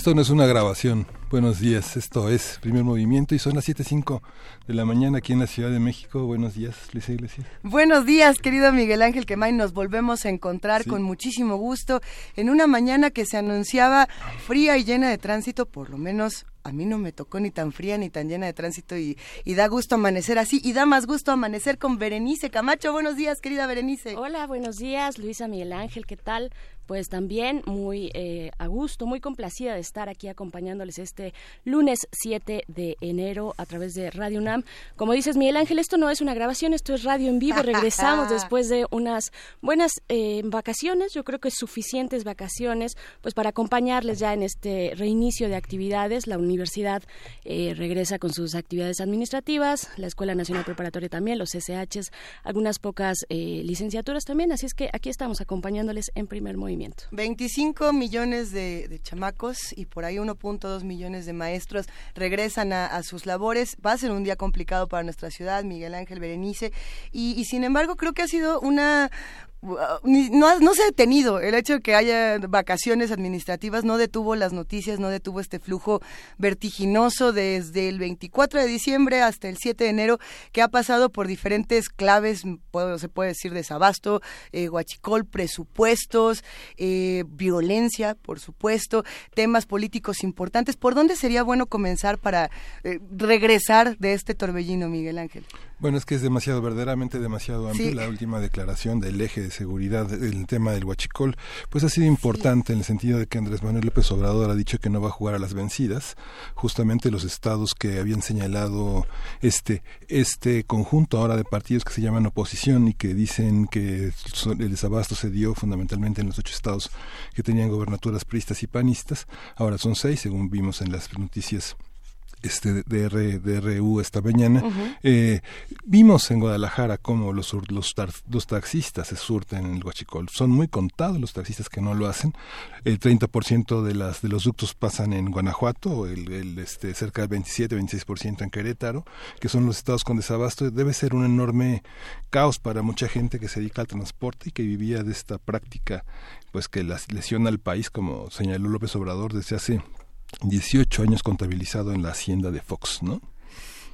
Esto no es una grabación. Buenos días, esto es Primer Movimiento y son las 7.05 de la mañana aquí en la Ciudad de México. Buenos días, Luisa Iglesias. Buenos días, querido Miguel Ángel Quemay. Nos volvemos a encontrar con muchísimo gusto en una mañana que se anunciaba fría y llena de tránsito, por lo menos a mí no me tocó ni tan fría ni tan llena de tránsito y, da gusto amanecer así y da más gusto amanecer con Berenice Camacho. Buenos días, querida Berenice. Hola, buenos días, Luisa Miguel Ángel, ¿qué tal? Pues también muy eh, a gusto, muy complacida de estar aquí acompañándoles este lunes 7 de enero a través de Radio UNAM. Como dices, Miguel Ángel, esto no es una grabación, esto es radio en vivo. Regresamos después de unas buenas eh, vacaciones, yo creo que suficientes vacaciones, pues para acompañarles ya en este reinicio de actividades. La universidad eh, regresa con sus actividades administrativas, la Escuela Nacional Preparatoria también, los SHs, algunas pocas licenciaturas también, así es que aquí estamos acompañándoles en primer movimiento. 25 millones de, chamacos y por ahí 1.2 millones de maestros regresan a, sus labores. Va a ser un día complicado para nuestra ciudad, Miguel Ángel Berenice, y sin embargo creo que ha sido una, no, no se ha detenido. El hecho de que haya vacaciones administrativas no detuvo las noticias, no detuvo este flujo vertiginoso desde el 24 de diciembre hasta el 7 de enero, que ha pasado por diferentes claves, se puede decir desabasto, eh, guachicol, presupuestos, eh, violencia, por supuesto, temas políticos importantes. ¿Por dónde sería bueno comenzar para eh, regresar de este torbellino, Miguel Ángel? Bueno, es que es demasiado, verdaderamente demasiado amplio. La última declaración del eje de seguridad, el tema del huachicol, pues ha sido importante en el sentido de que Andrés Manuel López Obrador ha dicho que no va a jugar a las vencidas. Justamente los estados que habían señalado este, este conjunto ahora de partidos que se llaman oposición y que dicen que el desabasto se dio fundamentalmente en los ocho estados que tenían gobernaturas pristas y panistas. Ahora son seis, según vimos en las noticias este DR, DRU esta mañana, eh, vimos en Guadalajara cómo los, los, los, taxistas se surten en el Huachicol. Son muy contados los taxistas que no lo hacen. El 30% de, las, de los ductos pasan en Guanajuato, el, el este, cerca del 27-26% en Querétaro, que son los estados con desabasto. Debe ser un enorme caos para mucha gente que se dedica al transporte y que vivía de esta práctica pues que las lesiona al país, como señaló López Obrador desde hace 18 años contabilizado en la hacienda de Fox, ¿no?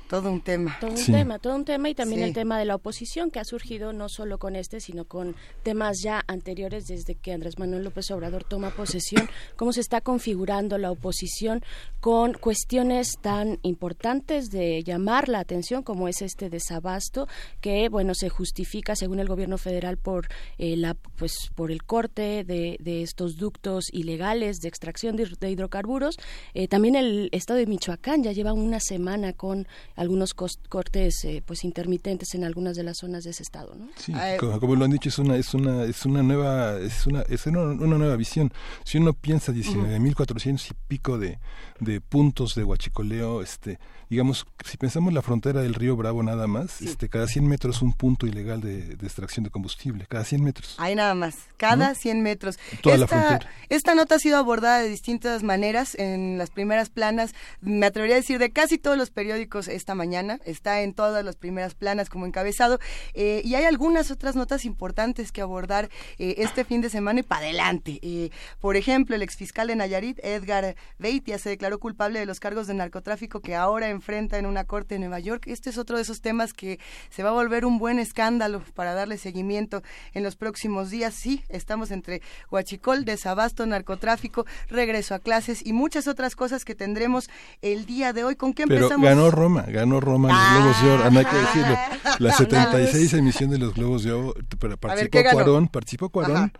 Todo un tema. Todo un tema, todo un tema y también el tema de la oposición que ha surgido no solo con este, sino con temas ya anteriores desde que Andrés Manuel López Obrador toma posesión, cómo se está configurando la oposición con cuestiones tan importantes de llamar la atención como es este desabasto que bueno se justifica según el gobierno federal por eh, la pues por el corte de, estos ductos ilegales de extracción de, hidrocarburos. Eh, también el estado de Michoacán ya lleva una semana con algunos cortes eh, pues intermitentes en algunas de las zonas de ese estado ¿no? sí como, lo han dicho es una es una es una nueva es una es una, nueva visión. Si uno piensa 19.400 y pico de, de puntos de huachicoleo este digamos, si pensamos la frontera del río Bravo nada más, este, cada 100 metros un punto ilegal de, extracción de combustible, cada 100 metros. Ahí nada más, cada 100 metros. Toda esta, la frontera. Esta nota ha sido abordada de distintas maneras en las primeras planas, me atrevería a decir de casi todos los periódicos esta mañana, está en todas las primeras planas como encabezado, eh, y hay algunas otras notas importantes que abordar eh, este fin de semana y para adelante. Eh, por ejemplo, el exfiscal de Nayarit, Edgar Beitia, se declaró culpable de los cargos de narcotráfico que ahora enfrenta en una corte en Nueva York. Este es otro de esos temas que se va a volver un buen escándalo para darle seguimiento en los próximos días. Sí, estamos entre Huachicol, desabasto, narcotráfico, regreso a clases y muchas otras cosas que tendremos el día de hoy. ¿Con qué empezamos? Pero ganó Roma, ganó Roma los Globos de Oro. Ah, hay que decirlo. La 76 emisión de los Globos de Oro, participó Cuarón, participó Cuarón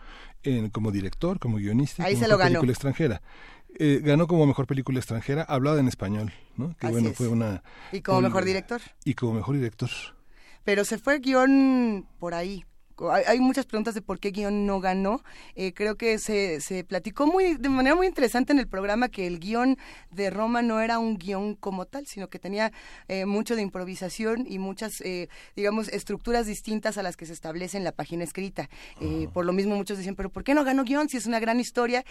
en, como director, como guionista, Ahí como película extranjera. Eh, ganó como mejor película extranjera, hablada en español, ¿no? Que bueno, fue una... Y como mejor director. Y como mejor director. Pero se fue el guion por ahí, hay, muchas preguntas de por qué guion no ganó. Eh, creo que se, se platicó muy de manera muy interesante en el programa que el guion de Roma no era un guion como tal, sino que tenía eh, mucho de improvisación y muchas, eh, digamos, estructuras distintas a las que se establece en la página escrita. Por lo mismo muchos decían, pero ¿por qué no ganó guion si es una gran historia?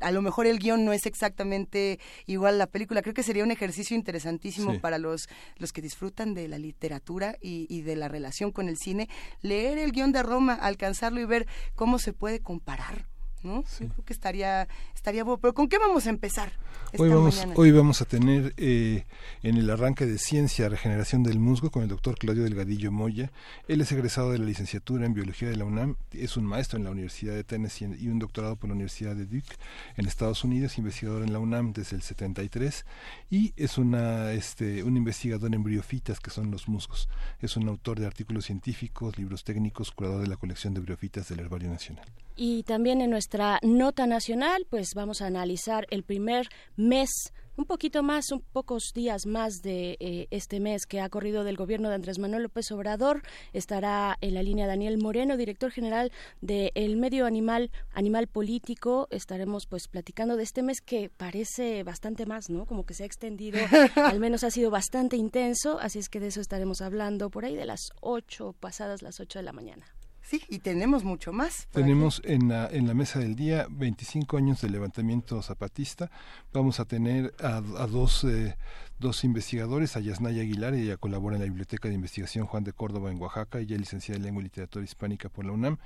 a lo mejor el guion no es exactamente igual a la película. Creo que sería un ejercicio interesantísimo para los, los que disfrutan de la literatura y, y de la relación con el cine, leer el guion de Roma, alcanzarlo y ver cómo se puede comparar ¿no? creo que estaría, estaría bueno. Pero ¿con qué vamos a empezar? hoy vamos, hoy vamos a tener eh, en el arranque de Ciencia, Regeneración del Musgo con el doctor Claudio Delgadillo Moya. Él es egresado de la licenciatura en Biología de la UNAM, es un maestro en la Universidad de Tennessee y un doctorado por la Universidad de Duke en Estados Unidos, investigador en la UNAM desde el 73 y es una, este, un investigador en briofitas, que son los musgos. Es un autor de artículos científicos, libros técnicos, curador de la colección de briofitas del Herbario Nacional. Y también en nuestra nota nacional, pues vamos a analizar el primer mes un poquito más, un pocos días más de eh, este mes que ha corrido del gobierno de Andrés Manuel López Obrador. Estará en la línea Daniel Moreno, director general del el medio animal, animal político. Estaremos pues platicando de este mes que parece bastante más, ¿no? Como que se ha extendido, al menos ha sido bastante intenso, así es que de eso estaremos hablando por ahí de las ocho, pasadas las ocho de la mañana. Sí, y tenemos mucho más. Tenemos en la, en la mesa del día 25 años de levantamiento zapatista. Vamos a tener a, a dos eh, dos investigadores, a Yasnaya Aguilar, ella colabora en la Biblioteca de Investigación Juan de Córdoba en Oaxaca, ella es licenciada en Lengua y Literatura Hispánica por la UNAM,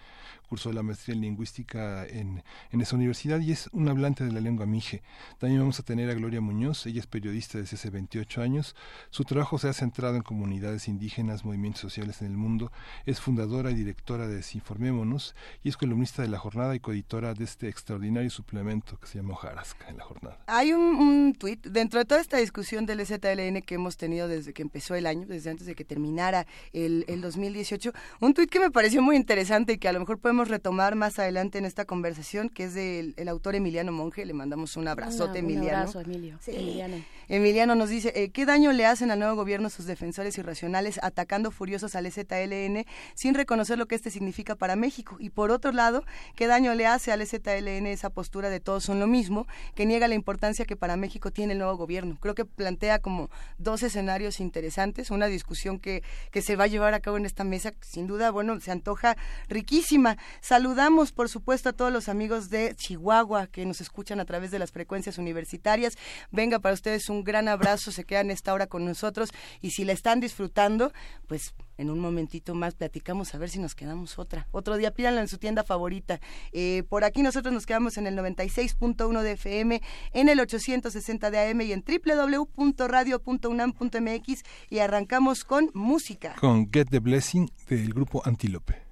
cursó la maestría en Lingüística en, en esa universidad y es un hablante de la lengua mije. También vamos a tener a Gloria Muñoz, ella es periodista desde hace 28 años, su trabajo se ha centrado en comunidades indígenas, movimientos sociales en el mundo, es fundadora y directora de Desinformémonos y es columnista de La Jornada y coeditora de este extraordinario suplemento que se llama Hojarasca en La Jornada. Hay un, un tuit, dentro de toda esta discusión del ZLN que hemos tenido desde que empezó el año, desde antes de que terminara el, el 2018. Un tuit que me pareció muy interesante y que a lo mejor podemos retomar más adelante en esta conversación, que es del el autor Emiliano Monge. Le mandamos un abrazote, Emiliano. Un abrazo, Emilio. Emiliano. Emiliano nos dice, eh, ¿qué daño le hacen al nuevo gobierno sus defensores irracionales atacando furiosos al ZLN sin reconocer lo que este significa para México? Y por otro lado, ¿qué daño le hace al ZLN esa postura de todos son lo mismo, que niega la importancia que para México tiene el nuevo gobierno? Creo que plantea como dos escenarios interesantes, una discusión que, que se va a llevar a cabo en esta mesa, sin duda, bueno, se antoja riquísima. Saludamos, por supuesto, a todos los amigos de Chihuahua que nos escuchan a través de las frecuencias universitarias. Venga para ustedes un un gran abrazo, se quedan esta hora con nosotros y si la están disfrutando, pues en un momentito más platicamos a ver si nos quedamos otra. Otro día pídanlo en su tienda favorita. Eh, por aquí nosotros nos quedamos en el 96.1 de FM, en el 860 de AM y en www.radio.unam.mx y arrancamos con música. Con Get the Blessing del grupo Antílope.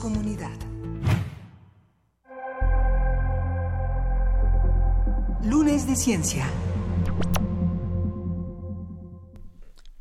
Comunidad. Lunes de Ciencia.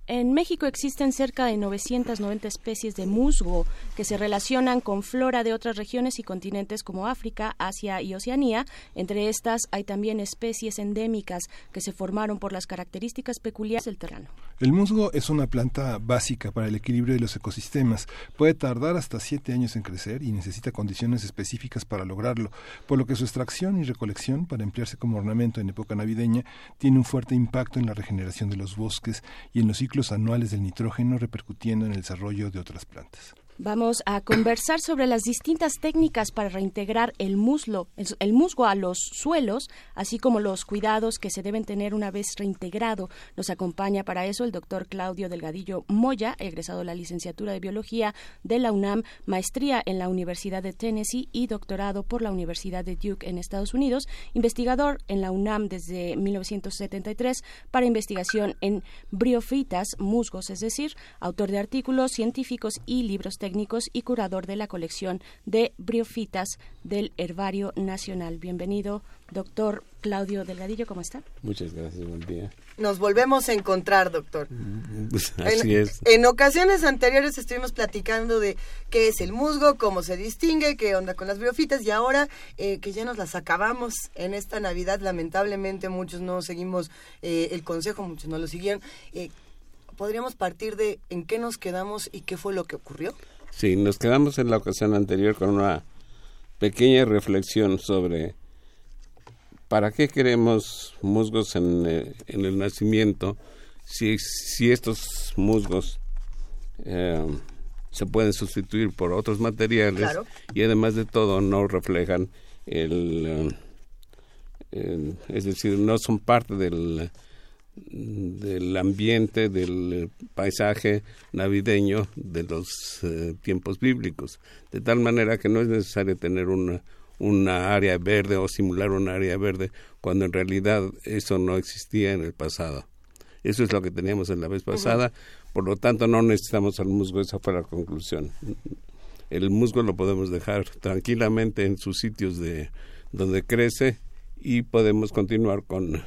En México existen cerca de 990 especies de musgo que se relacionan con flora de otras regiones y continentes como África, Asia y Oceanía. Entre estas hay también especies endémicas que se formaron por las características peculiares del terreno. El musgo es una planta básica para el equilibrio de los ecosistemas. Puede tardar hasta siete años en crecer y necesita condiciones específicas para lograrlo, por lo que su extracción y recolección para emplearse como ornamento en época navideña tiene un fuerte impacto en la regeneración de los bosques y en los ciclos anuales del nitrógeno repercutiendo en el desarrollo de otras plantas. Vamos a conversar sobre las distintas técnicas para reintegrar el muslo, el musgo a los suelos, así como los cuidados que se deben tener una vez reintegrado. Nos acompaña para eso el doctor Claudio Delgadillo Moya, egresado de la licenciatura de Biología de la UNAM, maestría en la Universidad de Tennessee y doctorado por la Universidad de Duke en Estados Unidos, investigador en la UNAM desde 1973 para investigación en briofitas, musgos, es decir, autor de artículos científicos y libros técnicos y curador de la colección de briofitas del Herbario Nacional. Bienvenido, doctor Claudio Delgadillo, ¿cómo está? Muchas gracias, buen día. Nos volvemos a encontrar, doctor. Mm, pues, así en, es. En ocasiones anteriores estuvimos platicando de qué es el musgo, cómo se distingue, qué onda con las briofitas y ahora eh, que ya nos las acabamos en esta Navidad, lamentablemente muchos no seguimos eh, el consejo, muchos no lo siguieron. Eh, ¿Podríamos partir de en qué nos quedamos y qué fue lo que ocurrió? Sí, nos quedamos en la ocasión anterior con una pequeña reflexión sobre para qué queremos musgos en, eh, el nacimiento si, si estos musgos eh, se pueden sustituir por otros materiales y además de todo no reflejan el, eh, es decir no son parte del del ambiente, del paisaje navideño de los eh, tiempos bíblicos, de tal manera que no es necesario tener una, una área verde o simular un área verde cuando en realidad eso no existía en el pasado. Eso es lo que teníamos en la vez pasada, por lo tanto no necesitamos al musgo, esa fue la conclusión. El musgo lo podemos dejar tranquilamente en sus sitios de donde crece y podemos continuar con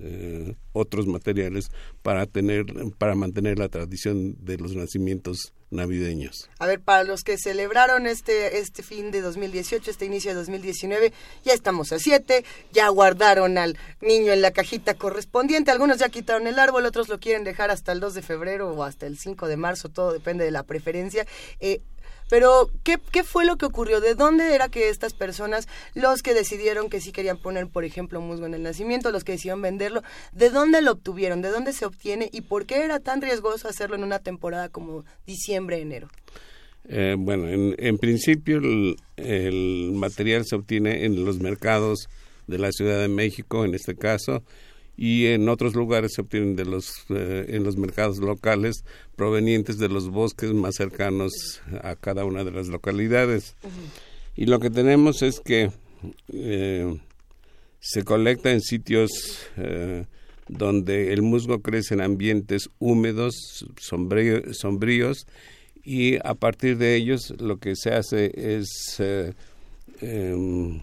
eh, otros materiales para tener para mantener la tradición de los nacimientos navideños. A ver, para los que celebraron este este fin de 2018, este inicio de 2019, ya estamos a 7, ya guardaron al niño en la cajita correspondiente, algunos ya quitaron el árbol, otros lo quieren dejar hasta el 2 de febrero o hasta el 5 de marzo, todo depende de la preferencia. Eh, pero, ¿qué, ¿qué fue lo que ocurrió? ¿De dónde era que estas personas, los que decidieron que sí querían poner, por ejemplo, musgo en el nacimiento, los que decidieron venderlo, ¿de dónde lo obtuvieron? ¿De dónde se obtiene? ¿Y por qué era tan riesgoso hacerlo en una temporada como diciembre, enero? Eh, bueno, en, en principio el, el, material se obtiene en los mercados de la Ciudad de México, en este caso, y en otros lugares se obtienen de los eh, en los mercados locales provenientes de los bosques más cercanos a cada una de las localidades. Y lo que tenemos es que eh, se colecta en sitios eh, donde el musgo crece en ambientes húmedos sombríos y a partir de ellos lo que se hace es em,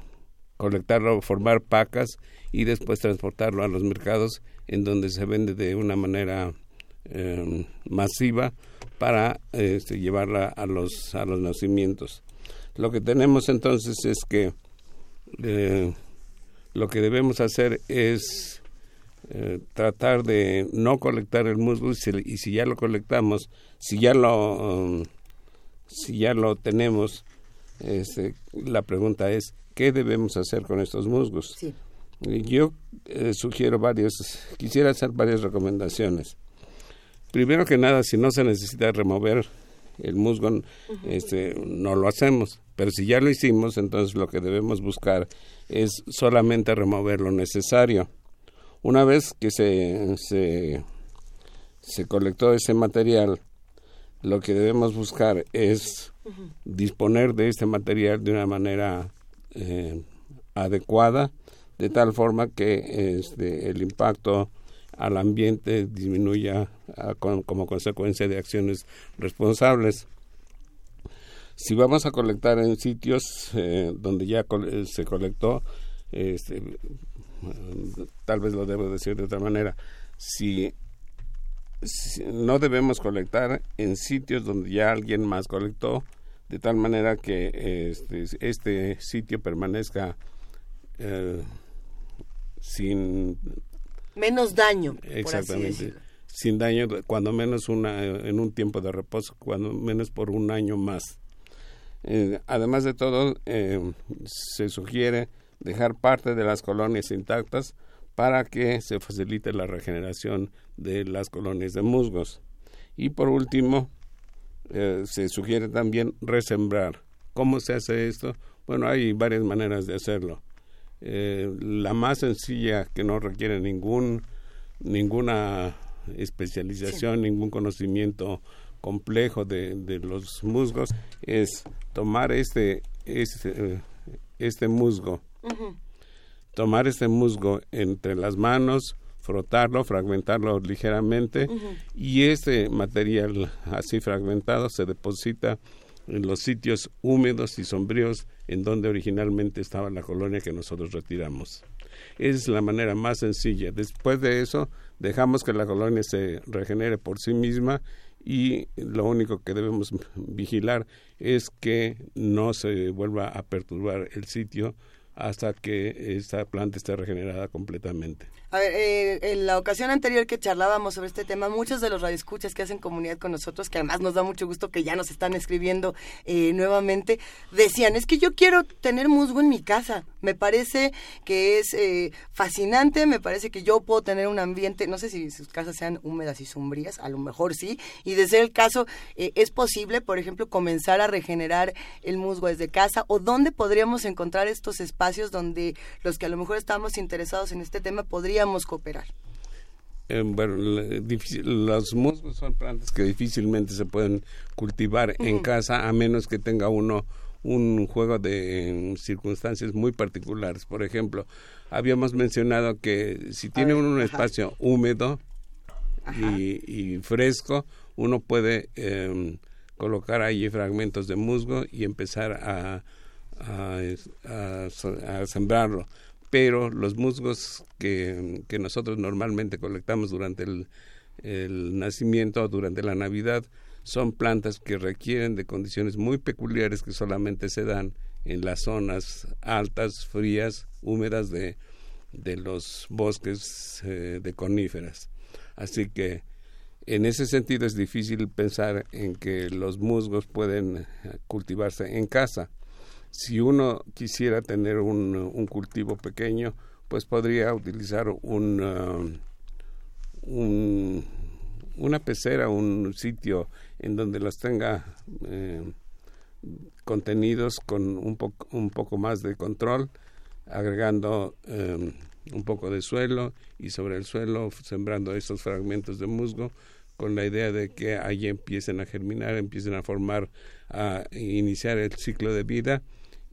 colectarlo formar pacas y después transportarlo a los mercados en donde se vende de una manera em, masiva para este, llevarla a los a los nacimientos. Lo que tenemos entonces es que eh, lo que debemos hacer es eh, tratar de no colectar el musgo y si, ya lo colectamos, si ya lo um, si ya lo tenemos, este, la pregunta es ¿qué debemos hacer con estos musgos? Yo eh, sugiero varios, quisiera hacer varias recomendaciones. Primero que nada, si no se necesita remover el musgo, este, no lo hacemos. Pero si ya lo hicimos, entonces lo que debemos buscar es solamente remover lo necesario. Una vez que se, se, se colectó ese material, lo que debemos buscar es disponer de este material de una manera eh, adecuada de tal forma que este, el impacto al ambiente disminuya como consecuencia de acciones responsables. Si vamos a colectar en sitios eh, donde ya se colectó, este, tal vez lo debo decir de otra manera, si, no debemos colectar en sitios donde ya alguien más colectó, de tal manera que este, este sitio permanezca eh, sin menos daño exactamente sin daño cuando menos una en un tiempo de reposo cuando menos por un año más eh, además de todo eh, se sugiere dejar parte de las colonias intactas para que se facilite la regeneración de las colonias de musgos. Y por último, eh, se sugiere también resembrar. ¿Cómo se hace esto? Bueno, hay varias maneras de hacerlo. Eh, la más sencilla, que no requiere ningún, ninguna especialización, ningún conocimiento complejo de, de, los musgos, es tomar este, este, este musgo, tomar este musgo entre las manos, frotarlo, fragmentarlo ligeramente y este material así fragmentado se deposita en los sitios húmedos y sombríos en donde originalmente estaba la colonia que nosotros retiramos. Es la manera más sencilla. Después de eso, dejamos que la colonia se regenere por sí misma y lo único que debemos vigilar es que no se vuelva a perturbar el sitio hasta que esta planta esté regenerada completamente. A ver, eh, en la ocasión anterior que charlábamos sobre este tema, muchos de los radioescuchas que hacen comunidad con nosotros, que además nos da mucho gusto que ya nos están escribiendo eh, nuevamente, decían, es que yo quiero tener musgo en mi casa. Me parece que es eh, fascinante, me parece que yo puedo tener un ambiente, no sé si sus casas sean húmedas y sombrías, a lo mejor sí, y de ser el caso, es posible, por ejemplo, comenzar a regenerar el musgo desde casa, o dónde podríamos encontrar estos espacios donde los que a lo mejor estamos interesados en este tema podrían cooperar? Eh, bueno, los musgos son plantas que difícilmente se pueden cultivar en casa a menos que tenga uno un juego de circunstancias muy particulares. Por ejemplo, habíamos mencionado que si tiene uno un espacio húmedo y, fresco, uno puede em, colocar allí fragmentos de musgo y empezar a, a sembrarlo pero los musgos que, que nosotros normalmente colectamos durante el, nacimiento o durante la Navidad son plantas que requieren de condiciones muy peculiares que solamente se dan en las zonas altas, frías, húmedas de, de los bosques eh, de coníferas. Así que en ese sentido es difícil pensar en que los musgos pueden cultivarse en casa si uno quisiera tener un, un cultivo pequeño, pues podría utilizar uh, un, una pecera, un sitio en donde los tenga eh, contenidos con un, poco un poco más de control, agregando um, un poco de suelo y sobre el suelo sembrando esos fragmentos de musgo con la idea de que allí empiecen a germinar, empiecen a formar, a iniciar el ciclo de vida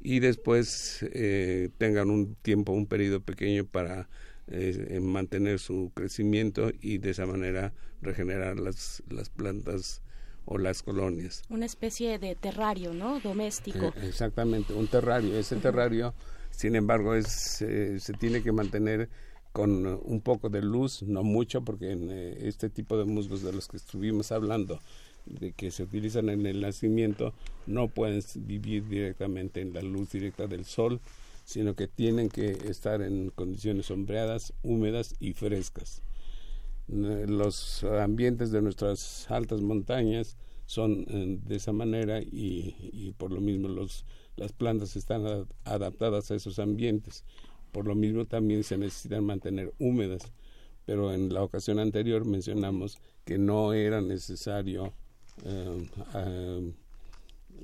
y después eh, tengan un tiempo, un periodo pequeño para eh, mantener su crecimiento y de esa manera regenerar las, las plantas o las colonias. Una especie de terrario, ¿no? Doméstico. Eh, exactamente, un terrario. Ese terrario, sin embargo, es, se tiene que mantener con un poco de luz, no mucho, porque en este tipo de musgos de los que estuvimos hablando, de que se utilizan en el nacimiento no pueden vivir directamente en la luz directa del sol, sino que tienen que estar en condiciones sombreadas, húmedas y frescas. Los ambientes de nuestras altas montañas son eh, de esa manera y, por lo mismo los, las plantas están adaptadas a esos ambientes. Por lo mismo también se necesitan mantener húmedas, pero en la ocasión anterior mencionamos que no era necesario eh, eh,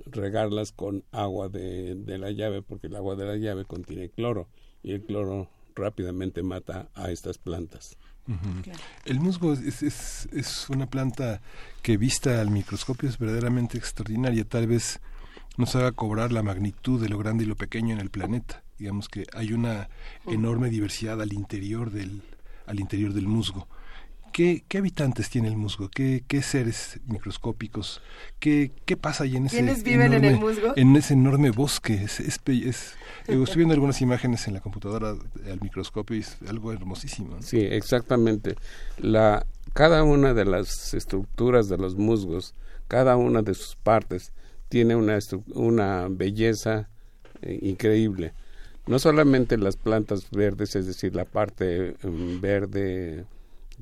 regarlas con agua de, de, la llave porque el agua de la llave contiene cloro y el cloro rápidamente mata a estas plantas. El musgo es, es, es, una planta que vista al microscopio es verdaderamente extraordinaria. Tal vez nos haga cobrar la magnitud de lo grande y lo pequeño en el planeta. Digamos que hay una enorme diversidad al interior del, al interior del musgo ¿Qué, ¿Qué, habitantes tiene el musgo? ¿Qué, qué seres microscópicos? ¿Qué, ¿Qué, pasa ahí en ese ¿Quiénes viven enorme, en el musgo? En ese enorme bosque. Es, es, es estoy viendo algunas imágenes en la computadora al microscopio y es algo hermosísimo. Sí, exactamente. La, cada una de las estructuras de los musgos, cada una de sus partes, tiene una, una belleza eh, increíble. No solamente las plantas verdes, es decir, la parte um, verde,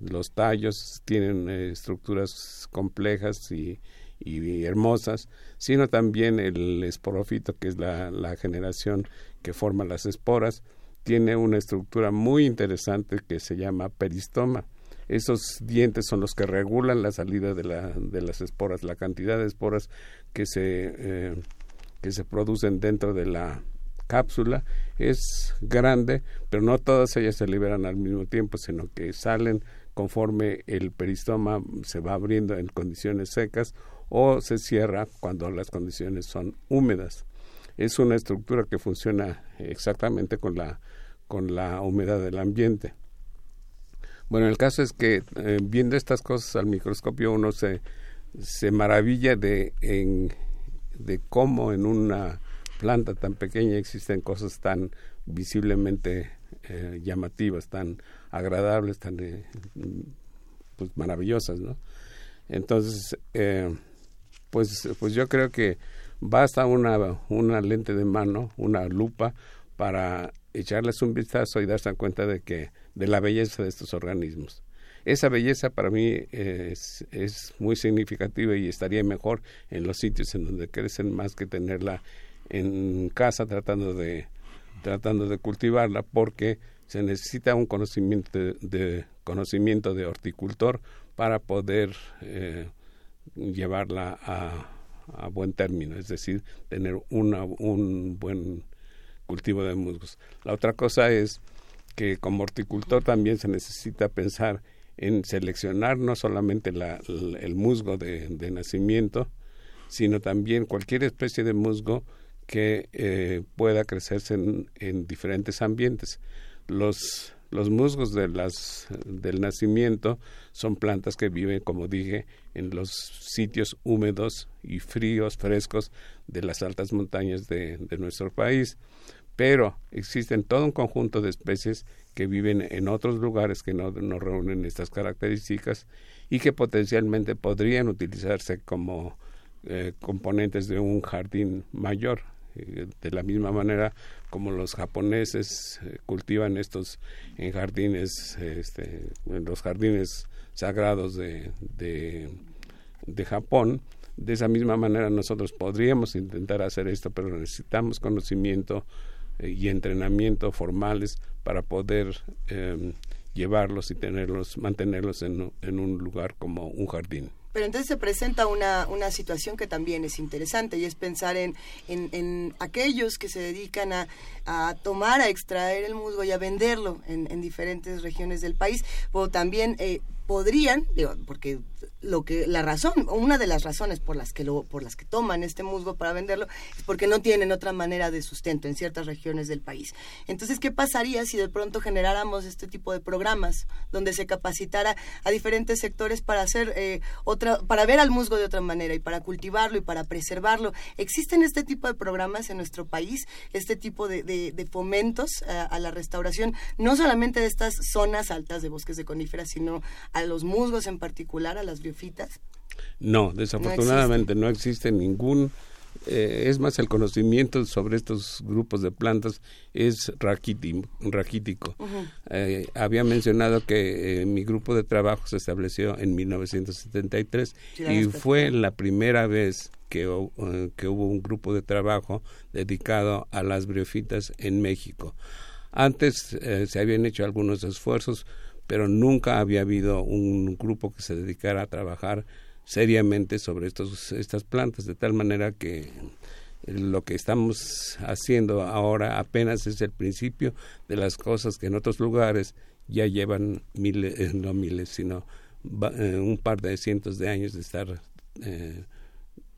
los tallos tienen eh, estructuras complejas y, hermosas, sino también el esporofito, que es la, la generación que forma las esporas, tiene una estructura muy interesante que se llama peristoma. Esos dientes son los que regulan la salida de, la, de las esporas, la cantidad de esporas que se, eh, que se producen dentro de la cápsula es grande, pero no todas ellas se liberan al mismo tiempo, sino que salen conforme el peristoma se va abriendo en condiciones secas o se cierra cuando las condiciones son húmedas. Es una estructura que funciona exactamente con la, con la humedad del ambiente. Bueno, el caso es que eh, viendo estas cosas al microscopio uno se, se maravilla de, de cómo en una planta tan pequeña existen cosas tan visiblemente eh, llamativas, tan agradables, tan eh, pues maravillosas, ¿no? Entonces, pues, pues yo creo que basta una, una lente de mano, una lupa, para echarles un vistazo y darse cuenta de que de la belleza de estos organismos. Esa belleza para mí es, es muy significativa y estaría mejor en los sitios en donde crecen más que tenerla en casa tratando de tratando de cultivarla porque se necesita un conocimiento de, conocimiento de horticultor para poder eh, llevarla a, buen término, es decir, tener una, un buen cultivo de musgos. La otra cosa es que como horticultor también se necesita pensar en seleccionar no solamente el musgo de, nacimiento, sino también cualquier especie de musgo que eh, pueda crecerse en, diferentes ambientes. Los, los musgos de las, del nacimiento son plantas que viven, como dije, en los sitios húmedos y fríos, frescos de las altas montañas de nuestro país pero existen todo un conjunto de especies que viven en otros lugares que no, reúnen estas características y que potencialmente podrían utilizarse como eh, componentes de un jardín mayor. Eh, de la misma manera como los japoneses eh, cultivan estos en jardines, este, en los jardines sagrados de, de, Japón, de esa misma manera nosotros podríamos intentar hacer esto, pero necesitamos conocimiento y entrenamiento formales para poder em, llevarlos y tenerlos, mantenerlos en, en un lugar como un jardín. Pero entonces se presenta una, una situación que también es interesante y es pensar en, en, aquellos que se dedican a, a, tomar, a extraer el musgo y a venderlo en, en diferentes regiones del país, o también eh, podrían, digo, porque lo que la razón, una de las razones por las que lo, por las que toman este musgo para venderlo es porque no tienen otra manera de sustento en ciertas regiones del país. Entonces, ¿qué pasaría si de pronto generáramos este tipo de programas donde se capacitara a diferentes sectores para hacer eh, otra, para ver al musgo de otra manera y para cultivarlo y para preservarlo? ¿Existen este tipo de programas en nuestro país, este tipo de, de, fomentos a, a, la restauración, no solamente de estas zonas altas de bosques de coníferas, sino a los musgos en particular, a las no, desafortunadamente no existe, ningún eh, es más, el conocimiento sobre estos grupos de plantas es raquítico. Eh, había mencionado que eh, mi grupo de trabajo se estableció en 1973 y fue la primera vez que, que, hubo un grupo de trabajo dedicado a las briofitas en México. Antes se habían hecho algunos esfuerzos, pero nunca había habido un grupo que se dedicara a trabajar seriamente sobre estos, estas plantas, de tal manera que lo que estamos haciendo ahora apenas es el principio de las cosas que en otros lugares ya llevan miles, eh, no miles, sino eh, un par de cientos de años de estar eh,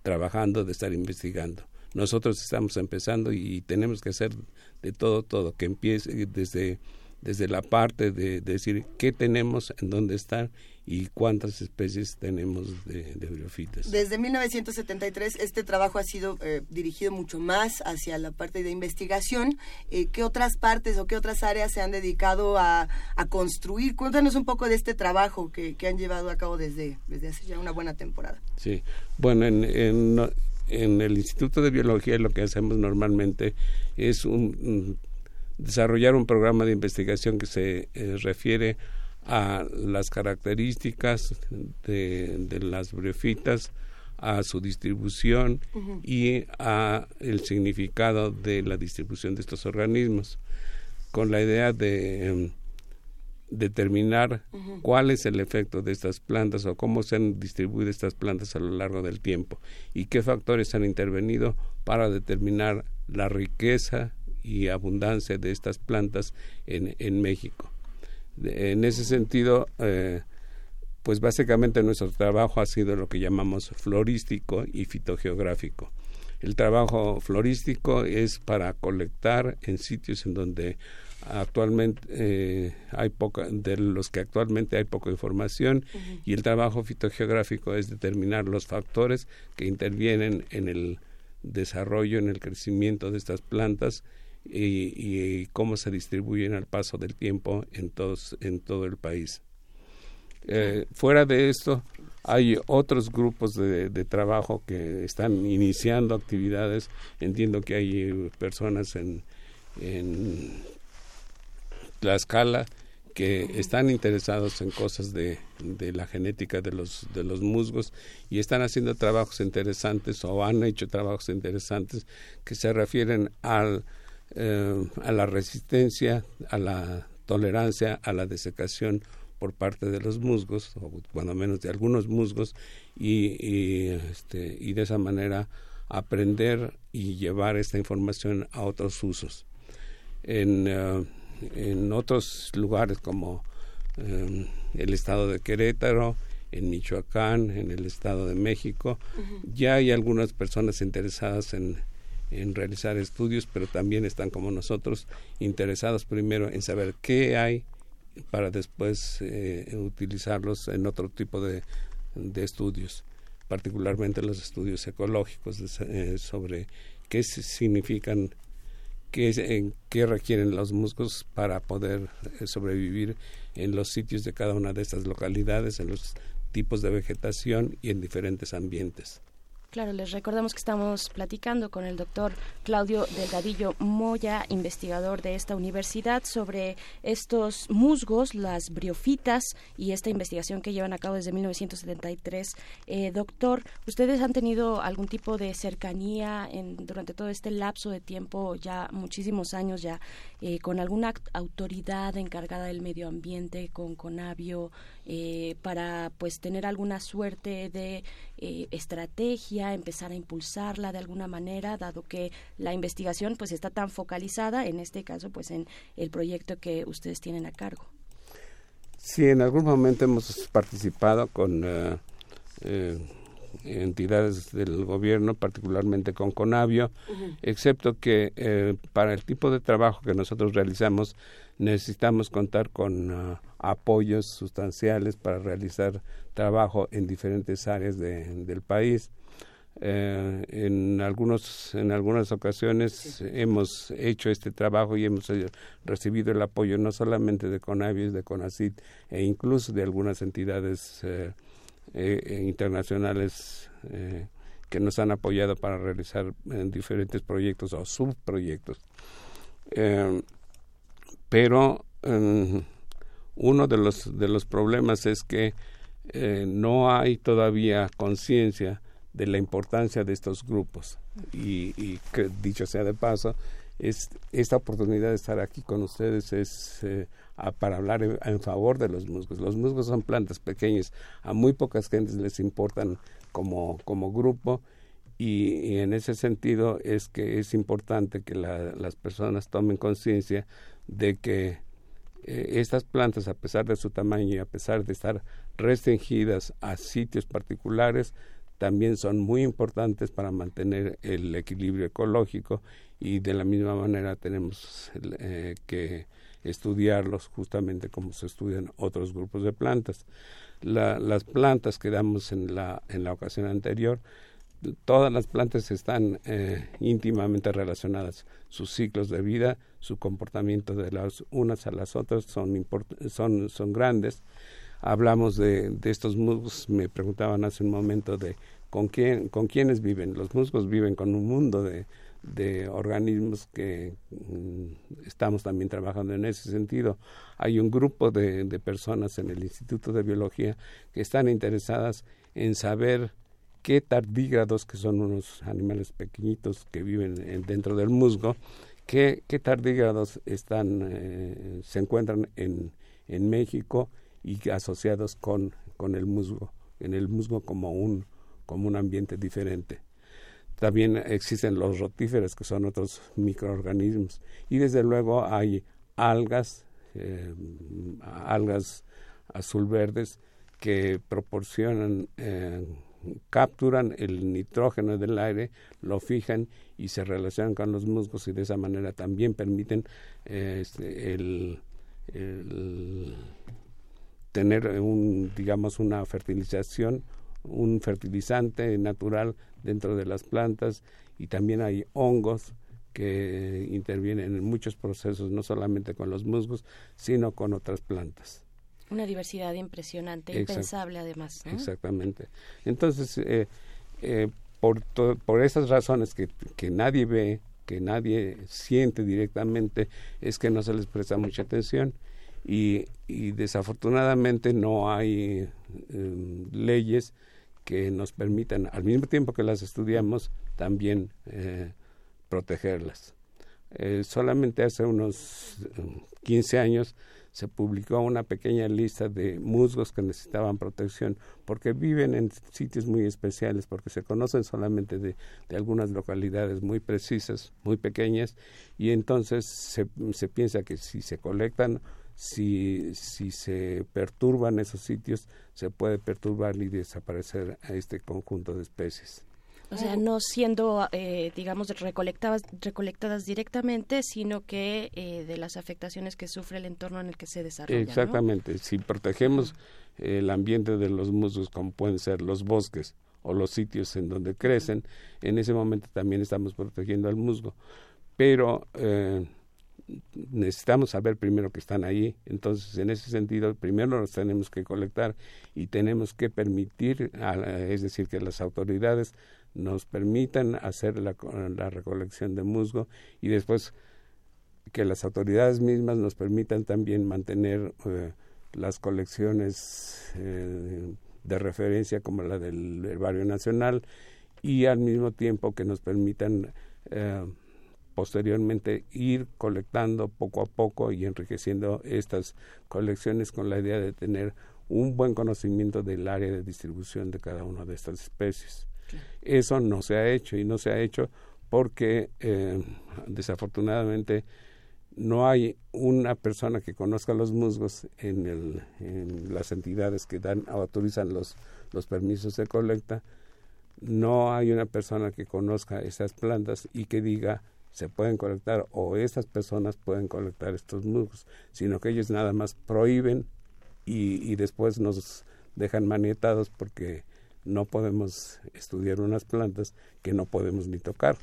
trabajando, de estar investigando. Nosotros estamos empezando y tenemos que hacer de todo, todo, que empiece desde desde la parte de, decir qué tenemos, en dónde están y cuántas especies tenemos de, de briofitas. Desde 1973 este trabajo ha sido eh, dirigido mucho más hacia la parte de investigación. Eh, ¿Qué otras partes o qué otras áreas se han dedicado a, construir? Cuéntanos un poco de este trabajo que, han llevado a cabo desde, desde hace ya una buena temporada. Sí, bueno, en, en, en el Instituto de Biología lo que hacemos normalmente es un desarrollar un programa de investigación que se eh, refiere a las características de, las briofitas, a su distribución y a el significado de la distribución de estos organismos, con la idea de em, determinar cuál es el efecto de estas plantas o cómo se han distribuido estas plantas a lo largo del tiempo y qué factores han intervenido para determinar la riqueza y abundancia de estas plantas en, en México. En ese sentido, eh, pues básicamente nuestro trabajo ha sido lo que llamamos florístico y fitogeográfico. El trabajo florístico es para colectar en sitios en donde actualmente eh, hay poca de los que actualmente hay poca información y el trabajo fitogeográfico es determinar los factores que intervienen en el desarrollo en el crecimiento de estas plantas y, cómo se distribuyen al paso del tiempo en, todos, en todo el país. Eh, fuera de esto, hay otros grupos de, trabajo que están iniciando actividades. Entiendo que hay personas en, en Tlaxcala que están interesados en cosas de, de, la genética de los, de los musgos y están haciendo trabajos interesantes o han hecho trabajos interesantes que se refieren al eh, a la resistencia, a la tolerancia a la desecación por parte de los musgos, o cuando menos de algunos musgos, y, y, este, y de esa manera aprender y llevar esta información a otros usos. En, eh, en otros lugares como eh, el estado de Querétaro, en Michoacán, en el estado de México, ya hay algunas personas interesadas en, en realizar estudios, pero también están como nosotros interesados primero en saber qué hay para después eh, utilizarlos en otro tipo de, de, estudios, particularmente los estudios ecológicos eh, sobre qué significan, qué, qué requieren los musgos para poder eh, sobrevivir en los sitios de cada una de estas localidades, en los tipos de vegetación y en diferentes ambientes. Claro, les recordamos que estamos platicando con el doctor Claudio Delgadillo Moya, investigador de esta universidad, sobre estos musgos, las briofitas y esta investigación que llevan a cabo desde 1973. Eh, doctor, ¿ustedes han tenido algún tipo de cercanía en, durante todo este lapso de tiempo, ya muchísimos años ya, eh, con alguna autoridad encargada del medio ambiente, con Conavio, eh, para pues tener alguna suerte de eh, estrategia, empezar a impulsarla de alguna manera, dado que la investigación pues está tan focalizada, en este caso pues en el proyecto que ustedes tienen a cargo. Sí, en algún momento hemos participado con eh, entidades del gobierno, particularmente con Conavio, excepto que para el tipo de trabajo que nosotros realizamos necesitamos contar con ah, apoyos sustanciales para realizar trabajo en diferentes áreas del país. Eh, en algunos en algunas ocasiones hemos hecho este trabajo y hemos eh, recibido el apoyo no solamente de Conavies, de CONACIT e incluso de algunas entidades eh, internacionales que nos han apoyado para realizar diferentes proyectos o subproyectos. Pero em, uno de los, de los problemas es que eh, no hay todavía conciencia de la importancia de estos grupos. Y, que dicho sea de paso es esta oportunidad de estar aquí con ustedes es eh, para hablar en, favor de los musgos. Los musgos son plantas pequeñas a muy pocas gentes les importan como como grupo y, en ese sentido es que es importante que las personas tomen conciencia de que eh, estas plantas, a pesar de su tamaño y a pesar de estar restringidas a sitios particulares, también son muy importantes para mantener el equilibrio ecológico y de la misma manera tenemos eh, que, estudiarlos justamente como se estudian otros grupos de plantas. las plantas que damos en la, en la ocasión anterior, todas las plantas están eh, íntimamente relacionadas. Sus ciclos de vida, su comportamiento de las unas a las otras son, son, son grandes. Hablamos de, de estos musgos, me preguntaban hace un momento de con quién, con quiénes viven. Los musgos viven con un mundo de, de organismos que mm, estamos también trabajando en ese sentido. Hay un grupo de, de, personas en el Instituto de Biología que están interesadas en saber qué tardígrados, que son unos animales pequeñitos que viven dentro del musgo, qué, qué tardígrados están, eh, se encuentran en, en México y asociados con, con el musgo, en el musgo como un, como un ambiente diferente. También existen los rotíferos, que son otros microorganismos. Y desde luego hay algas, eh, algas azul verdes, que proporcionan, eh, capturan el nitrógeno del aire, lo fijan y se relacionan con los musgos y de esa manera también permiten eh, este, tener un, digamos, una fertilización, un fertilizante natural dentro de las plantas y también hay hongos que intervienen en muchos procesos, no solamente con los musgos, sino con otras plantas. Una diversidad impresionante, impensable además. Exactamente. Entonces, eh, eh, por, por esas razones que, que nadie ve, que nadie siente directamente, es que no se les presta mucha atención y, y desafortunadamente no hay eh, leyes que nos permitan, al mismo tiempo que las estudiamos, también eh, protegerlas. Eh, solamente hace unos 15 años se publicó una pequeña lista de musgos que necesitaban protección porque viven en sitios muy especiales, porque se conocen solamente de, de algunas localidades muy precisas, muy pequeñas, y entonces se piensa que si se colectan si, si se perturban esos sitios, se puede perturbar y desaparecer a este conjunto de especies. O sea, no siendo, eh, digamos, recolectadas, recolectadas directamente, sino que eh, de las afectaciones que sufre el entorno en el que se desarrolla. Exactamente. Si protegemos el ambiente de los musgos, como pueden ser los bosques o los sitios en donde crecen, en ese momento también estamos protegiendo al musgo. Pero eh, necesitamos saber primero que están ahí. Entonces, en ese sentido, primero los tenemos que colectar y tenemos que permitir, es decir, que las autoridades nos permitan hacer la, recolección de musgo y después que las autoridades mismas nos permitan también mantener eh, las colecciones eh, de referencia como la del Herbario Nacional y al mismo tiempo que nos permitan eh, posteriormente ir colectando poco a poco y enriqueciendo estas colecciones con la idea de tener un buen conocimiento del área de distribución de cada una de estas especies. Eso no se ha hecho y no se ha hecho porque eh, desafortunadamente no hay una persona que conozca los musgos en, el, en las entidades que dan autorizan los, los permisos de colecta no hay una persona que conozca esas plantas y que diga se pueden colectar o estas personas pueden colectar estos musgos, sino que ellos nada más prohíben y, y después nos dejan manietados porque no podemos estudiar unas plantas que no podemos ni tocar.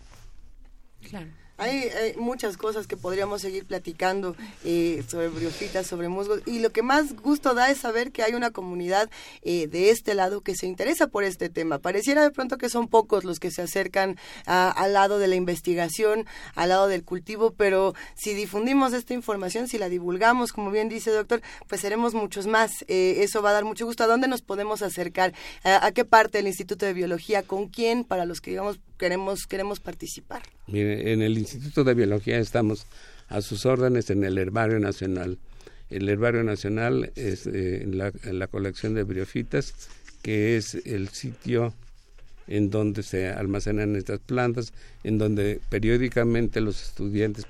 Claro. Hay, muchas cosas que podríamos seguir platicando eh, sobre briofitas, sobre musgos, y lo que más gusto da es saber que hay una comunidad eh, de este lado que se interesa por este tema. Pareciera de pronto que son pocos los que se acercan al lado de la investigación, al lado del cultivo, pero si difundimos esta información, si la divulgamos, como bien dice doctor, pues seremos muchos más. Eh, eso va a dar mucho gusto. ¿A dónde nos podemos acercar? ¿A, qué parte del Instituto de Biología? ¿Con quién? Para los que digamos queremos queremos participar. Mire, en el Instituto de Biología estamos a sus órdenes en el Herbario Nacional. El Herbario Nacional es eh, la, colección de briofitas, que es el sitio en donde se almacenan estas plantas, en donde periódicamente los estudiantes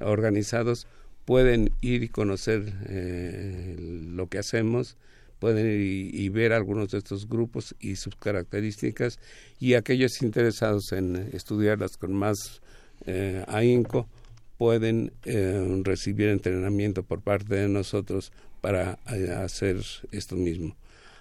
organizados pueden ir y conocer eh, lo que hacemos, pueden ir y, ver algunos de estos grupos y sus características y aquellos interesados en estudiarlas con más eh, ahínco pueden eh, recibir entrenamiento por parte de nosotros para eh, hacer esto mismo.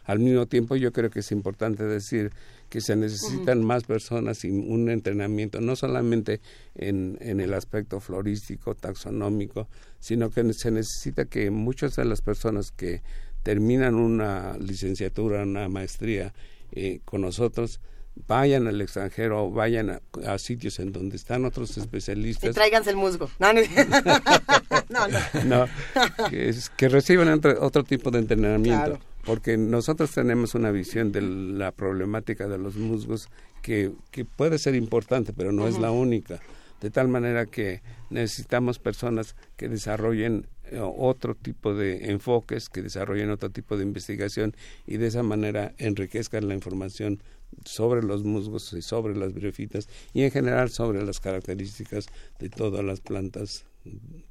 Al mismo tiempo, yo creo que es importante decir que se necesitan más personas y un entrenamiento, no solamente en, en, el aspecto florístico, taxonómico, sino que se necesita que muchas de las personas que terminan una licenciatura, una maestría eh, con nosotros, vayan al extranjero, vayan a, sitios en donde están otros especialistas. Y tráiganse el musgo. No, no, no. que, reciban otro, tipo de entrenamiento. Porque nosotros tenemos una visión de la problemática de los musgos que, que puede ser importante, pero no es la única. De tal manera que necesitamos personas que desarrollen eh, otro tipo de enfoques, que desarrollen otro tipo de investigación y de esa manera enriquezcan la información sobre los musgos y sobre las briofitas y en general sobre las características de todas las plantas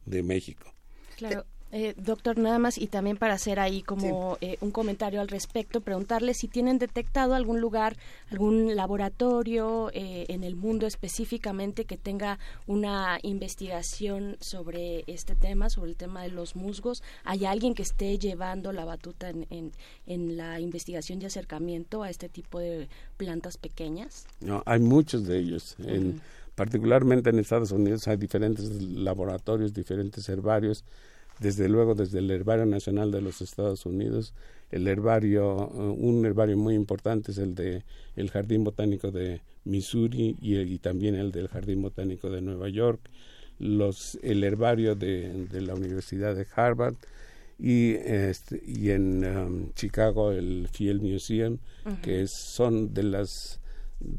de México. Claro. Eh, doctor, nada más y también para hacer ahí como eh, un comentario al respecto, preguntarle si tienen detectado algún lugar, algún laboratorio eh, en el mundo específicamente que tenga una investigación sobre este tema, sobre el tema de los musgos. ¿Hay alguien que esté llevando la batuta en, en, la investigación y acercamiento a este tipo de plantas pequeñas? No, hay muchos de ellos. En, Particularmente en Estados Unidos hay diferentes laboratorios, diferentes herbarios desde luego desde el Herbario Nacional de los Estados Unidos, el herbario, uh, un herbario muy importante es el de el Jardín Botánico de Missouri y, también el del Jardín Botánico de Nueva York, los, el herbario de, la Universidad de Harvard y, este, y en um, Chicago el Field Museum, que son de las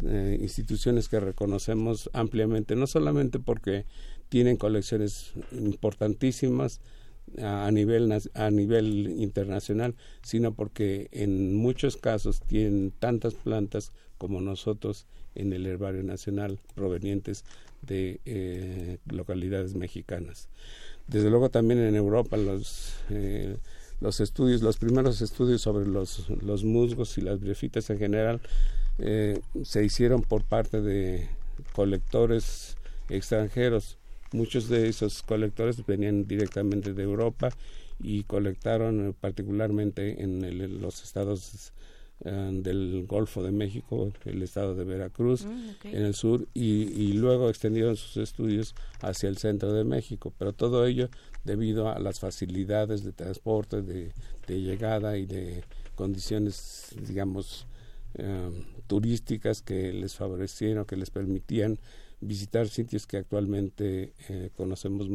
eh, instituciones que reconocemos ampliamente, no solamente porque tienen colecciones importantísimas, a nivel a nivel internacional sino porque en muchos casos tienen tantas plantas como nosotros en el herbario nacional provenientes de eh, localidades mexicanas. Desde luego también en Europa los eh, los estudios los primeros estudios sobre los los musgos y las briofitas en general eh, se hicieron por parte de colectores extranjeros Muchos de esos colectores venían directamente de Europa y colectaron eh, particularmente en los estados eh, del Golfo de México, el estado de Veracruz, mm, en el sur, y, luego extendieron sus estudios hacia el centro de México. Pero todo ello debido a las facilidades de transporte, de, llegada y de condiciones, digamos, eh, turísticas que les favorecieron, que les permitían visitar sitios que actualmente eh, conocemos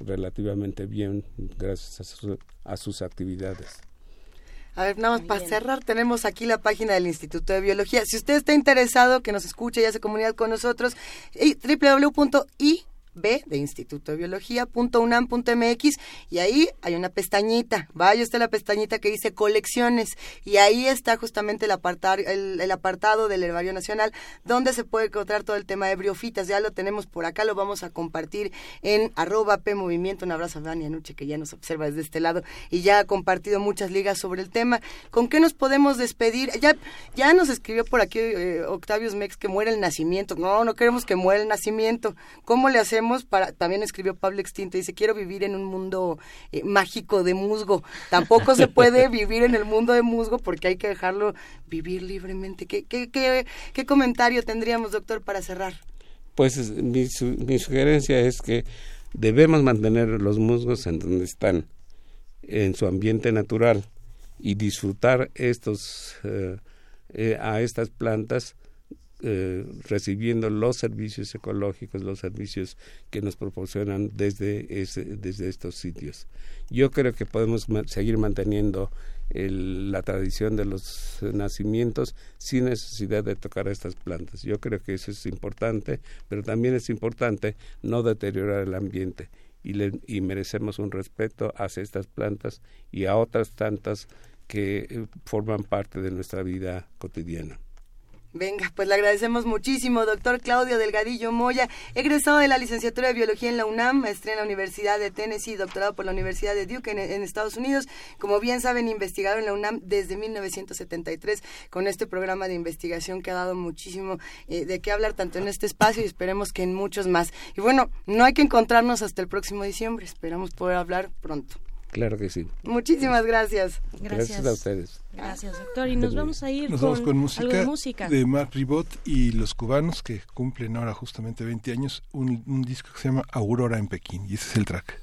relativamente bien gracias a, sus actividades. A ver, nada más para cerrar, tenemos aquí la página del Instituto de Biología. Si usted está interesado, que nos escuche y hace comunidad con nosotros, www.i B de Instituto de Biología, .unam.mx y ahí hay una pestañita, vaya usted la pestañita que dice colecciones y ahí está justamente el, apartar, el, apartado del Herbario Nacional donde se puede encontrar todo el tema de briofitas, ya lo tenemos por acá, lo vamos a compartir en arroba P Movimiento, un abrazo a Dani Anuche que ya nos observa desde este lado y ya ha compartido muchas ligas sobre el tema. ¿Con qué nos podemos despedir? Ya, ya nos escribió por aquí eh, Octavius Mex que muere el nacimiento, no, no queremos que muera el nacimiento, ¿cómo le hacemos? Para, también escribió Pablo Extinto, dice, quiero vivir en un mundo eh, mágico de musgo. Tampoco se puede vivir en el mundo de musgo porque hay que dejarlo vivir libremente. ¿Qué, qué, qué, comentario tendríamos, doctor, para cerrar? Pues mi, mi sugerencia es que debemos mantener los musgos en donde están, en su ambiente natural, y disfrutar estos, eh, eh, a estas plantas eh, recibiendo los servicios ecológicos, los servicios que nos proporcionan desde, desde estos sitios. Yo creo que podemos seguir manteniendo la tradición de los nacimientos sin necesidad de tocar estas plantas. Yo creo que eso es importante, pero también es importante no deteriorar el ambiente y, y merecemos un respeto hacia estas plantas y a otras tantas que eh, forman parte de nuestra vida cotidiana. Venga, pues le agradecemos muchísimo, doctor Claudio Delgadillo Moya, egresado de la licenciatura de Biología en la UNAM, maestría en la Universidad de Tennessee, doctorado por la Universidad de Duke en, Estados Unidos. Como bien saben, investigador en la UNAM desde 1973 con este programa de investigación que ha dado muchísimo eh, de qué hablar tanto en este espacio y esperemos que en muchos más. Y bueno, no hay que encontrarnos hasta el próximo diciembre, esperamos poder hablar pronto. Claro que sí. Muchísimas gracias. Gracias, a ustedes. Gracias, doctor. Y nos vamos a ir nos con, vamos con música, de música de Mark Ribot y los cubanos que cumplen ahora justamente 20 años, un, un disco que se llama Aurora en Pekín y ese es el track.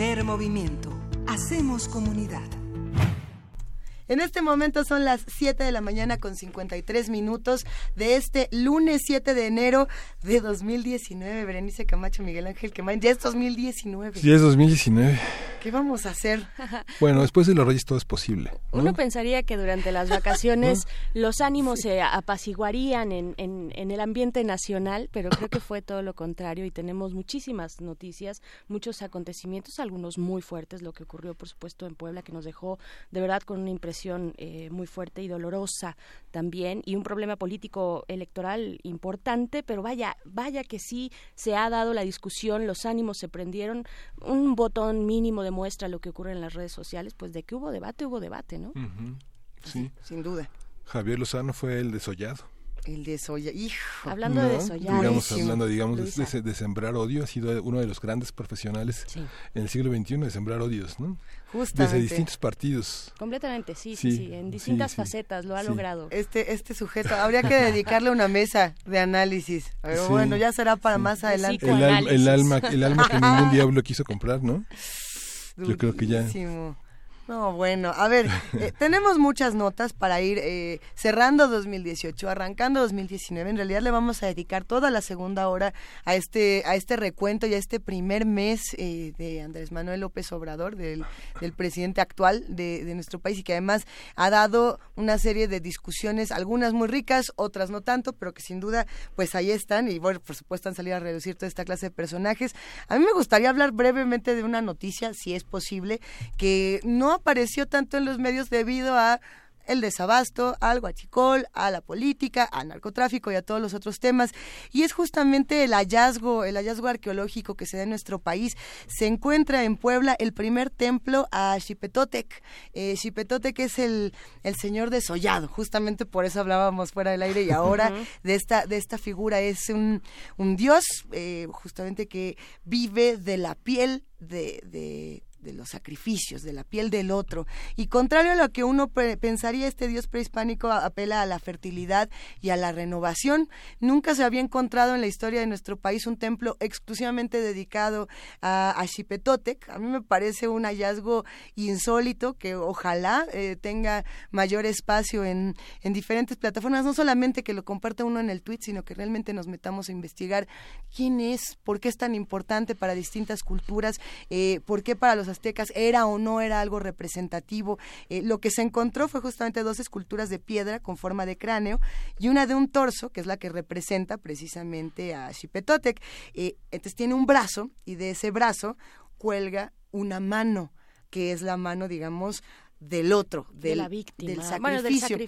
Primer movimiento. Hacemos comunidad. En este momento son las 7 de la mañana con 53 minutos de este lunes 7 de enero de 2019. Berenice Camacho, Miguel Ángel Quemain, ya es 2019. Ya es 2019. ¿Qué vamos a hacer? Bueno, después de los Reyes todo es posible. Uno pensaría que durante las vacaciones los ánimos se apaciguarían en, en, en, el ambiente nacional, pero creo que fue todo lo contrario y tenemos muchísimas noticias, muchos acontecimientos, algunos muy fuertes, lo que ocurrió por supuesto en Puebla, que nos dejó de verdad con una impresión eh, muy fuerte y dolorosa también y un problema político electoral importante, pero vaya, vaya que sí se ha dado la discusión, los ánimos se prendieron, un botón mínimo demuestra lo que ocurre en las redes sociales, pues de que hubo debate, hubo debate, ¿no? Sí. Sin duda. Javier Lozano fue el desollado. El desollar, hijo. Hablando de desollar. Digamos, hablando, digamos, de, sembrar odio, ha sido uno de los grandes profesionales en el siglo XXI de sembrar odios, ¿no? Justamente. Desde distintos partidos. Completamente, sí, sí, sí, en distintas facetas lo ha logrado. Este, este sujeto, habría que dedicarle una mesa de análisis, pero bueno, ya será para más adelante. El, el, alma, el alma que ningún diablo quiso comprar, ¿no? Yo creo que ya. No, bueno, a ver, eh, tenemos muchas notas para ir eh, cerrando 2018, arrancando 2019. En realidad le vamos a dedicar toda la segunda hora a este a este recuento y a este primer mes eh, de Andrés Manuel López Obrador, del, del presidente actual de, de, nuestro país y que además ha dado una serie de discusiones, algunas muy ricas, otras no tanto, pero que sin duda pues ahí están y bueno, por supuesto han salido a reducir toda esta clase de personajes. A mí me gustaría hablar brevemente de una noticia, si es posible, que no apareció tanto en los medios debido a el desabasto, al guachicol, a la política, al narcotráfico y a todos los otros temas. Y es justamente el hallazgo, el hallazgo arqueológico que se da en nuestro país. Se encuentra en Puebla el primer templo a Xipetotec. Eh, Xipetotec es el, el señor desollado, justamente por eso hablábamos fuera del aire y ahora de esta, de esta figura. Es un, un dios eh, justamente que vive de la piel de de los sacrificios, de la piel del otro. Y contrario a lo que uno pensaría, este dios prehispánico apela a la fertilidad y a la renovación. Nunca se había encontrado en la historia de nuestro país un templo exclusivamente dedicado a, Xipetotec. A mí me parece un hallazgo insólito que ojalá eh, tenga mayor espacio en, en diferentes plataformas, no solamente que lo comparta uno en el tweet, sino que realmente nos metamos a investigar quién es, por qué es tan importante para distintas culturas, eh, por qué para los aztecas era o no era algo representativo. Eh, lo que se encontró fue justamente dos esculturas de piedra con forma de cráneo y una de un torso, que es la que representa precisamente a Xipetotec. Eh, entonces tiene un brazo y de ese brazo cuelga una mano que es la mano, digamos, del otro, del, de la víctima, del sacrificio.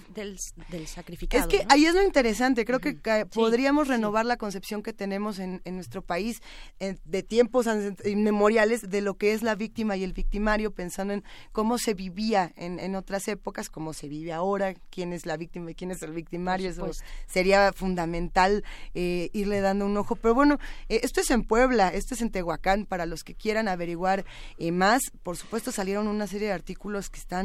del, sacrificado. Es que ahí es lo interesante, creo que podríamos renovar la concepción que tenemos en, en nuestro país de tiempos inmemoriales de lo que es la víctima y el victimario, pensando en cómo se vivía en, en otras épocas, cómo se vive ahora, quién es la víctima y quién es el victimario, eso sería fundamental eh, irle dando un ojo. Pero bueno, eh, esto es en Puebla, esto es en Tehuacán, para los que quieran averiguar eh, más, por supuesto salieron una serie de artículos que están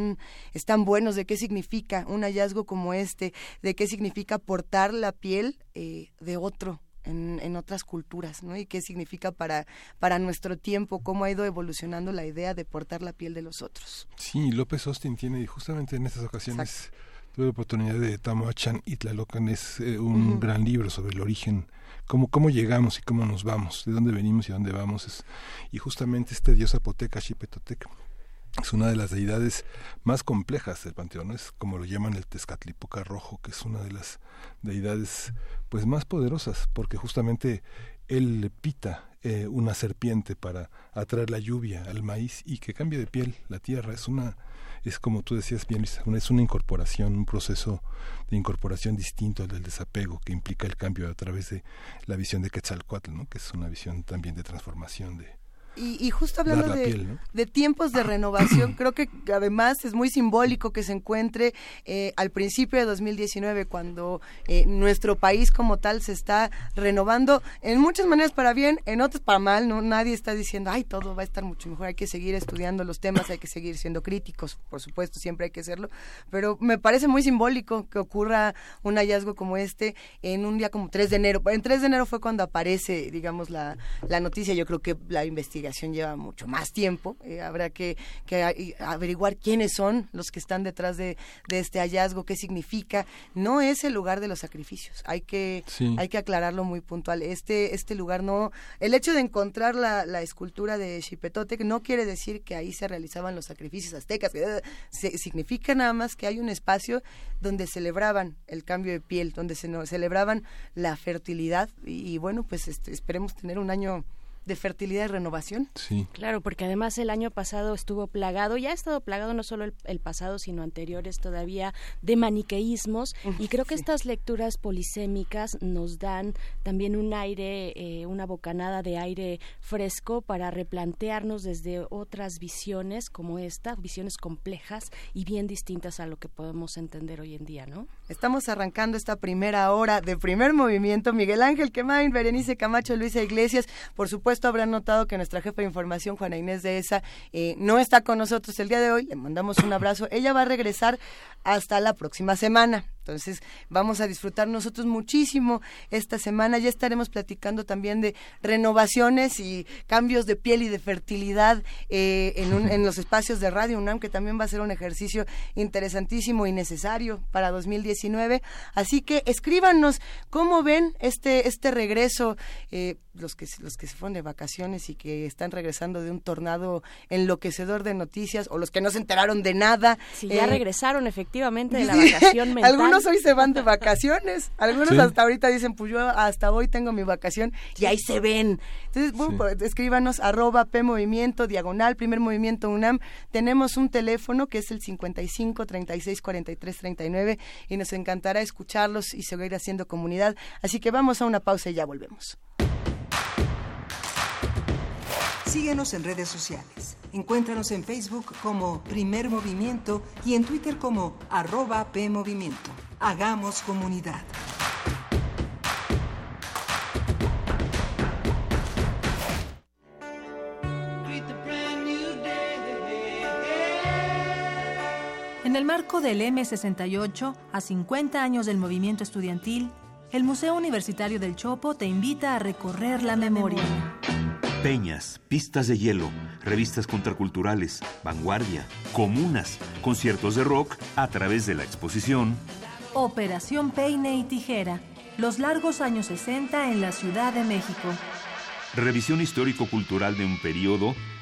están, buenos, de qué significa un hallazgo como este, de qué significa portar la piel eh, de otro, en, otras culturas, ¿no? Y qué significa para, para nuestro tiempo, cómo ha ido evolucionando la idea de portar la piel de los otros. Sí, López Austin tiene justamente en estas ocasiones tuve la oportunidad de Tamoachan y Tlalocan, es eh, un gran libro sobre el origen, cómo, cómo llegamos y cómo nos vamos, de dónde venimos y dónde vamos. Es, y justamente este dios zapoteca, Xipetotec, es una de las deidades más complejas del panteón, es como lo llaman el Tezcatlipoca rojo, que es una de las deidades pues más poderosas, porque justamente él pita eh, una serpiente para atraer la lluvia al maíz y que cambie de piel la tierra. Es una, es como tú decías bien, es una incorporación, un proceso de incorporación distinto al del desapego que implica el cambio a través de la visión de Quetzalcoatl, ¿no? que es una visión también de transformación de, y, justo hablando de, tiempos de renovación, creo que además es muy simbólico que se encuentre eh, al principio de 2019, cuando eh, nuestro país como tal se está renovando, en muchas maneras para bien, en otras para mal, no nadie está diciendo, ay, todo va a estar mucho mejor, hay que seguir estudiando los temas, hay que seguir siendo críticos, por supuesto, siempre hay que hacerlo, pero me parece muy simbólico que ocurra un hallazgo como este en un día como 3 de enero. En 3 de enero fue cuando aparece, digamos, la, la noticia, yo creo que la investigación investigación lleva mucho más tiempo. Eh, habrá que, que, averiguar quiénes son los que están detrás de, de, este hallazgo, qué significa. No es el lugar de los sacrificios. Hay que, hay que aclararlo muy puntual. Este, este lugar no. El hecho de encontrar la, la escultura de Xipetotec no quiere decir que ahí se realizaban los sacrificios aztecas. significa nada más que hay un espacio donde celebraban el cambio de piel, donde se celebraban la fertilidad y, bueno, pues este, esperemos tener un año de fertilidad y renovación. Sí. Claro, porque además el año pasado estuvo plagado, ya ha estado plagado no solo el, pasado, sino anteriores todavía de maniqueísmos. y creo que estas lecturas polisémicas nos dan también un aire, eh, una bocanada de aire fresco para replantearnos desde otras visiones como esta, visiones complejas y bien distintas a lo que podemos entender hoy en día, ¿no? Estamos arrancando esta primera hora de primer movimiento. Miguel Ángel Quemain, Berenice Camacho, Luisa Iglesias, por supuesto esto habrán notado que nuestra jefa de información, Juana Inés de ESA, eh, no está con nosotros el día de hoy. Le mandamos un abrazo. Ella va a regresar hasta la próxima semana. Entonces, vamos a disfrutar nosotros muchísimo esta semana. Ya estaremos platicando también de renovaciones y cambios de piel y de fertilidad eh, en, en, los espacios de Radio UNAM, que también va a ser un ejercicio interesantísimo y necesario para 2019. Así que escríbanos cómo ven este, este regreso, eh, los, que, los que se fueron de vacaciones y que están regresando de un tornado enloquecedor de noticias, o los que no se enteraron de nada. Sí, ya eh, regresaron efectivamente de la vacación mental hoy se van de vacaciones. Algunos hasta ahorita dicen, pues yo hasta hoy tengo mi vacación y ahí se ven. Entonces, bueno, pues, escríbanos arroba P Movimiento, diagonal, primer movimiento UNAM. Tenemos un teléfono que es el 55 36 43 39 y nos encantará escucharlos y seguir haciendo comunidad. Así que vamos a una pausa y ya volvemos. Síguenos en redes sociales. Encuéntranos en Facebook como Primer Movimiento y en Twitter como arroba PMovimiento. Hagamos comunidad. En el marco del M68, a 50 años del movimiento estudiantil, el Museo Universitario del Chopo te invita a recorrer la memoria. Peñas, pistas de hielo, revistas contraculturales, vanguardia, comunas, conciertos de rock a través de la exposición. Operación Peine y Tijera, los largos años 60 en la Ciudad de México. Revisión histórico-cultural de un periodo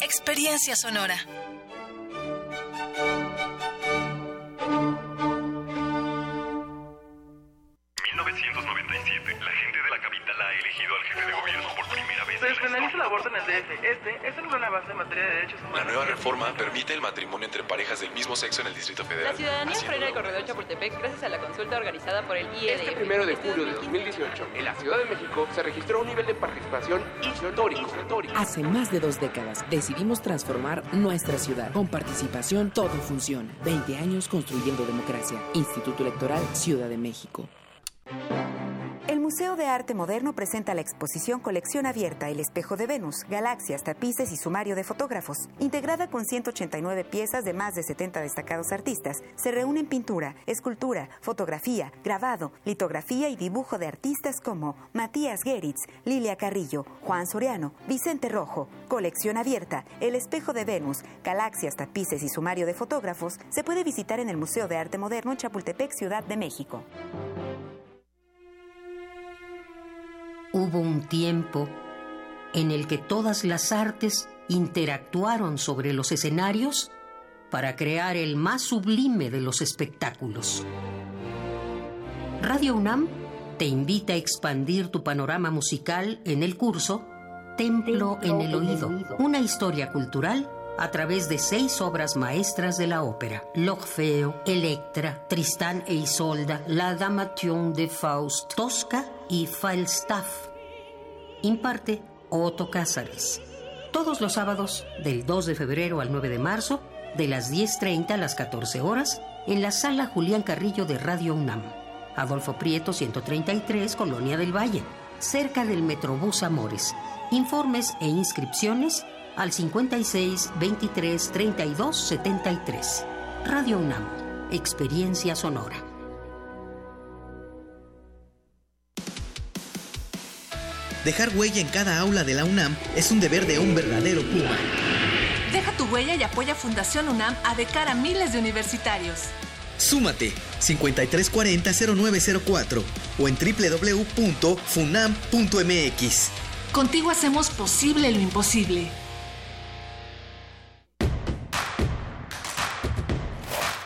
Experiencia sonora. 1997, la gente de la capital ha elegido al jefe de gobierno por primera vez. Se despenaliza el aborto en el DF. Este es el gran avance en materia de derechos humanos. La nueva reforma permite el matrimonio entre parejas del mismo sexo en el Distrito Federal. La ciudadanía frena el corredor Chapultepec gracias a la consulta organizada por el IED. Este primero de julio de 2018, en la Ciudad de México se registró un nivel de participación histórico. Hace más de dos décadas decidimos transformar nuestra ciudad. Con participación todo funciona. 20 años construyendo democracia. Instituto Electoral Ciudad de México. El Museo de Arte Moderno presenta la exposición Colección Abierta El Espejo de Venus, Galaxias, Tapices y Sumario de Fotógrafos. Integrada con 189 piezas de más de 70 destacados artistas, se reúnen pintura, escultura, fotografía, grabado, litografía y dibujo de artistas como Matías Geritz, Lilia Carrillo, Juan Soriano, Vicente Rojo. Colección Abierta El Espejo de Venus, Galaxias, Tapices y Sumario de Fotógrafos se puede visitar en el Museo de Arte Moderno en Chapultepec, Ciudad de México. Hubo un tiempo en el que todas las artes interactuaron sobre los escenarios para crear el más sublime de los espectáculos. Radio UNAM te invita a expandir tu panorama musical en el curso Templo en el Oído, una historia cultural a través de seis obras maestras de la ópera: L'Orfeo, Electra, Tristán e Isolda, La Damation de Faust, Tosca y Falstaff. Imparte Otto Cázares. Todos los sábados, del 2 de febrero al 9 de marzo, de las 10.30 a las 14 horas, en la sala Julián Carrillo de Radio UNAM. Adolfo Prieto 133, Colonia del Valle, cerca del Metrobús Amores. Informes e inscripciones al 56 23 32 73. Radio UNAM, Experiencia Sonora. Dejar huella en cada aula de la UNAM es un deber de un verdadero Puma. Deja tu huella y apoya Fundación UNAM a de cara a miles de universitarios. Súmate 5340-0904 o en www.funam.mx. Contigo hacemos posible lo imposible.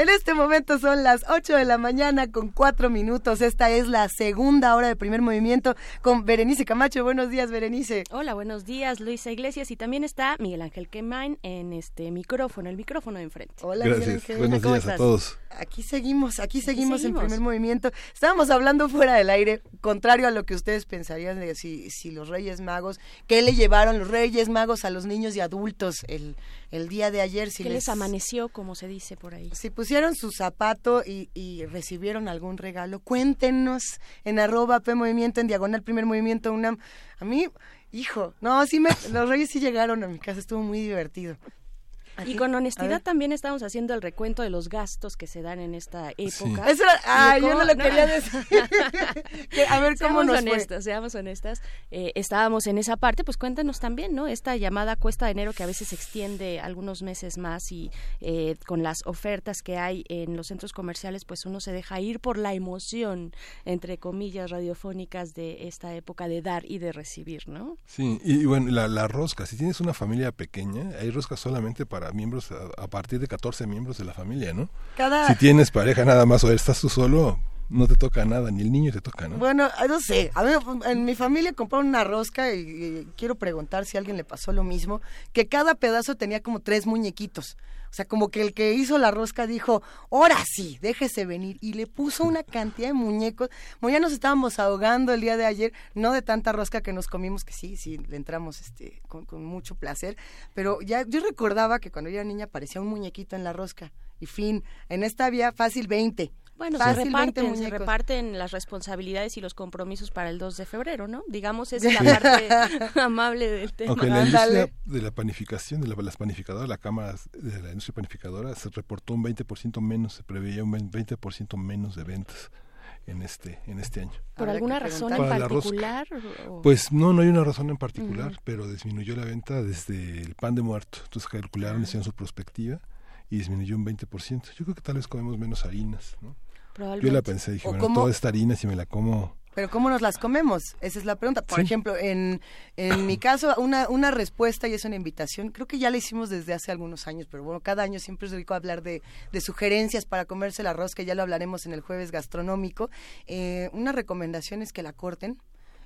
En este momento son las 8 de la mañana con 4 minutos. Esta es la segunda hora de primer movimiento con Berenice Camacho. Buenos días, Berenice. Hola, buenos días, Luisa Iglesias. Y también está Miguel Ángel Quemain en este micrófono, el micrófono de enfrente. Hola, Gracias. Miguel Ángel. Buenos días a todos. Aquí seguimos, aquí seguimos, seguimos. en primer movimiento. Estábamos hablando fuera del aire, contrario a lo que ustedes pensarían de si, si los Reyes Magos, ¿qué le llevaron los Reyes Magos a los niños y adultos el, el día de ayer? Si que les amaneció, como se dice por ahí. si pusieron su zapato y, y recibieron algún regalo, cuéntenos en arroba P Movimiento, en diagonal primer movimiento UNAM. A mí, hijo, no, sí me, los Reyes sí llegaron a mi casa, estuvo muy divertido. Y con honestidad también estamos haciendo el recuento de los gastos que se dan en esta época. Eso era- ah, yo no lo quería decir. Que, a ver cómo seamos nos fue. honestas, seamos honestas. Eh, estábamos en esa parte, pues cuéntanos también, ¿no? Esta llamada cuesta de enero que a veces se extiende algunos meses más y eh, con las ofertas que hay en los centros comerciales, pues uno se deja ir por la emoción, entre comillas, radiofónicas de esta época de dar y de recibir, ¿no? Sí, y, y bueno, la, la rosca, si tienes una familia pequeña, hay rosca solamente para miembros, a, a partir de 14 miembros de la familia, ¿no? Cada- Si tienes pareja nada más o estás tú solo, no te toca nada, ni el niño te toca, ¿no? Bueno, ah, no sé, a mí, en mi familia compraron una rosca y, y quiero preguntar si a alguien le pasó lo mismo, que cada pedazo tenía como tres muñequitos. O sea, como que el que hizo la rosca dijo, ahora sí, déjese venir. Y le puso una cantidad de muñecos. Bueno, ya nos estábamos ahogando el día de ayer, no de tanta rosca que nos comimos, que sí, sí, le entramos este, con, con mucho placer. Pero ya yo recordaba que cuando yo era niña aparecía un muñequito en la rosca. Y fin, en esta había fácil 20. Bueno, se fácil 20 reparten, se reparten las responsabilidades y los compromisos para el 2 de febrero, ¿no? Digamos, esa es la parte amable del tema. Aunque en la industria de la panificación, de la- las panificadoras, la Cámara de la Industria Panificadora, se reportó un 20% menos, se preveía un 20% menos de ventas en este en este año. ¿Por alguna razón en particular? o- Pues no, no hay una razón en particular, pero disminuyó la venta desde el pan de muerto. Entonces calcularon, hicieron su prospectiva y disminuyó un 20%. Yo creo que tal vez comemos menos harinas, ¿no? Yo la pensé, dije, bueno, toda esta harina si me la como... Pero ¿cómo nos las comemos? Esa es la pregunta. Por Sí. ejemplo, en, en mi caso, una, una respuesta y es una invitación. Creo que ya la hicimos desde hace algunos años, pero bueno, cada año siempre es rico hablar de, de sugerencias para comerse el arroz, que ya lo hablaremos en el jueves gastronómico. Eh, una recomendación es que la corten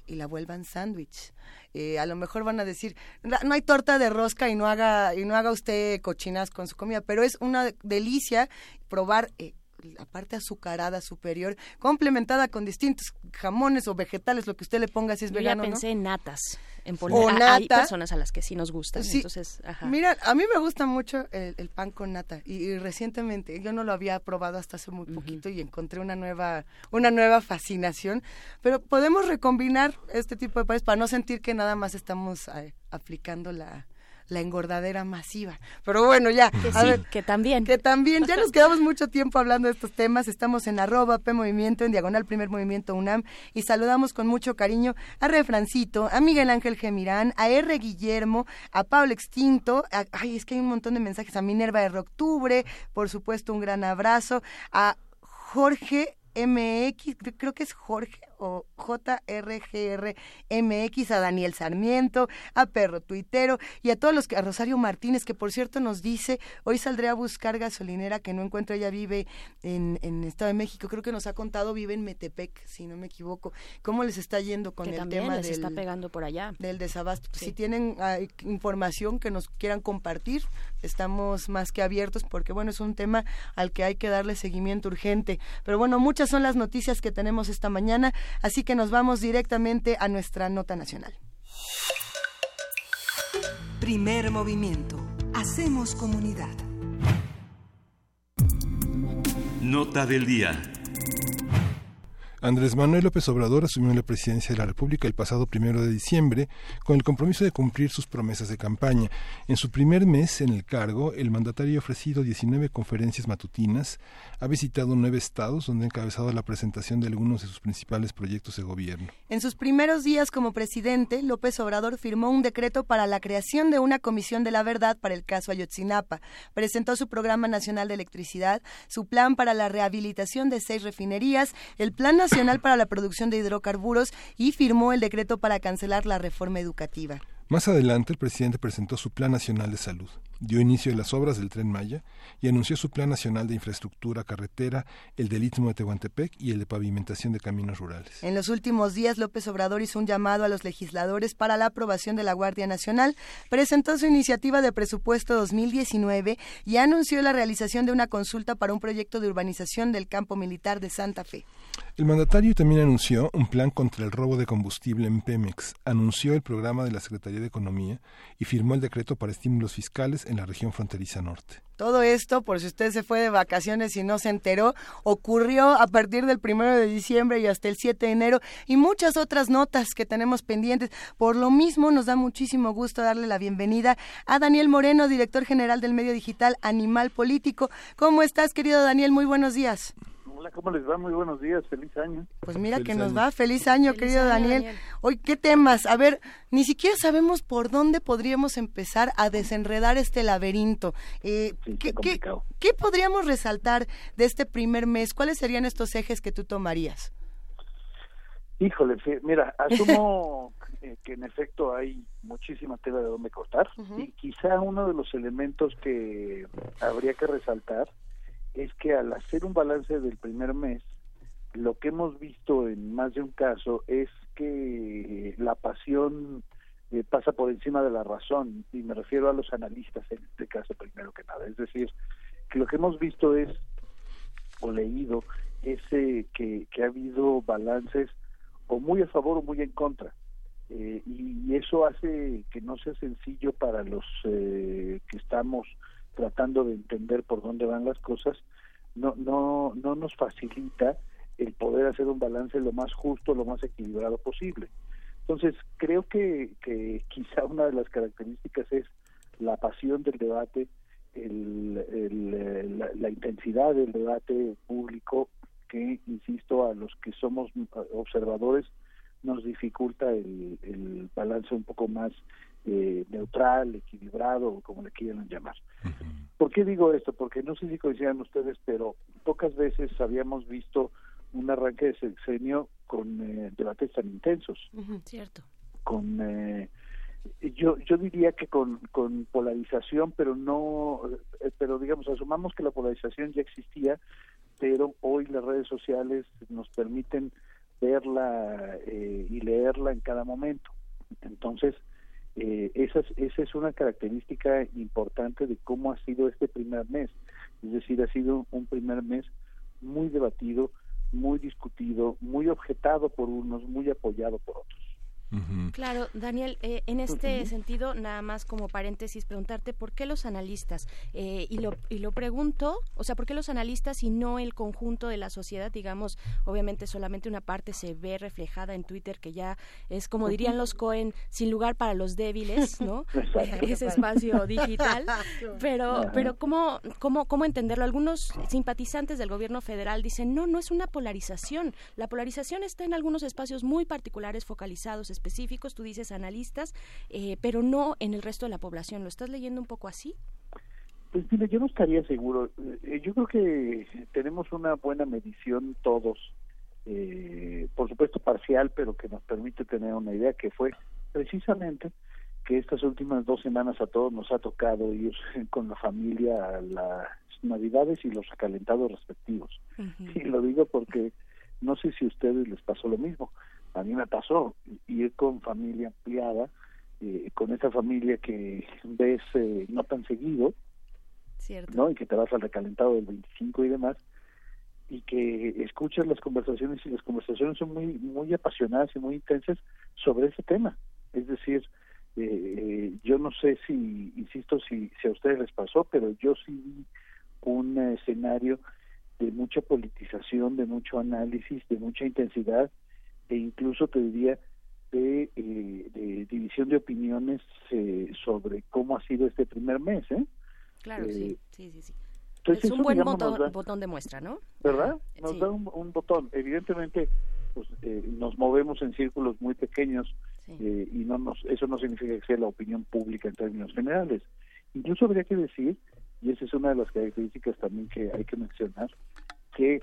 y la vuelvan sándwich. Eh, a lo mejor van a decir, "La- no hay torta de rosca y no haga y no haga usted cochinas con su comida, pero es una delicia probar eh, la parte azucarada superior, complementada con distintos jamones o vegetales, lo que usted le ponga si es Yo ya vegano, ¿no? pensé en natas, en O poner, ah, hay nata. personas a las que sí nos gustan, Sí. entonces, ajá. Mira, a mí me gusta mucho el, el pan con nata y, y recientemente yo no lo había probado hasta hace muy poquito y encontré una nueva una nueva fascinación, pero podemos recombinar este tipo de panes para no sentir que nada más estamos eh, aplicando la la engordadera masiva. Pero bueno, ya. Que sí, que también. Que también. Ya nos quedamos mucho tiempo hablando de estos temas. Estamos en arroba P Movimiento, en diagonal Primer Movimiento UNAM. Y saludamos con mucho cariño a Refrancito, a Miguel Ángel Gemirán, a R. Guillermo, a Pablo Extinto. ay, es que hay un montón de mensajes. A Minerva de Octubre, por supuesto, un gran abrazo. A Jorge MX, creo que es Jorge o JRGRMX, a Daniel Sarmiento, a Perro Tuitero y a todos los que, a Rosario Martínez, que por cierto nos dice, hoy saldré a buscar gasolinera que no encuentro, ella vive en, en Estado de México, creo que nos ha contado, vive en Metepec, si no me equivoco. ¿Cómo les está yendo con el tema les está pegando por allá. del desabasto? Si tienen información que nos quieran compartir, estamos más que abiertos porque bueno, es un tema al que hay que darle seguimiento urgente. Pero bueno, muchas son las noticias que tenemos esta mañana. Así que nos vamos directamente a nuestra nota nacional. Primer movimiento. Hacemos comunidad. Nota del día. Andrés Manuel López Obrador asumió la presidencia de la República el pasado primero de diciembre con el compromiso de cumplir sus promesas de campaña. En su primer mes en el cargo, el mandatario ha ofrecido 19 conferencias matutinas, ha visitado nueve estados donde ha encabezado la presentación de algunos de sus principales proyectos de gobierno. En sus primeros días como presidente, López Obrador firmó un decreto para la creación de una comisión de la verdad para el caso Ayotzinapa. Presentó su programa nacional de electricidad, su plan para la rehabilitación de seis refinerías, el plan nacional Nacional para la Producción de Hidrocarburos y firmó el decreto para cancelar la reforma educativa. Más adelante, el presidente presentó su Plan Nacional de Salud, dio inicio a las obras del Tren Maya y anunció su Plan Nacional de Infraestructura Carretera, el del Istmo de Tehuantepec y el de pavimentación de caminos rurales. En los últimos días, López Obrador hizo un llamado a los legisladores para la aprobación de la Guardia Nacional, presentó su iniciativa de presupuesto 2019 y anunció la realización de una consulta para un proyecto de urbanización del campo militar de Santa Fe. El mandatario también anunció un plan contra el robo de combustible en Pemex, anunció el programa de la Secretaría de Economía y firmó el decreto para estímulos fiscales en la región fronteriza norte. Todo esto, por si usted se fue de vacaciones y no se enteró, ocurrió a partir del primero de diciembre y hasta el 7 de enero y muchas otras notas que tenemos pendientes. Por lo mismo, nos da muchísimo gusto darle la bienvenida a Daniel Moreno, director general del medio digital Animal Político. ¿Cómo estás, querido Daniel? Muy buenos días. ¿Cómo les va? Muy buenos días, feliz año. Pues mira que nos va, feliz año, querido Daniel. Hoy, ¿qué temas? A ver, ni siquiera sabemos por dónde podríamos empezar a desenredar este laberinto. Eh, ¿qué, qué, podríamos resaltar de este primer mes? ¿Cuáles serían estos ejes que tú tomarías? Híjole, mira, asumo que en efecto hay muchísima tela de dónde cortar y quizá uno de los elementos que habría que resaltar es que al hacer un balance del primer mes, lo que hemos visto en más de un caso es que la pasión eh, pasa por encima de la razón, y me refiero a los analistas en este caso primero que nada. Es decir, que lo que hemos visto es, o leído, es eh, que, ha habido balances o muy a favor o muy en contra. Eh, y, eso hace que no sea sencillo para los que estamos tratando de entender por dónde van las cosas, no, no, no nos facilita el poder hacer un balance lo más justo, lo más equilibrado posible. Entonces, creo que, que quizá una de las características es la pasión del debate, el, la, intensidad del debate público que, insisto, a los que somos observadores nos dificulta el, el balance un poco más eh, neutral, equilibrado, como le quieran llamar. ¿Por qué digo esto? Porque no sé si coincidan ustedes, pero pocas veces habíamos visto un arranque de sexenio con eh, debates tan intensos. cierto. Con, eh, yo, yo diría que con, con polarización, pero no, eh, pero digamos, asumamos que la polarización ya existía, pero hoy las redes sociales nos permiten verla y leerla en cada momento. Entonces, eh, esa, es, esa es una característica importante de cómo ha sido este primer mes. Es decir, ha sido un primer mes muy debatido, muy discutido, muy objetado por unos, muy apoyado por otros. Claro, Daniel, eh, en este sentido, nada más como paréntesis, preguntarte por qué los analistas, eh, y, lo, y lo pregunto, o sea, por qué los analistas y no el conjunto de la sociedad, digamos, obviamente solamente una parte se ve reflejada en Twitter, que ya es, como dirían los Cohen, sin lugar para los débiles, ¿no? Ese espacio digital, pero, pero ¿cómo, cómo, ¿cómo entenderlo? Algunos simpatizantes del gobierno federal dicen, no, no es una polarización, la polarización está en algunos espacios muy particulares, focalizados, específicos, tú dices analistas, eh, pero no en el resto de la población. ¿Lo estás leyendo un poco así? Pues mire, yo no estaría seguro. Eh, yo creo que tenemos una buena medición todos, eh, por supuesto parcial, pero que nos permite tener una idea que fue precisamente que estas últimas dos semanas a todos nos ha tocado ir con la familia a las navidades y los recalentados respectivos. Y lo digo porque no sé si a ustedes les pasó lo mismo a mí me pasó ir con familia ampliada, eh, con esa familia que ves eh, no tan seguido, ¿no? Y que te vas al recalentado del 25 y demás, y que escuchas las conversaciones y las conversaciones son muy muy apasionadas y muy intensas sobre ese tema. Es decir, eh, yo no sé si, insisto, si, si a ustedes les pasó, pero yo sí vi un escenario de mucha politización, de mucho análisis, de mucha intensidad, e incluso te diría de, eh, división de opiniones eh, sobre cómo ha sido este primer mes. ¿eh? Claro, sí, sí, sí. es un buen botón, de muestra, ¿no? ¿Verdad? Nos da un, botón. Evidentemente, pues, nos movemos en círculos muy pequeños y no nos, eso no significa que sea la opinión pública en términos generales. Incluso habría que decir, y esa es una de las características también que hay que mencionar, que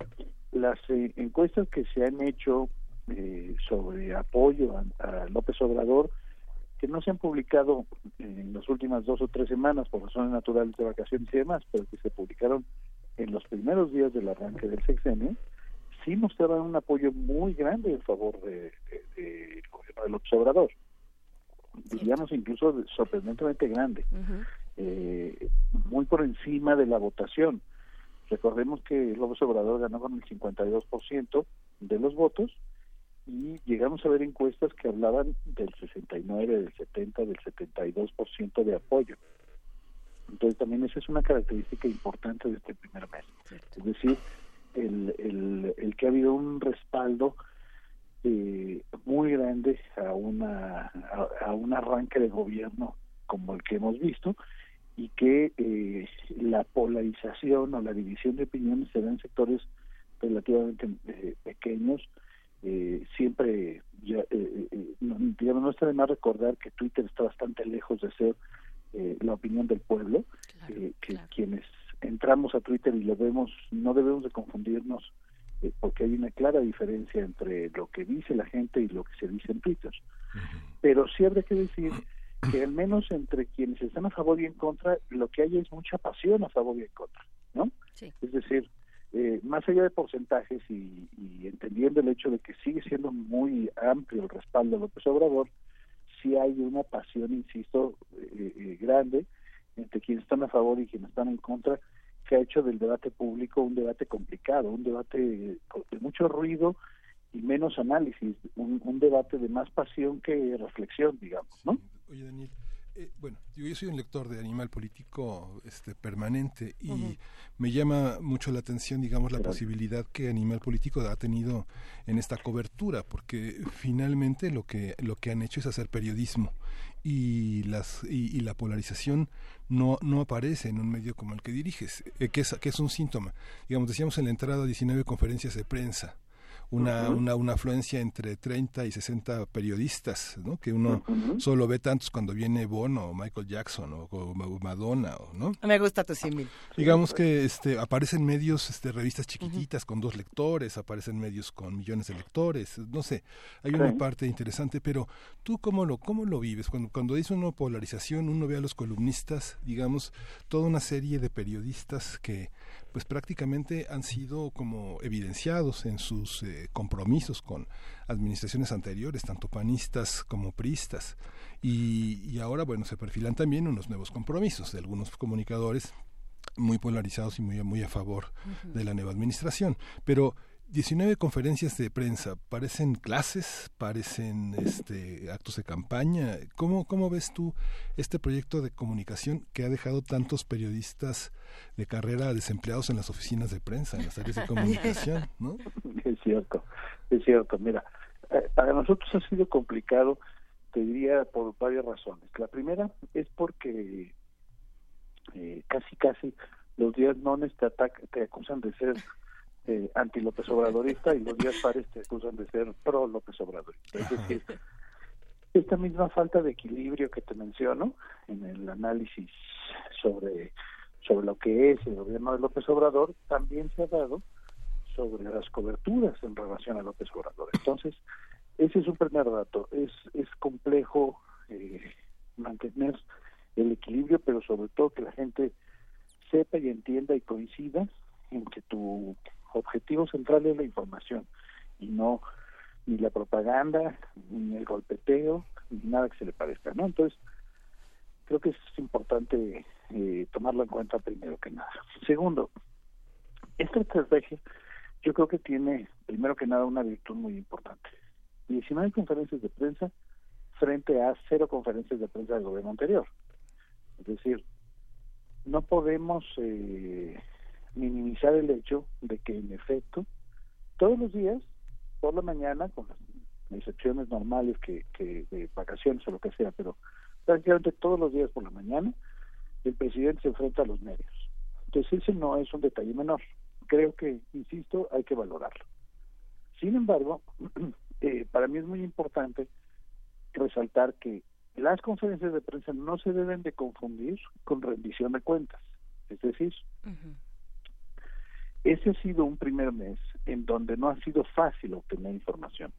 las encuestas que se han hecho eh, sobre apoyo a, López Obrador que no se han publicado en las últimas dos o tres semanas por razones naturales de vacaciones y demás, pero que se publicaron en los primeros días del arranque del sexenio, sí mostraban un apoyo muy grande en favor del de, gobierno de López Obrador. Diríamos incluso sorprendentemente grande, eh, muy por encima de la votación. Recordemos que López Obrador ganó con el 52% de los votos y llegamos a ver encuestas que hablaban del 69, del 70, del 72% de apoyo. Entonces también esa es una característica importante de este primer mes. Es decir, el, el, el, que ha habido un respaldo eh, muy grande a una a, un arranque de gobierno como el que hemos visto y que eh, la polarización o la división de opiniones se da en sectores relativamente eh, pequeños eh, siempre ya, eh, eh, eh, no, digamos no está de más recordar que Twitter está bastante lejos de ser la opinión del pueblo que quienes entramos a Twitter y lo vemos no debemos de confundirnos porque hay una clara diferencia entre lo que dice la gente y lo que se dice en Twitter. Pero sí habría que decir que al menos entre quienes están a favor y en contra lo que hay es mucha pasión a favor y en contra no es decir eh, más de porcentajes y, entendiendo el hecho de que sigue siendo muy amplio el respaldo de López Obrador, sí hay una pasión, insisto, eh, eh, grande entre quienes están a favor y quienes están en contra, que ha hecho del debate público un debate complicado, un debate de mucho ruido y menos análisis, un, un debate de más pasión que reflexión, digamos, ¿no? Oye, Daniel, eh, bueno, yo soy un lector de Animal Político este, permanente y me llama mucho la atención, digamos, la posibilidad que Animal Político ha tenido en esta cobertura, porque finalmente lo que lo que han hecho es hacer periodismo y las y, la polarización no no aparece en un medio como el que diriges, eh, que es que es un síntoma. Digamos, decíamos en la entrada 19 conferencias de prensa una, una, una, afluencia entre 30 y 60 periodistas, ¿no? Que uno solo ve tantos cuando viene Bono o Michael Jackson o, Madonna, ¿no? Me gusta tu símil. Digamos que este, aparecen medios, este, revistas chiquititas con dos lectores, aparecen medios con millones de lectores, no sé, hay una parte interesante, pero tú cómo lo, cómo lo vives? Cuando, cuando dice una polarización, uno ve a los columnistas, digamos, toda una serie de periodistas que pues prácticamente han sido como evidenciados en sus eh, compromisos con administraciones anteriores, tanto panistas como priistas. Y, ahora, bueno, se perfilan también unos nuevos compromisos de algunos comunicadores muy polarizados y muy, muy a favor de la nueva administración. Pero 19 conferencias de prensa, ¿parecen clases? ¿Parecen este, actos de campaña? ¿Cómo, ¿Cómo ves tú este proyecto de comunicación que ha dejado tantos periodistas de carrera desempleados en las oficinas de prensa, en las áreas de comunicación? ¿no? Es cierto, es cierto. Mira, eh, para nosotros ha sido complicado, te diría, por varias razones. La primera es porque eh, casi, casi los días no te, te acusan de ser eh, anti López Obradorista y los días pares te acusan de ser pro López Obradorista. Es decir, esta misma falta de equilibrio que te menciono en el análisis sobre, sobre lo que es el gobierno de López Obrador también se ha dado sobre las coberturas en relación a López Obrador. Entonces, ese es un primer dato. Es, es complejo eh, mantener el equilibrio, pero sobre todo que la gente sepa y entienda y coincida en que tu objetivo central es la información y no ni la propaganda, ni el golpeteo, ni nada que se le parezca, ¿no? Entonces, creo que es importante eh, tomarlo en cuenta primero que nada. Segundo, esta estrategia yo creo que tiene, primero que nada, una virtud muy importante. 19 conferencias de prensa frente a cero conferencias de prensa del gobierno anterior. Es decir, no podemos eh, minimizar el hecho de que en efecto todos los días por la mañana con las excepciones normales que, que de vacaciones o lo que sea pero prácticamente todos los días por la mañana el presidente se enfrenta a los medios. Entonces ese no es un detalle menor. Creo que insisto hay que valorarlo. Sin embargo eh, para mí es muy importante resaltar que las conferencias de prensa no se deben de confundir con rendición de cuentas. Es decir ese ha sido un primer mes en donde no ha sido fácil obtener información,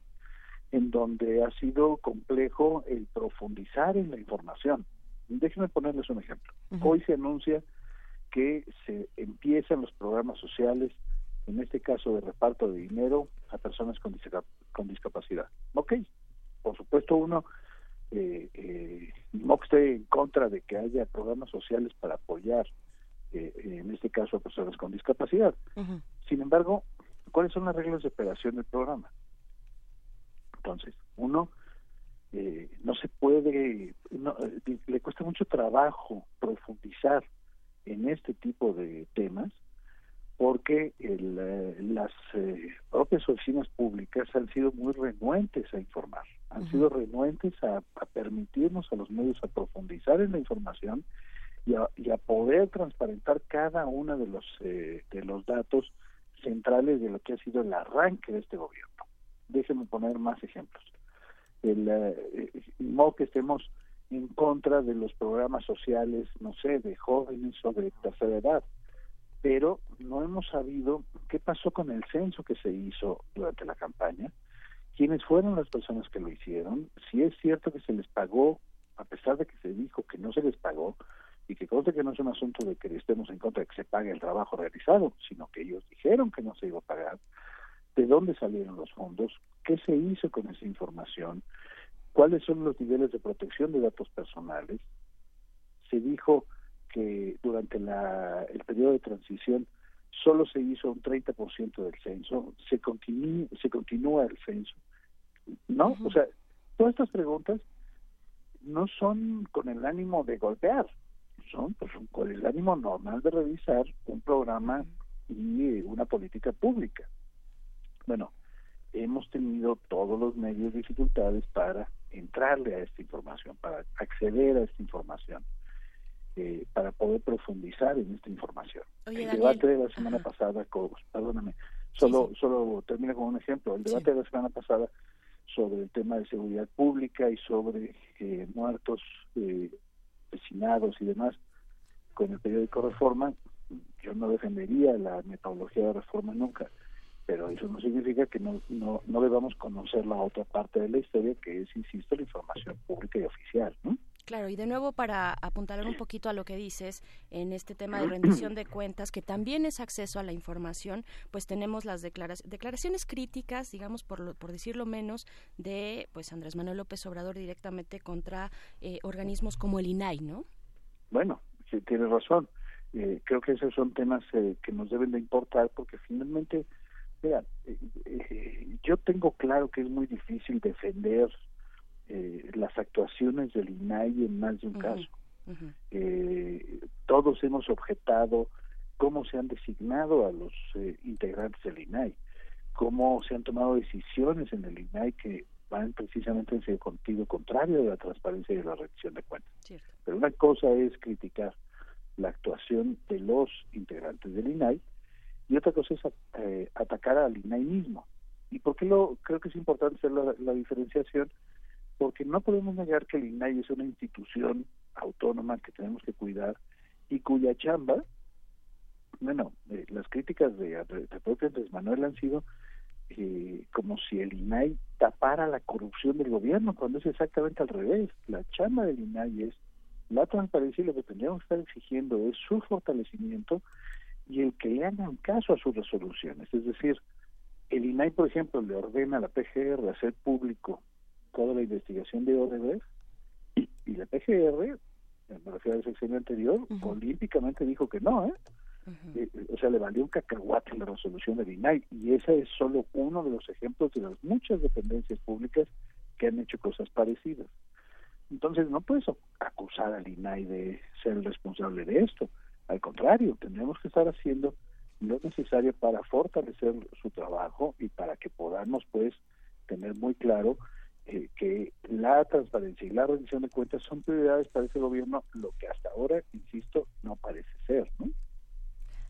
en donde ha sido complejo el profundizar en la información. Déjenme ponerles un ejemplo. Hoy se anuncia que se empiezan los programas sociales, en este caso de reparto de dinero a personas con, con discapacidad. Ok, por supuesto uno eh, eh, no esté en contra de que haya programas sociales para apoyar eh, en este caso a personas con discapacidad. Sin embargo, ¿cuáles son las reglas de operación del programa? Entonces, uno, eh, no se puede, eh, le cuesta mucho trabajo profundizar en este tipo de temas porque las propias oficinas públicas han sido muy renuentes a informar, han sido renuentes a, a, permitirnos a los medios a profundizar en la información y a, poder transparentar cada uno de los eh, de los datos centrales de lo que ha sido el arranque de este gobierno. Déjenme poner más ejemplos. El, eh, no que estemos en contra de los programas sociales, no sé, de jóvenes o de tercera edad, pero no hemos sabido qué pasó con el censo que se hizo durante la campaña, quiénes fueron las personas que lo hicieron, si es cierto que se les pagó, a pesar de que se dijo que no se les pagó, y que conste que no es un asunto de que estemos en contra de que se pague el trabajo realizado, sino que ellos dijeron que no se iba a pagar, de dónde salieron los fondos, qué se hizo con esa información, cuáles son los niveles de protección de datos personales. Se dijo que durante la, el periodo de transición solo se hizo un 30% del censo, se, continúa, se continúa el censo. ¿No? O sea, todas estas preguntas no son con el ánimo de golpear, son pues, con el ánimo normal de revisar un programa y una política pública. Bueno, hemos tenido todos los medios dificultades para entrarle a esta información, para acceder a esta información, eh, para poder profundizar en esta información. el debate de la semana pasada, perdóname, solo, solo termino con un ejemplo. El debate de la semana pasada sobre el tema de seguridad pública y sobre eh, muertos eh, asesinados y demás con el periódico Reforma, yo no defendería la metodología de Reforma nunca, pero eso no significa que no, no, no debamos conocer la otra parte de la historia, que es, insisto, la información pública y oficial. ¿no? Claro, y de nuevo para apuntalar un poquito a lo que dices en este tema de rendición de cuentas, que también es acceso a la información, pues tenemos las declaraciones críticas, digamos por, por decirlo menos, de pues Andrés Manuel López Obrador directamente contra eh, organismos como el INAI, ¿no? Bueno, sí, tienes razón. Eh, creo que esos son temas eh, que nos deben de importar porque finalmente Mira, yo tengo claro que es muy difícil defender las actuaciones del INAI en más de un caso. todos hemos objetado cómo se han designado a los integrantes del INAI, cómo se han tomado decisiones en el INAI que van precisamente en sentido contrario de la transparencia y de la rendición de cuentas. Pero una cosa es criticar la actuación de los integrantes del INAI y otra cosa es eh, atacar al INAI mismo. ¿Y por qué lo, creo que es importante hacer la, diferenciación? Porque no podemos negar que el INAI es una institución autónoma que tenemos que cuidar y cuya chamba, bueno, eh, las críticas de, de, propio Andrés Manuel han sido eh, como si el INAI tapara la corrupción del gobierno, cuando es exactamente al revés. La chamba del INAI es la transparencia y lo que tendríamos que estar exigiendo es su fortalecimiento y el que le hagan caso a sus resoluciones. Es decir, el INAI, por ejemplo, le ordena a la PGR hacer público toda la investigación de Odebrecht y, la PGR, me refiero al sexenio anterior, olímpicamente dijo que no, ¿eh? Eh, o sea, le valió un cacahuate la resolución del INAI y ese es solo uno de los ejemplos de las muchas dependencias públicas que han hecho cosas parecidas. Entonces no puedes acusar al INAI de ser el responsable de esto. Al contrario, tendríamos que estar haciendo lo necesario para fortalecer su trabajo y para que podamos pues tener muy claro eh, que la transparencia y la rendición de cuentas son prioridades para ese gobierno, lo que hasta ahora, insisto, no parece ser, ¿no?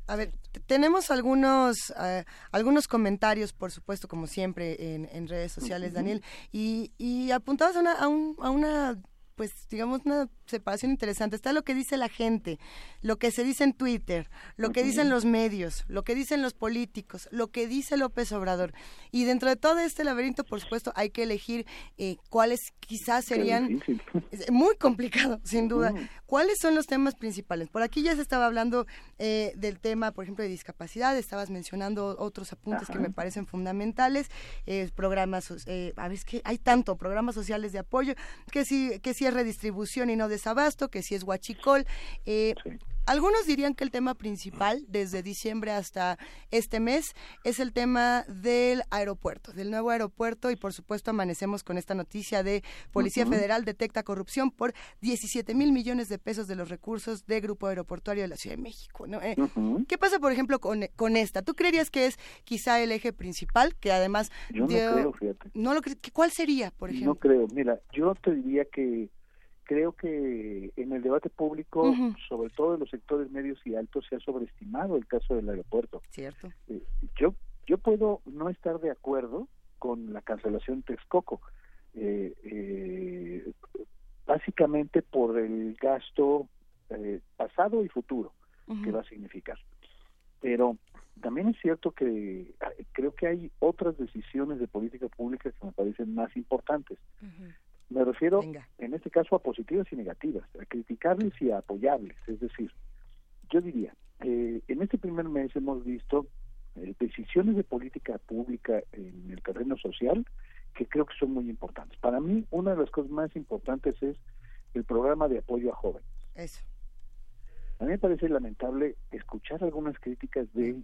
A ver, tenemos algunos eh, algunos comentarios, por supuesto, como siempre, en, en redes sociales, Daniel, y, y apuntados a una, a, un, a una pues digamos una separación interesante. Está lo que dice la gente, lo que se dice en Twitter, lo que dicen los medios, lo que dicen los políticos, lo que dice López Obrador. Y dentro de todo este laberinto, por supuesto, hay que elegir eh, cuáles quizás serían... muy complicado, sin duda. ¿Cuáles son los temas principales? Por aquí ya se estaba hablando eh, del tema, por ejemplo, de discapacidad, estabas mencionando otros apuntes que me parecen fundamentales, eh, programas, a ver, que hay tanto, programas sociales de apoyo, que sí, que sí es redistribución y no desabasto, que si es huachicol. Eh, algunos dirían que el tema principal desde diciembre hasta este mes es el tema del aeropuerto, del nuevo aeropuerto y por supuesto amanecemos con esta noticia de Policía Federal detecta corrupción por 17 mil millones de pesos de los recursos de Grupo Aeroportuario de la Ciudad de México. Eh, ¿Qué pasa por ejemplo con, con, esta? ¿Tú creerías que es quizá el eje principal que además... Yo no creo, fíjate. No lo, ¿Cuál sería, por ejemplo? No creo. Mira, yo te diría que creo que en el debate público, sobre todo en los sectores medios y altos, se ha sobreestimado el caso del aeropuerto. Cierto. Eh, yo, yo puedo no estar de acuerdo con la cancelación de Texcoco, eh, eh, básicamente por el gasto pasado y futuro que va a significar. Pero también es cierto que creo que hay otras decisiones de política pública que me parecen más importantes. Me refiero, en este caso, a positivas y negativas, a criticables y a apoyables. Es decir, yo diría, eh, en este primer mes hemos visto eh, decisiones de política pública en el terreno social que creo que son muy importantes. Para mí, una de las cosas más importantes es el programa de apoyo a jóvenes. Eso. A mí me parece lamentable escuchar algunas críticas de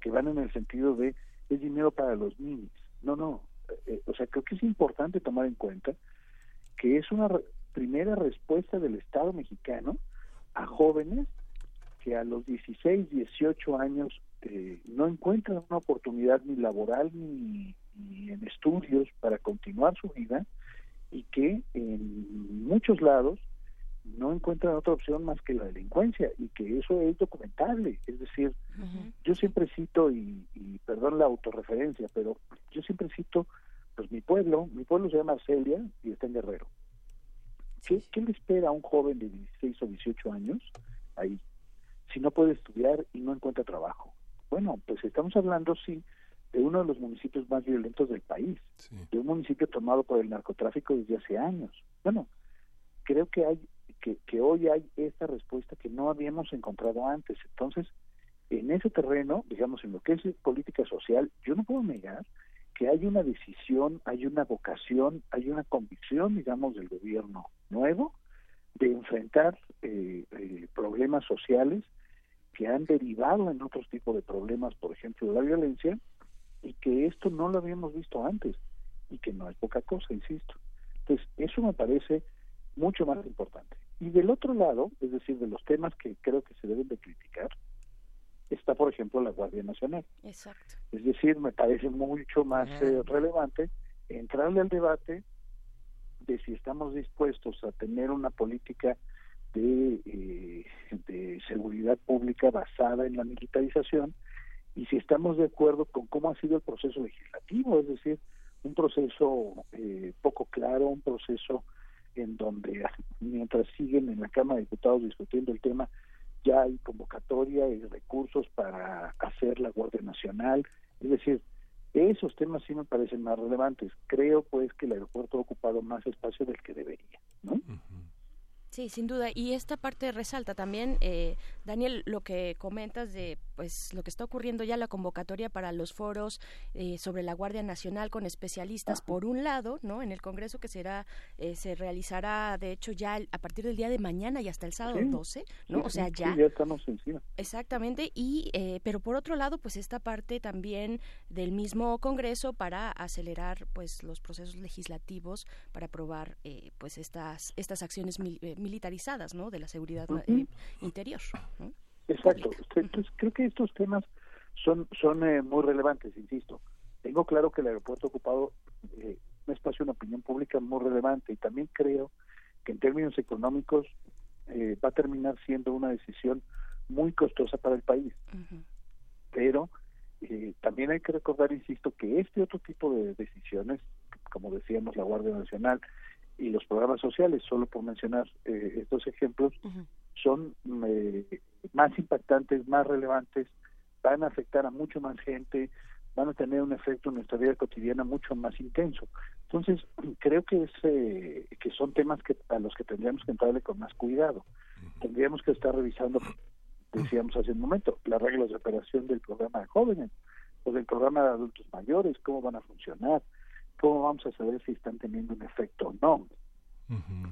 que van en el sentido de es dinero para los niños. No, no. Eh, o sea, creo que es importante tomar en cuenta que es una primera respuesta del Estado mexicano a jóvenes que a los 16, 18 años eh, no encuentran una oportunidad ni laboral ni, en estudios para continuar su vida y que en muchos lados no encuentran otra opción más que la delincuencia y que eso es documentable. Es decir, yo siempre cito, y, y, perdón la autorreferencia, pero yo siempre cito pues mi pueblo, mi pueblo se llama Arcelia y está en Guerrero. ¿Qué, ¿Qué, le espera a un joven de 16 o 18 años ahí si no puede estudiar y no encuentra trabajo? Bueno, pues estamos hablando, sí, de uno de los municipios más violentos del país, de un municipio tomado por el narcotráfico desde hace años. Bueno, creo que hay que, que hoy hay esta respuesta que no habíamos encontrado antes. Entonces, en ese terreno, digamos, en lo que es política social, yo no puedo negar que hay una decisión, hay una vocación, hay una convicción, digamos, del gobierno nuevo de enfrentar eh, eh, problemas sociales que han derivado en otros tipos de problemas, por ejemplo, la violencia, y que esto no lo habíamos visto antes y que no es poca cosa, insisto. Entonces, eso me parece mucho más importante. Y del otro lado, es decir, de los temas que creo que se deben de criticar, está, por ejemplo, la Guardia Nacional. Exacto. Es decir, me parece mucho más eh, relevante entrarle al debate de si estamos dispuestos a tener una política de, eh, de seguridad pública basada en la militarización y si estamos de acuerdo con cómo ha sido el proceso legislativo, es decir, un proceso eh, poco claro, un proceso en donde mientras siguen en la Cámara de Diputados discutiendo el tema, ya hay convocatoria y recursos para hacer la Guardia Nacional, es decir, esos temas sí me parecen más relevantes. Creo pues que el aeropuerto ha ocupado más espacio del que debería, ¿no? Sí, sin duda. Y esta parte resalta también, eh, Daniel, lo que comentas de pues lo que está ocurriendo ya la convocatoria para los foros eh, sobre la Guardia Nacional con especialistas por un lado, ¿no? En el Congreso que será eh, se realizará de hecho ya a partir del día de mañana y hasta el sábado 12, ¿no? o sea, ya ya estamos encima. Exactamente y pero por otro lado, pues esta parte también del mismo Congreso para acelerar pues los procesos legislativos para aprobar pues estas estas acciones militarizadas, ¿no? De la seguridad eh, interior. Exacto. Entonces, creo que estos temas son, son eh, muy relevantes, insisto. Tengo claro que el aeropuerto ocupado eh, un espacio en opinión pública muy relevante y también creo que en términos económicos va a terminar siendo una decisión muy costosa para el país. Pero también hay que recordar, insisto, que este otro tipo de decisiones, como decíamos, la Guardia Nacional, y los programas sociales, solo por mencionar eh, estos ejemplos, son eh, más impactantes, más relevantes, van a afectar a mucho más gente, van a tener un efecto en nuestra vida cotidiana mucho más intenso. Entonces, creo que es eh, que son temas que a los que tendríamos que entrarle con más cuidado. Tendríamos que estar revisando, decíamos hace un momento, las reglas de operación del programa de jóvenes o del programa de adultos mayores, cómo van a funcionar, ¿cómo vamos a saber si están teniendo un efecto o no?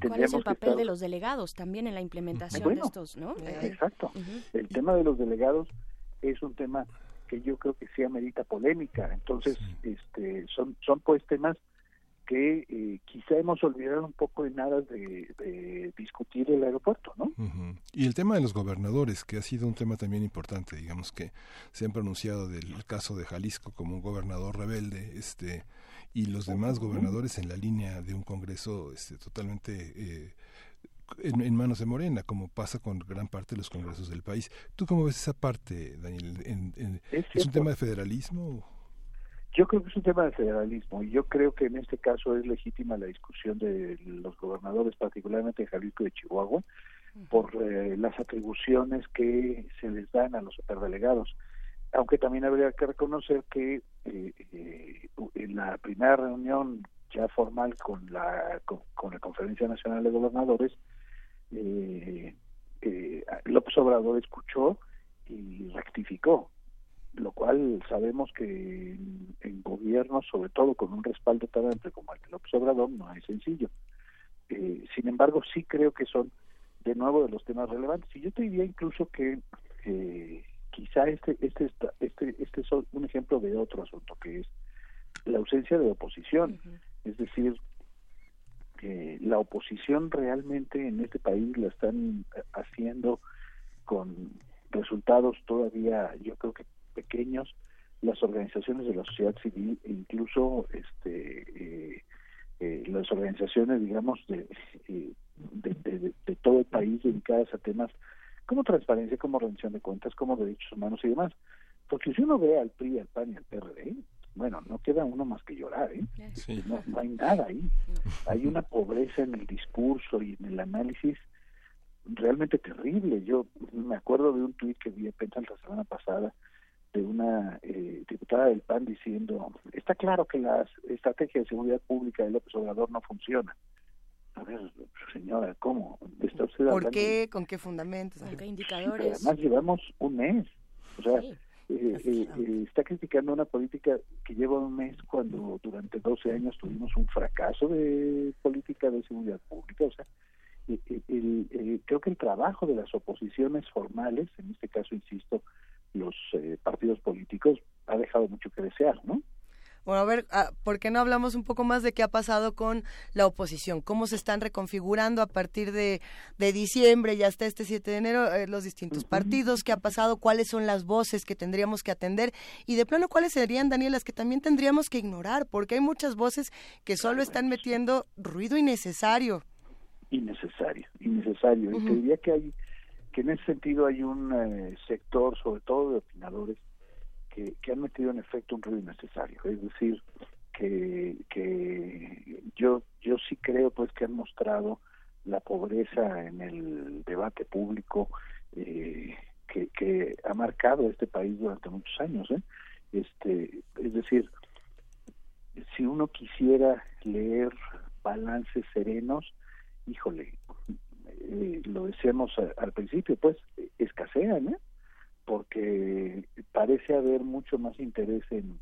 ¿Cuál es el papel de los delegados también en la implementación de estos, no? Eh, exacto. El tema de los delegados es un tema que yo creo que sí amerita polémica. Entonces, este, son, son pues temas que eh, quizá hemos olvidado un poco en nada de, discutir el aeropuerto, ¿no? Y el tema de los gobernadores, que ha sido un tema también importante, digamos que se han pronunciado del caso de Jalisco como un gobernador rebelde, este y los demás gobernadores en la línea de un Congreso este, totalmente eh, en, manos de Morena, como pasa con gran parte de los congresos del país. ¿Tú cómo ves esa parte, Daniel? ¿Es, un tema de federalismo? Yo creo que es un tema de federalismo y yo creo que en este caso es legítima la discusión de los gobernadores, particularmente de Jalisco y de Chihuahua, por eh, las atribuciones que se les dan a los superdelegados aunque también habría que reconocer que eh, eh, en la primera reunión ya formal con la con, la Conferencia Nacional de Gobernadores, eh, eh, López Obrador escuchó y rectificó, lo cual sabemos que en, en gobiernos, sobre todo con un respaldo tan amplio como el de López Obrador, no es sencillo. sin embargo, sí creo que son de nuevo de los temas relevantes. Y yo te diría incluso que quizá este, este, este, este es un ejemplo de otro asunto, que es la ausencia de oposición. Es decir, que la oposición realmente en este país la están haciendo con resultados todavía, yo creo que pequeños, las organizaciones de la sociedad civil e incluso este eh, eh, las organizaciones, digamos, de, eh, de, de, todo el país dedicadas a temas como transparencia, como rendición de cuentas, como derechos humanos y demás. Porque si uno ve al PRI, al PAN y al PRD, bueno, no queda uno más que llorar, ¿eh? No, hay nada ahí. Hay una pobreza en el discurso y en el análisis realmente terrible. Yo me acuerdo de un tuit que vi apenas la semana pasada de una eh, diputada del PAN diciendo, está claro que la estrategia de seguridad pública de López Obrador no funciona a ver, señora, ¿cómo? ¿Está usted ¿Por qué? ¿Con qué fundamentos? ¿Con qué indicadores? además llevamos un mes. O sea, eh, eh, eh, está criticando una política que lleva un mes cuando durante 12 años tuvimos un fracaso de política de seguridad pública. O sea, el, creo que el trabajo de las oposiciones formales, en este caso, insisto, los eh, partidos políticos ha dejado mucho que desear, ¿no? Bueno, a ver, ah, ¿por qué no hablamos un poco más de qué ha pasado con la oposición? ¿Cómo se están reconfigurando a partir de, diciembre y hasta este 7 de enero eh, los distintos partidos? ¿Qué ha pasado? ¿Cuáles son las voces que tendríamos que atender? Y de plano, ¿cuáles serían, Daniel, las que también tendríamos que ignorar? Porque hay muchas voces que solo están metiendo ruido innecesario. Innecesario, innecesario. Y te diría que hay que en ese sentido hay un eh, sector, sobre todo de opinadores, que, han metido en efecto un ruido innecesario. Es decir, que, que yo, yo sí creo pues que han mostrado la pobreza en el debate público eh, que, que ha marcado este país durante muchos años. ¿eh? Este, es decir, si uno quisiera leer balances serenos, híjole, eh, lo decíamos al principio, pues escasean, ¿eh? Porque parece haber mucho más interés en,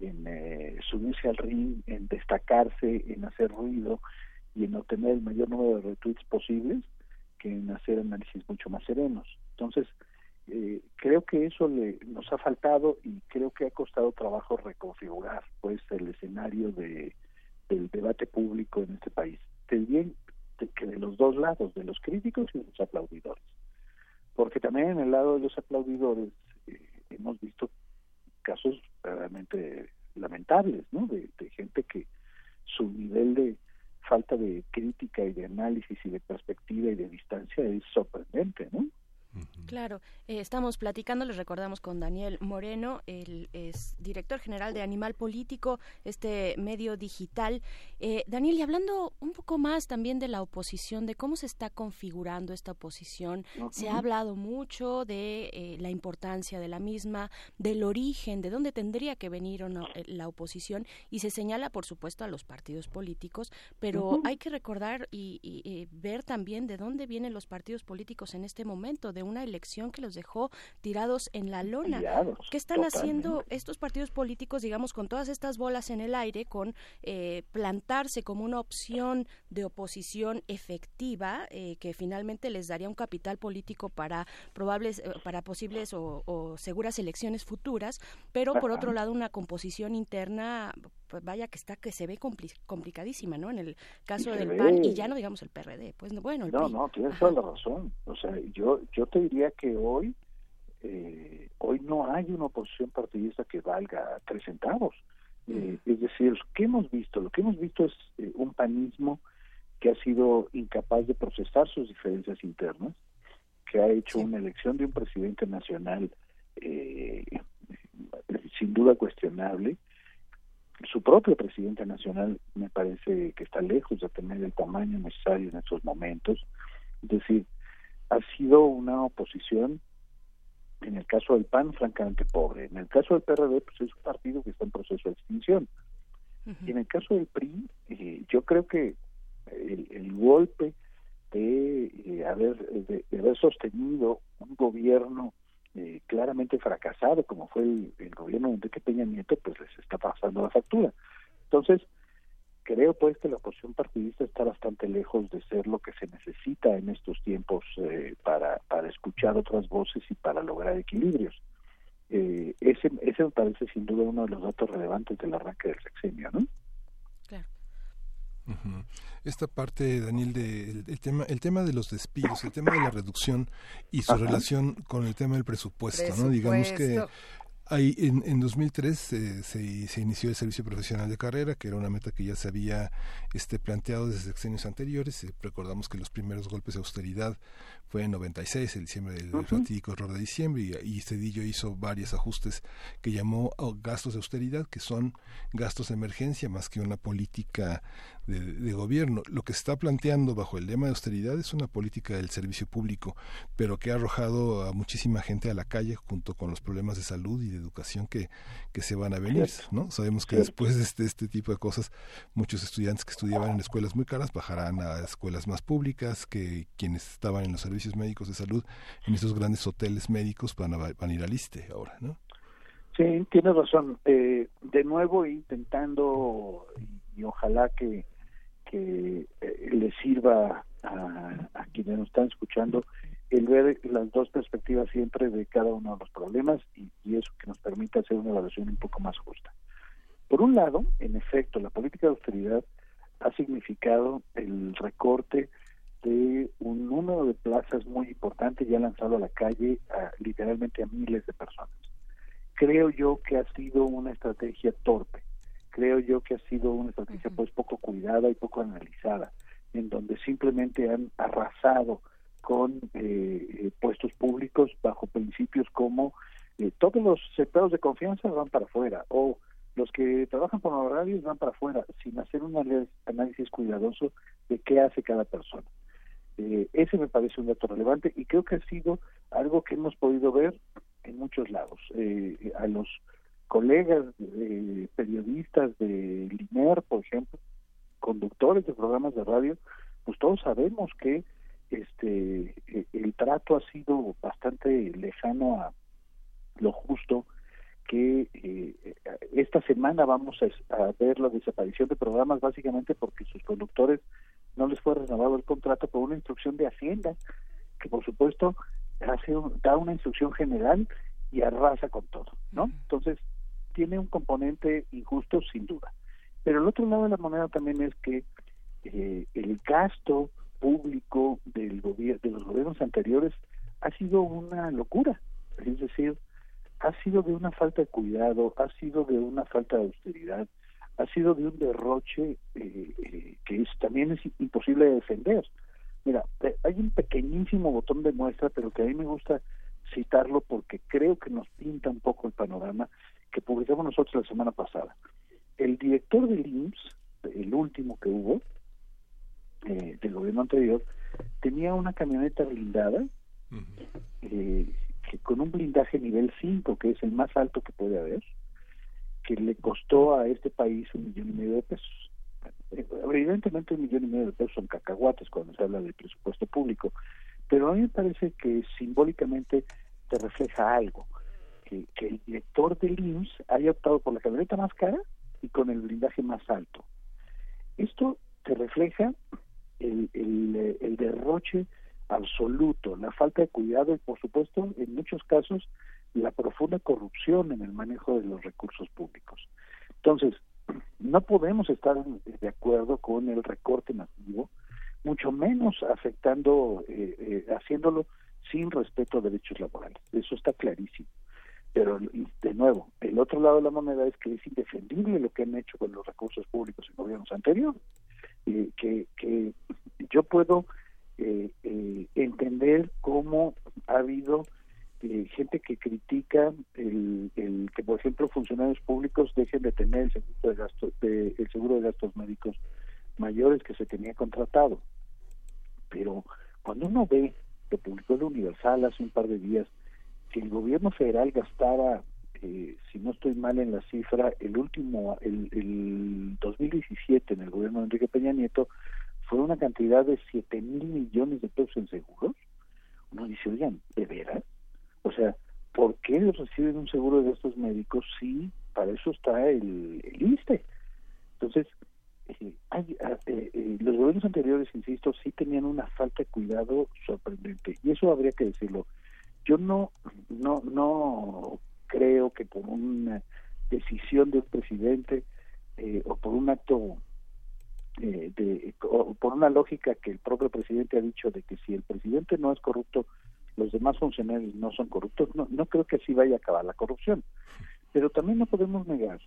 eh, subirse al ring, en destacarse, en hacer ruido y en obtener el mayor número de retweets posibles que en hacer análisis mucho más serenos. Entonces, eh, creo que eso le, nos ha faltado y creo que ha costado trabajo reconfigurar pues el escenario de, del debate público en este país. bien que de los dos lados, de los críticos y de los aplaudidores porque también en el lado de los aplaudidores eh, hemos visto casos realmente lamentables, ¿no? De, de, gente que su nivel de falta de crítica y de análisis y de perspectiva y de distancia es sorprendente, ¿no? Claro, eh, estamos platicando, les recordamos con Daniel Moreno, él es director general de Animal Político, este medio digital. Eh, Daniel, y hablando un poco más también de la oposición, de cómo se está configurando esta oposición, se ha hablado mucho de eh, la importancia de la misma, del origen, de dónde tendría que venir la oposición, y se señala, por supuesto, a los partidos políticos, pero hay que recordar y, y ver también de dónde vienen los partidos políticos en este momento, de una elección que los dejó tirados en la lona. ¿Qué están haciendo estos partidos políticos, digamos, con todas estas bolas en el aire, con eh, plantarse como una opción de oposición efectiva eh, que finalmente les daría un capital político para probables, eh, para posibles o, seguras elecciones futuras, pero por otro lado una composición interna pues vaya que está que se ve complicadísima, ¿no? En el caso del PAN y ya no digamos el PRD, pues bueno, No, no, tienes toda la razón. O sea, yo yo te diría que hoy eh, hoy no hay una oposición partidista que valga tres centavos. Eh, es decir, ¿qué hemos visto? Lo que hemos visto es eh, un panismo que ha sido incapaz de procesar sus diferencias internas, que ha hecho una elección de un presidente nacional sin duda cuestionable, su propio presidente nacional me parece que está lejos de tener el tamaño necesario en estos momentos. Es decir, ha sido una oposición, en el caso del PAN, francamente pobre. En el caso del PRD, pues es un partido que está en proceso de extinción. Y en el caso del PRI, eh, yo creo que el, golpe de, eh, haber, de haber sostenido un gobierno eh, claramente fracasado, como fue el, gobierno de Enrique Peña Nieto, pues les está pasando la factura. Entonces, creo pues que la oposición partidista está bastante lejos de ser lo que se necesita en estos tiempos eh, para, para escuchar otras voces y para lograr equilibrios. Eh, ese, ese me parece sin duda uno de los datos relevantes del arranque del sexenio, ¿no? Esta parte, Daniel, de, el, tema, el tema de los despidos, el tema de la reducción y su relación con el tema del presupuesto, ¿no? Digamos que hay, en, en 2003 eh, se, se, inició el servicio profesional de carrera, que era una meta que ya se había este, planteado desde sexenios anteriores. Eh, recordamos que los primeros golpes de austeridad fue en 96, el diciembre del fatídico error de diciembre, y, y, Cedillo hizo varios ajustes que llamó gastos de austeridad, que son gastos de emergencia más que una política de, gobierno. Lo que se está planteando bajo el lema de austeridad es una política del servicio público, pero que ha arrojado a muchísima gente a la calle junto con los problemas de salud y de educación que, que se van a venir. ¿no? Sabemos que después de este, este tipo de cosas, muchos estudiantes que estudiaban en escuelas muy caras bajarán a escuelas más públicas, que quienes estaban en los servicios médicos de salud, en esos grandes hoteles médicos, van a, van a ir al ISTE ahora. ¿no? Sí, tienes razón. Eh, de nuevo, intentando, y ojalá que que eh, le sirva a, quienes nos están escuchando el ver las dos perspectivas siempre de cada uno de los problemas y, y eso que nos permite hacer una evaluación un poco más justa. Por un lado, en efecto, la política de austeridad ha significado el recorte de un número de plazas muy importante y ha lanzado a la calle literalmente a miles de personas. Creo yo que ha sido una estrategia torpe, creo yo que ha sido una estrategia pues poco cuidada y poco analizada, en donde simplemente han arrasado con eh, eh, puestos públicos bajo principios como eh, todos los sectores de confianza van para afuera o los que trabajan por horarios van para afuera sin hacer un análisis cuidadoso de qué hace cada persona. Eh, ese me parece un dato relevante y creo que ha sido algo que hemos podido ver en muchos lados. Eh, a los colegas eh, periodistas de LINER, por ejemplo, conductores de programas de radio, pues todos sabemos que este el trato ha sido bastante lejano a lo justo que eh, esta semana vamos a, ver la desaparición de programas básicamente porque sus conductores no les fue renovado el contrato por una instrucción de Hacienda que por supuesto hace da una instrucción general y arrasa con todo, ¿no? Entonces tiene un componente injusto sin duda. Pero el otro lado de la moneda también es que eh, el gasto público del gobierno de los gobiernos anteriores ha sido una locura, es decir, ha sido de una falta de cuidado, ha sido de una falta de austeridad, ha sido de un derroche eh, eh, que es, también es imposible de defender. Mira, eh, hay un pequeñísimo botón de muestra, pero que a mí me gusta citarlo porque creo que nos pinta un poco el panorama que publicamos nosotros la semana pasada. El director del IMSS, el último que hubo, del gobierno anterior, tenía una camioneta blindada con un blindaje nivel 5, que es el más alto que puede haber, que le costó a este país un millón y medio de pesos. Evidentemente un millón y medio de pesos son cacahuates cuando se habla del presupuesto público, pero a mí me parece que simbólicamente te refleja algo, que, el director del IMSS haya optado por la camioneta más cara y con el blindaje más alto. Esto te refleja el, el, el derroche absoluto, la falta de cuidado y, por supuesto, en muchos casos, la profunda corrupción en el manejo de los recursos públicos. Entonces, no podemos estar de acuerdo con el recorte masivo, mucho menos afectando, eh, eh, haciéndolo sin respeto a derechos laborales. Eso está clarísimo. Pero, de nuevo, el otro lado de la moneda es que es indefendible lo que han hecho con los recursos públicos en gobiernos anteriores. y que, que yo puedo eh, eh, entender cómo ha habido eh, gente que critica el, que, por ejemplo, funcionarios públicos dejen de tener el seguro de gastos, el seguro de gastos médicos mayores que se tenía contratado. Pero cuando uno ve, lo publicó el Universal hace un par de días, que el gobierno federal gastara, eh, si no estoy mal en la cifra, el último, el, el 2017 en el gobierno de Enrique Peña Nieto, fue una cantidad de 7 mil millones de pesos en seguros, uno dice, oigan, ¿de veras? O sea, ¿por qué reciben un seguro de estos médicos si para eso está el, el ISTE? Entonces, eh, hay, ah, eh, eh, los gobiernos anteriores, insisto, sí tenían una falta de cuidado sorprendente y eso habría que decirlo. Yo no, no, no creo que por una decisión del presidente o por un acto de, por una lógica que el propio presidente ha dicho de que si el presidente no es corrupto, los demás funcionarios no son corruptos, no, no creo que así vaya a acabar la corrupción. Pero también no podemos negar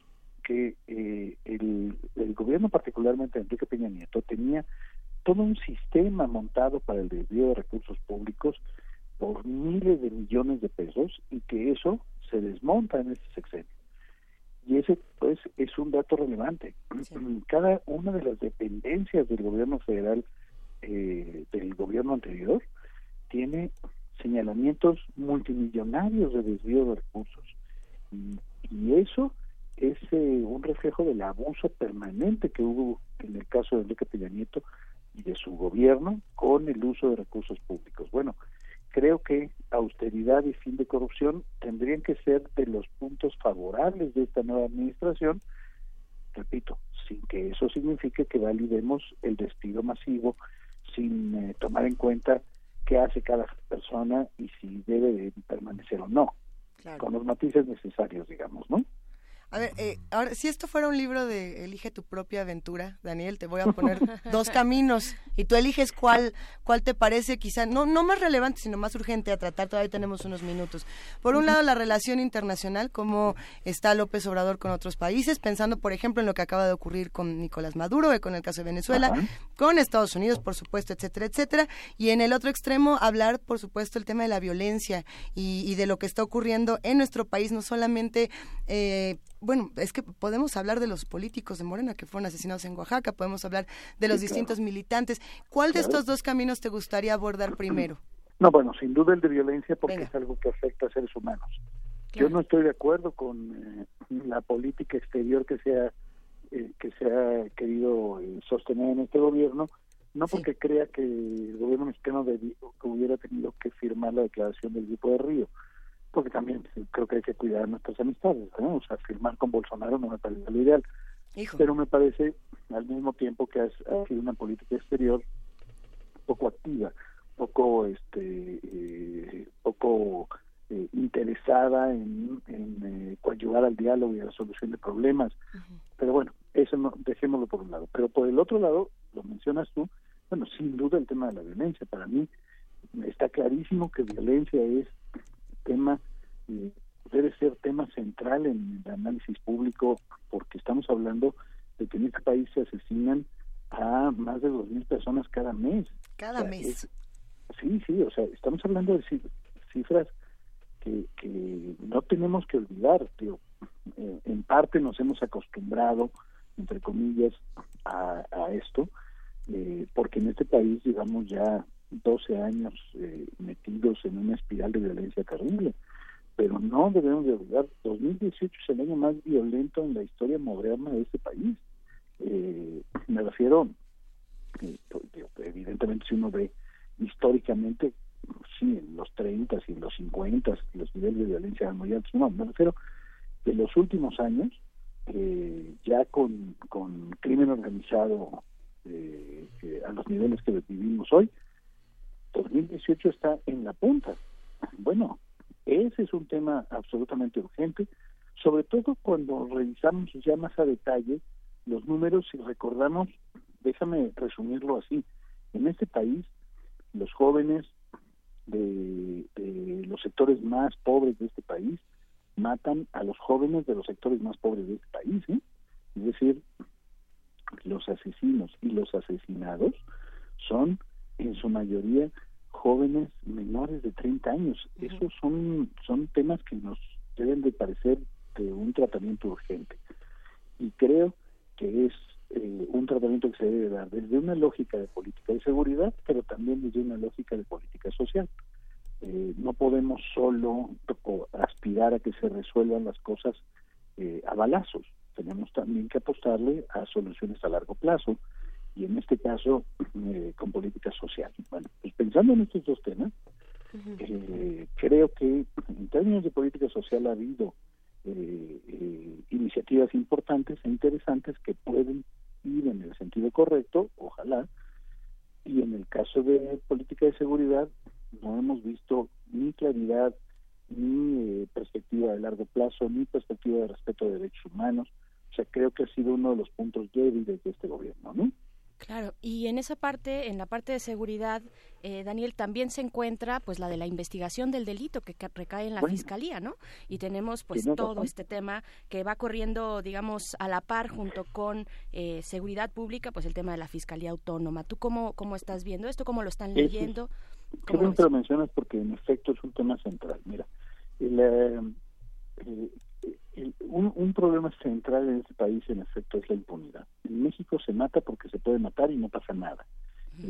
que eh, el, el gobierno, particularmente Enrique Peña Nieto, tenía todo un sistema montado para el desvío de recursos públicos por miles de millones de pesos y que eso se desmonta en este sexenio. Y ese, pues, es un dato relevante. Cada una de las dependencias del gobierno federal, eh, del gobierno anterior, tiene señalamientos multimillonarios de desvío de recursos. Y, eso es eh, un reflejo del abuso permanente que hubo en el caso de Enrique Peña y de su gobierno con el uso de recursos públicos. Bueno, creo que austeridad y fin de corrupción tendrían que ser de los puntos favorables de esta nueva administración, repito, sin que eso signifique que validemos el despido masivo, sin eh, tomar en cuenta qué hace cada persona y si debe de permanecer o no, con los matices necesarios, digamos, ¿no? A ver, eh, ahora, si esto fuera un libro de Elige tu propia aventura, Daniel, te voy a poner dos caminos y tú eliges cuál, cuál te parece quizá, no, no más relevante, sino más urgente a tratar, todavía tenemos unos minutos. Por un lado, la relación internacional, cómo está López Obrador con otros países, pensando, por ejemplo, en lo que acaba de ocurrir con Nicolás Maduro, y con el caso de Venezuela, con Estados Unidos, por supuesto, etcétera, etcétera. Y en el otro extremo, hablar, por supuesto, el tema de la violencia y, y de lo que está ocurriendo en nuestro país, no solamente... Eh, bueno, es que podemos hablar de los políticos de Morena que fueron asesinados en Oaxaca, podemos hablar de los distintos militantes. ¿Cuál de estos dos caminos te gustaría abordar primero? No, bueno, sin duda el de violencia porque es algo que afecta a seres humanos. Yo no estoy de acuerdo con eh, la política exterior que se ha, eh, que se ha querido eh, sostener en este gobierno, no porque crea que el gobierno mexicano hubiera tenido que firmar la declaración del grupo de Río, porque también creo que hay que cuidar nuestras amistades, O sea, firmar con Bolsonaro no me parece lo ideal. Pero me parece al mismo tiempo que ha, sido una política exterior poco activa, poco este eh, poco eh, interesada en, en eh, coadyuvar al diálogo y a la solución de problemas. Pero bueno, eso no, dejémoslo por un lado. Pero por el otro lado, lo mencionas tú, bueno, sin duda el tema de la violencia. Para mí está clarísimo que violencia es tema eh, debe ser tema central en el análisis público porque estamos hablando de que en este país se asesinan a más de dos mil personas cada mes. Cada mes. sí, sí, o sea, estamos hablando de cifras que, que no tenemos que olvidar. Tío. Eh, en parte nos hemos acostumbrado, entre comillas, a, a esto, eh, porque en este país, digamos, ya 12 años eh, metidos en una espiral de violencia terrible. Pero no debemos de olvidar, 2018 es el año más violento en la historia moderna de este país. Eh, me refiero, eh, evidentemente si uno ve históricamente, sí, en los 30 y en los 50 los niveles de violencia eran muy altos. No, me refiero de los últimos años, ya con, con crimen organizado a los niveles que vivimos hoy, 2018 está en la punta. Bueno, ese es un tema absolutamente urgente, sobre todo cuando revisamos ya más a detalle los números y recordamos, déjame resumirlo así, en este país los jóvenes de, los sectores más pobres de este país matan a los jóvenes de los sectores más pobres de este país, ¿eh? es decir, los asesinos y los asesinados son en su mayoría jóvenes menores de 30 años. Esos son, son temas que nos deben de parecer de un tratamiento urgente. Y creo que es eh, un tratamiento que se debe dar desde una lógica de política de seguridad, pero también desde una lógica de política social. Eh, no podemos solo aspirar a que se resuelvan las cosas eh, a balazos. Tenemos también que apostarle a soluciones a largo plazo y en este caso eh, con política social. Bueno, pues pensando en estos dos temas, eh, creo que en términos de política social ha habido eh, iniciativas importantes e interesantes que pueden ir en el sentido correcto, ojalá, y en el caso de política de seguridad no hemos visto ni claridad, ni perspectiva de largo plazo, ni perspectiva de respeto de derechos humanos. O sea, creo que ha sido uno de los puntos débiles de este gobierno, ¿no? Claro, y en esa parte, en la parte de seguridad, eh, Daniel, también se encuentra pues la de la investigación del delito que recae en la fiscalía, ¿no? Y tenemos pues todo este tema que va corriendo, digamos, a la par junto con eh, seguridad pública, pues el tema de la fiscalía autónoma. ¿Tú cómo, cómo estás viendo esto? ¿Cómo lo están leyendo? ¿Cómo lo mencionas porque en efecto es un tema central. Mira, el, eh, un, un, problema central en este país, en efecto, es la impunidad. En México se mata porque se puede matar y no pasa nada.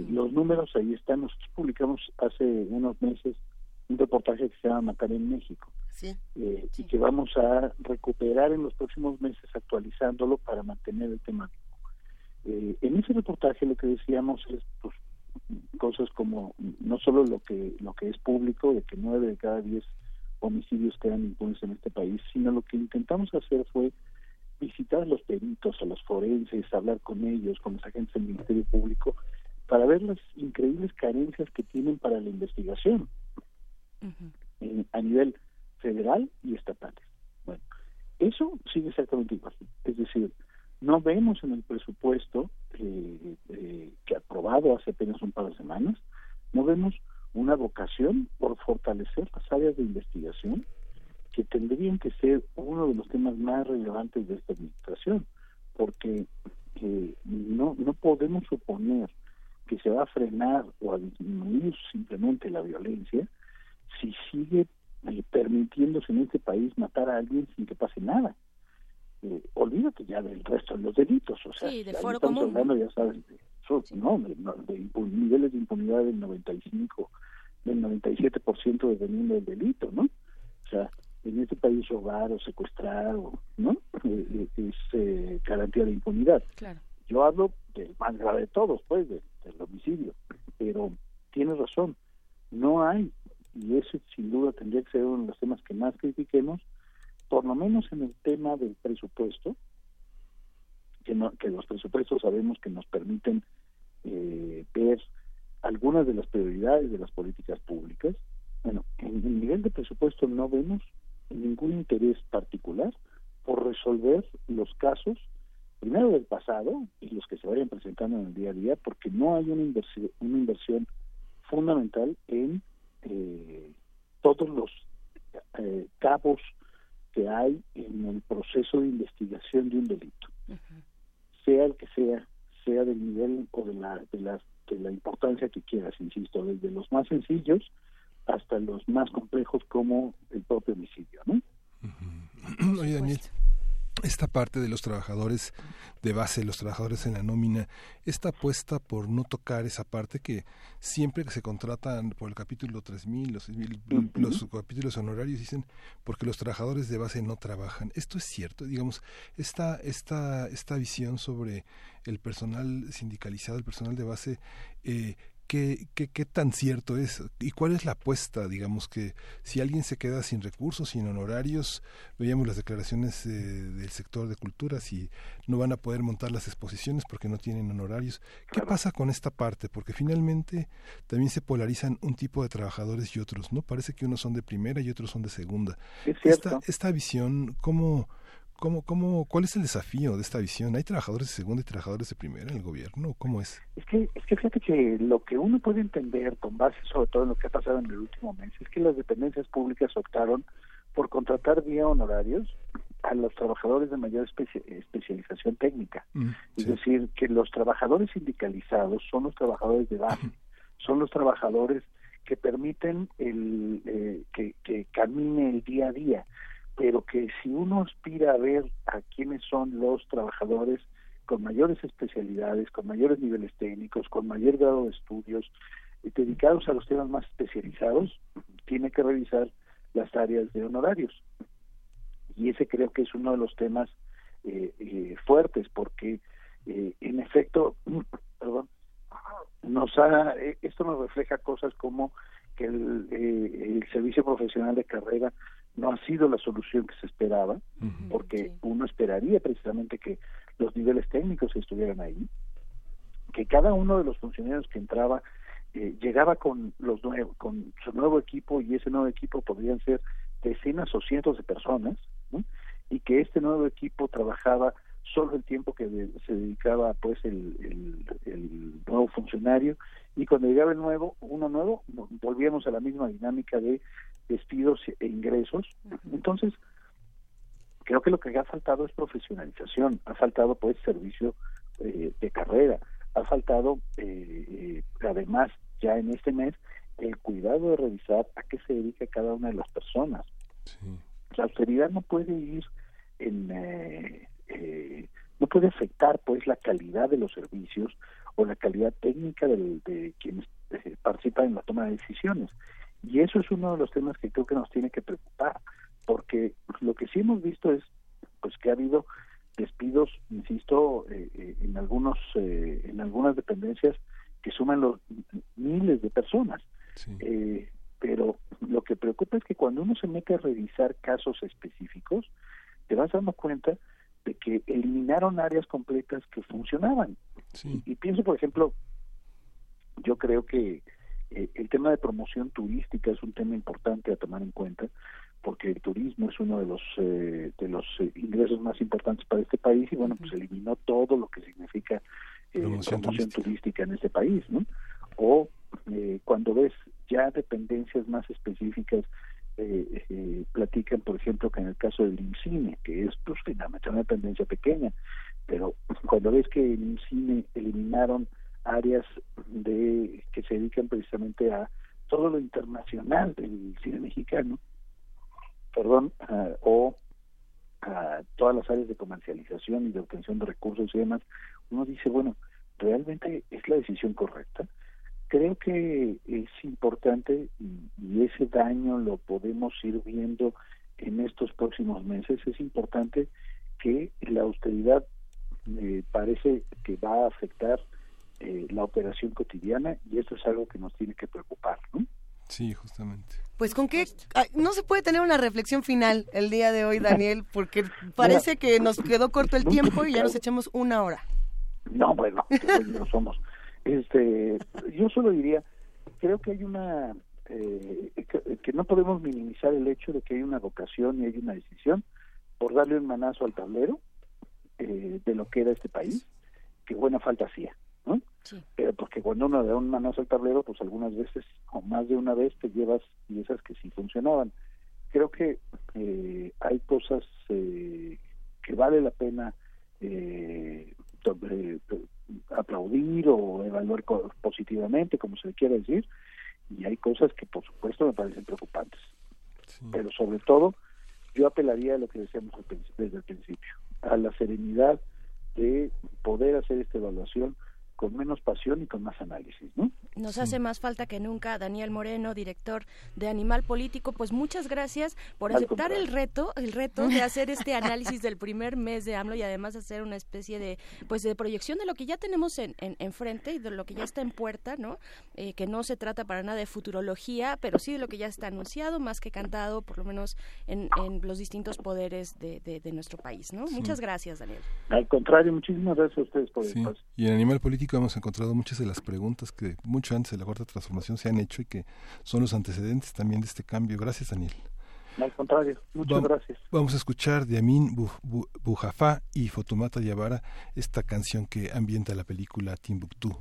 Los números ahí están. Nosotros publicamos hace unos meses un reportaje que se llama Matar en México. Eh, y que vamos a recuperar en los próximos meses actualizándolo para mantener el tema eh, en ese reportaje lo que decíamos es pues, cosas como no solo lo que lo que es público de que nueve de cada diez homicidios quedan impunes en este país, sino lo que intentamos hacer fue visitar a los peritos, a los forenses, hablar con ellos, con los agentes del Ministerio Público, para ver las increíbles carencias que tienen para la investigación a nivel federal y estatal. Bueno, eso sigue exactamente igual. Es decir, no vemos en el presupuesto eh, eh, que aprobado hace apenas un par de semanas, no vemos una vocación por fortalecer las áreas de investigación que tendrían que ser uno de los temas más relevantes de esta administración, porque eh, no, no podemos suponer que se va a frenar o a disminuir simplemente la violencia si sigue eh, permitiéndose en este país matar a alguien sin que pase nada. Eh, olvídate ya del resto de los delitos, o sea, sí, estamos común. hablando, ya sabes, de, no, de, niveles de impunidad del 95, del 97% dependiendo del delito, ¿no? O sea, en este país robar o secuestrar, o, ¿no? Eh, es eh, garantía de impunidad. Claro. Yo hablo del más grave de todos, pues, del homicidio, pero tienes razón, no hay y ese sin duda tendría que ser uno de los temas que más critiquemos, por lo menos en el tema del presupuesto, que, no, que los presupuestos sabemos que nos permiten eh, ver algunas de las prioridades de las políticas públicas. Bueno, en el nivel de presupuesto no vemos ningún interés particular por resolver los casos, primero del pasado y los que se vayan presentando en el día a día, porque no hay una inversión, una inversión fundamental en eh, todos los eh, cabos que hay en el proceso de investigación de un delito, sea sea del nivel o de la, de la de la importancia que quieras, insisto, desde los más sencillos hasta los más complejos como el propio homicidio, ¿no? Oye, Daniel, esta parte de los trabajadores de base, los trabajadores en la nómina, esta apuesta por no tocar esa parte que siempre que se contratan por el capítulo 3000, los, los capítulos honorarios dicen porque los trabajadores de base no trabajan. Esto es cierto, digamos, esta, esta, esta visión sobre el personal sindicalizado, el personal de base, eh, ¿Qué, qué, qué tan cierto es y cuál es la apuesta, digamos que si alguien se queda sin recursos, sin honorarios, veíamos las declaraciones eh, del sector de cultura, si no van a poder montar las exposiciones porque no tienen honorarios, ¿qué pasa con esta parte? Porque finalmente también se polarizan un tipo de trabajadores y otros, ¿no? Parece que unos son de primera y otros son de segunda. Esta, esta visión, ¿cómo, ¿Cómo, cómo, ¿Cuál es el desafío de esta visión? ¿Hay trabajadores de segunda y trabajadores de primera en el gobierno? ¿Cómo es? Es que, es que fíjate que lo que uno puede entender con base sobre todo en lo que ha pasado en el último mes es que las dependencias públicas optaron por contratar vía honorarios a los trabajadores de mayor especialización técnica. Mm, es decir, que los trabajadores sindicalizados son los trabajadores de base, son los trabajadores que permiten el, eh, que, que camine el día a día pero que si uno aspira a ver a quiénes son los trabajadores con mayores especialidades, con mayores niveles técnicos, con mayor grado de estudios, eh, dedicados a los temas más especializados, tiene que revisar las áreas de honorarios. Y ese creo que es uno de los temas eh, eh, fuertes, porque en efecto, perdón, nos ha, esto nos refleja cosas como que el, el servicio profesional de carrera no ha sido la solución que se esperaba, porque uno esperaría precisamente que los niveles técnicos estuvieran ahí, que cada uno de los funcionarios que entraba eh, llegaba con los con su nuevo equipo y ese nuevo equipo podrían ser decenas o cientos de personas, y que este nuevo equipo trabajaba solo el tiempo que se dedicaba pues el, el, nuevo funcionario y cuando llegaba el nuevo uno nuevo volvíamos a la misma dinámica de despidos e ingresos. Entonces, creo que lo que ha faltado es profesionalización, ha faltado pues servicio eh, de carrera, ha faltado eh, eh, además ya en este mes el cuidado de revisar a qué se dedica cada una de las personas. La austeridad no puede ir en no puede afectar pues la calidad de los servicios o la calidad técnica de quienes participan en la toma de decisiones. Y eso es uno de los temas que creo que nos tiene que preocupar, porque lo que sí hemos visto es pues que ha habido despidos, insisto, eh, eh, en algunos eh, en algunas dependencias que suman los miles de personas. pero lo que preocupa es que cuando uno se mete a revisar casos específicos, te vas dando cuenta de que eliminaron áreas completas que funcionaban. y pienso, por ejemplo, yo creo que eh, el tema de promoción turística es un tema importante a tomar en cuenta porque el turismo es uno de los eh, de los eh, ingresos más importantes para este país y bueno pues eliminó todo lo que significa promoción, turística. en este país no o cuando ves ya dependencias más específicas platican por ejemplo que en el caso del INCINE que es pues finalmente una dependencia pequeña pero cuando ves que el INCINE eliminaron áreas de que se dedican precisamente a todo lo internacional del cine mexicano, perdón, o a todas las áreas de comercialización y de obtención de recursos y demás, uno dice, bueno, ¿realmente es la decisión correcta? Creo que es importante y, ese daño lo podemos ir viendo en estos próximos meses, es importante que la austeridad eh, parece que va a afectar eh, la operación cotidiana y esto es algo que nos tiene que preocupar, ¿no? Sí, justamente. Pues con qué no se puede tener una reflexión final el día de hoy, Daniel, porque parece que nos quedó corto el tiempo y ya nos echamos una hora. No, bueno, no somos. Este, yo solo diría, creo que hay una eh, que, no podemos minimizar el hecho de que hay una vocación y hay una decisión por darle un manazo al tablero eh, de lo que era este país, que buena falta hacía. Pero porque cuando uno da un manazo al tablero, pues algunas veces o más de una vez te llevas piezas que sí funcionaban. Creo que eh, hay cosas eh, que vale la pena eh, aplaudir o evaluar positivamente, como se le quiera decir, y hay cosas que por supuesto me parecen preocupantes. Pero sobre todo, yo apelaría a lo que decíamos desde el principio, a la serenidad de poder hacer esta evaluación con menos pasión y con más análisis, ¿no? Nos hace más falta que nunca Daniel Moreno, director de Animal Político, pues muchas gracias por aceptar el reto, el reto de hacer este análisis del primer mes de AMLO y además hacer una especie de pues de proyección de lo que ya tenemos en, en, frente y de lo que ya está en puerta, ¿no? Eh, que no se trata para nada de futurología, pero sí de lo que ya está anunciado, más que cantado, por lo menos en, en los distintos poderes de, de, nuestro país, ¿no? Muchas gracias, Daniel. Al contrario, muchísimas gracias a ustedes por el espacio. Y en Animal Político hemos encontrado muchas de las preguntas que mucho antes de la cuarta transformación se han hecho y que son los antecedentes también de este cambio. Gracias, Daniel. Al contrario, muchas gracias. Vamos a escuchar de Amin Bujafá y Fotumata Yavara esta canción que ambienta la película Timbuktu.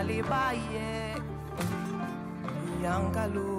malibaye. Yankalu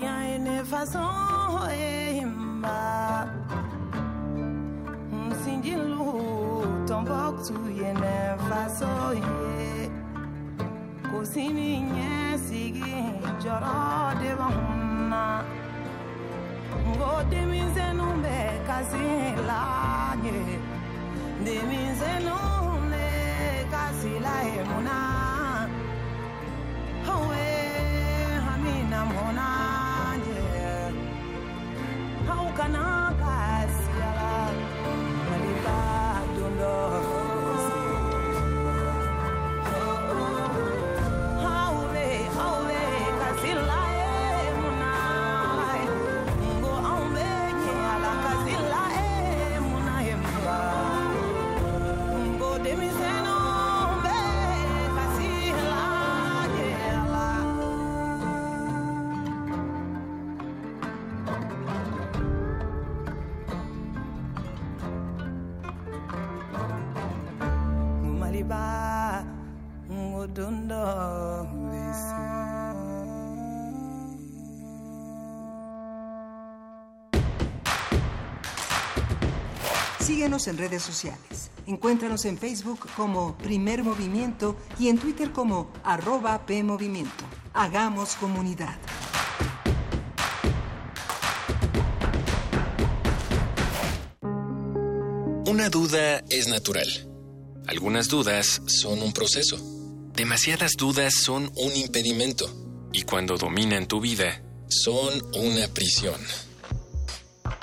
rien n'est façon Síguenos en redes sociales. Encuéntranos en Facebook como Primer Movimiento y en Twitter como arroba PMovimiento. Hagamos comunidad. Una duda es natural. Algunas dudas son un proceso. Demasiadas dudas son un impedimento. Y cuando dominan tu vida, son una prisión.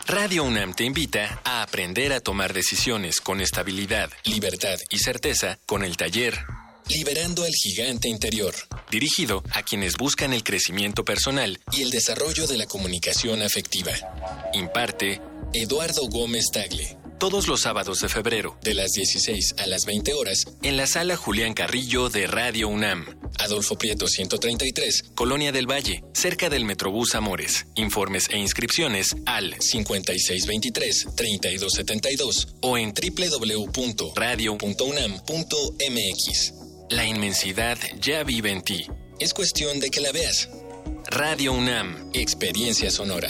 Radio UNAM te invita a aprender a tomar decisiones con estabilidad, libertad y certeza con el taller Liberando al Gigante Interior, dirigido a quienes buscan el crecimiento personal y el desarrollo de la comunicación afectiva. Imparte Eduardo Gómez Tagle. Todos los sábados de febrero, de las 16 a las 20 horas, en la sala Julián Carrillo de Radio UNAM. Adolfo Prieto 133, Colonia del Valle, cerca del Metrobús Amores. Informes e inscripciones al 5623-3272 o en www.radio.unam.mx. La inmensidad ya vive en ti. Es cuestión de que la veas. Radio UNAM, Experiencia Sonora.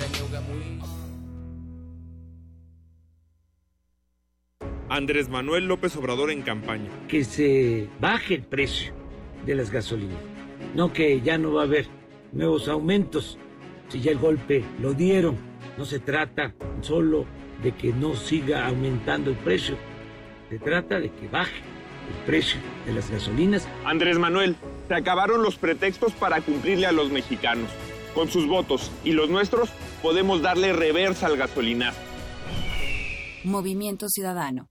Andrés Manuel López Obrador en campaña. Que se baje el precio de las gasolinas. No que ya no va a haber nuevos aumentos. Si ya el golpe lo dieron. No se trata solo de que no siga aumentando el precio. Se trata de que baje el precio de las gasolinas. Andrés Manuel, se acabaron los pretextos para cumplirle a los mexicanos. Con sus votos y los nuestros podemos darle reversa al gasolinazo. Movimiento Ciudadano.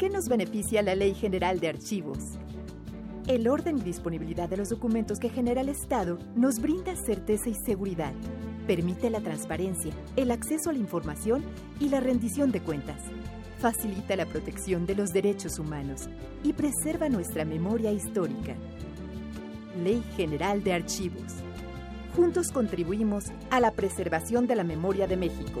¿En qué nos beneficia la Ley General de Archivos? El orden y disponibilidad de los documentos que genera el Estado nos brinda certeza y seguridad. Permite la transparencia, el acceso a la información y la rendición de cuentas. Facilita la protección de los derechos humanos y preserva nuestra memoria histórica. Ley General de Archivos. Juntos contribuimos a la preservación de la memoria de México.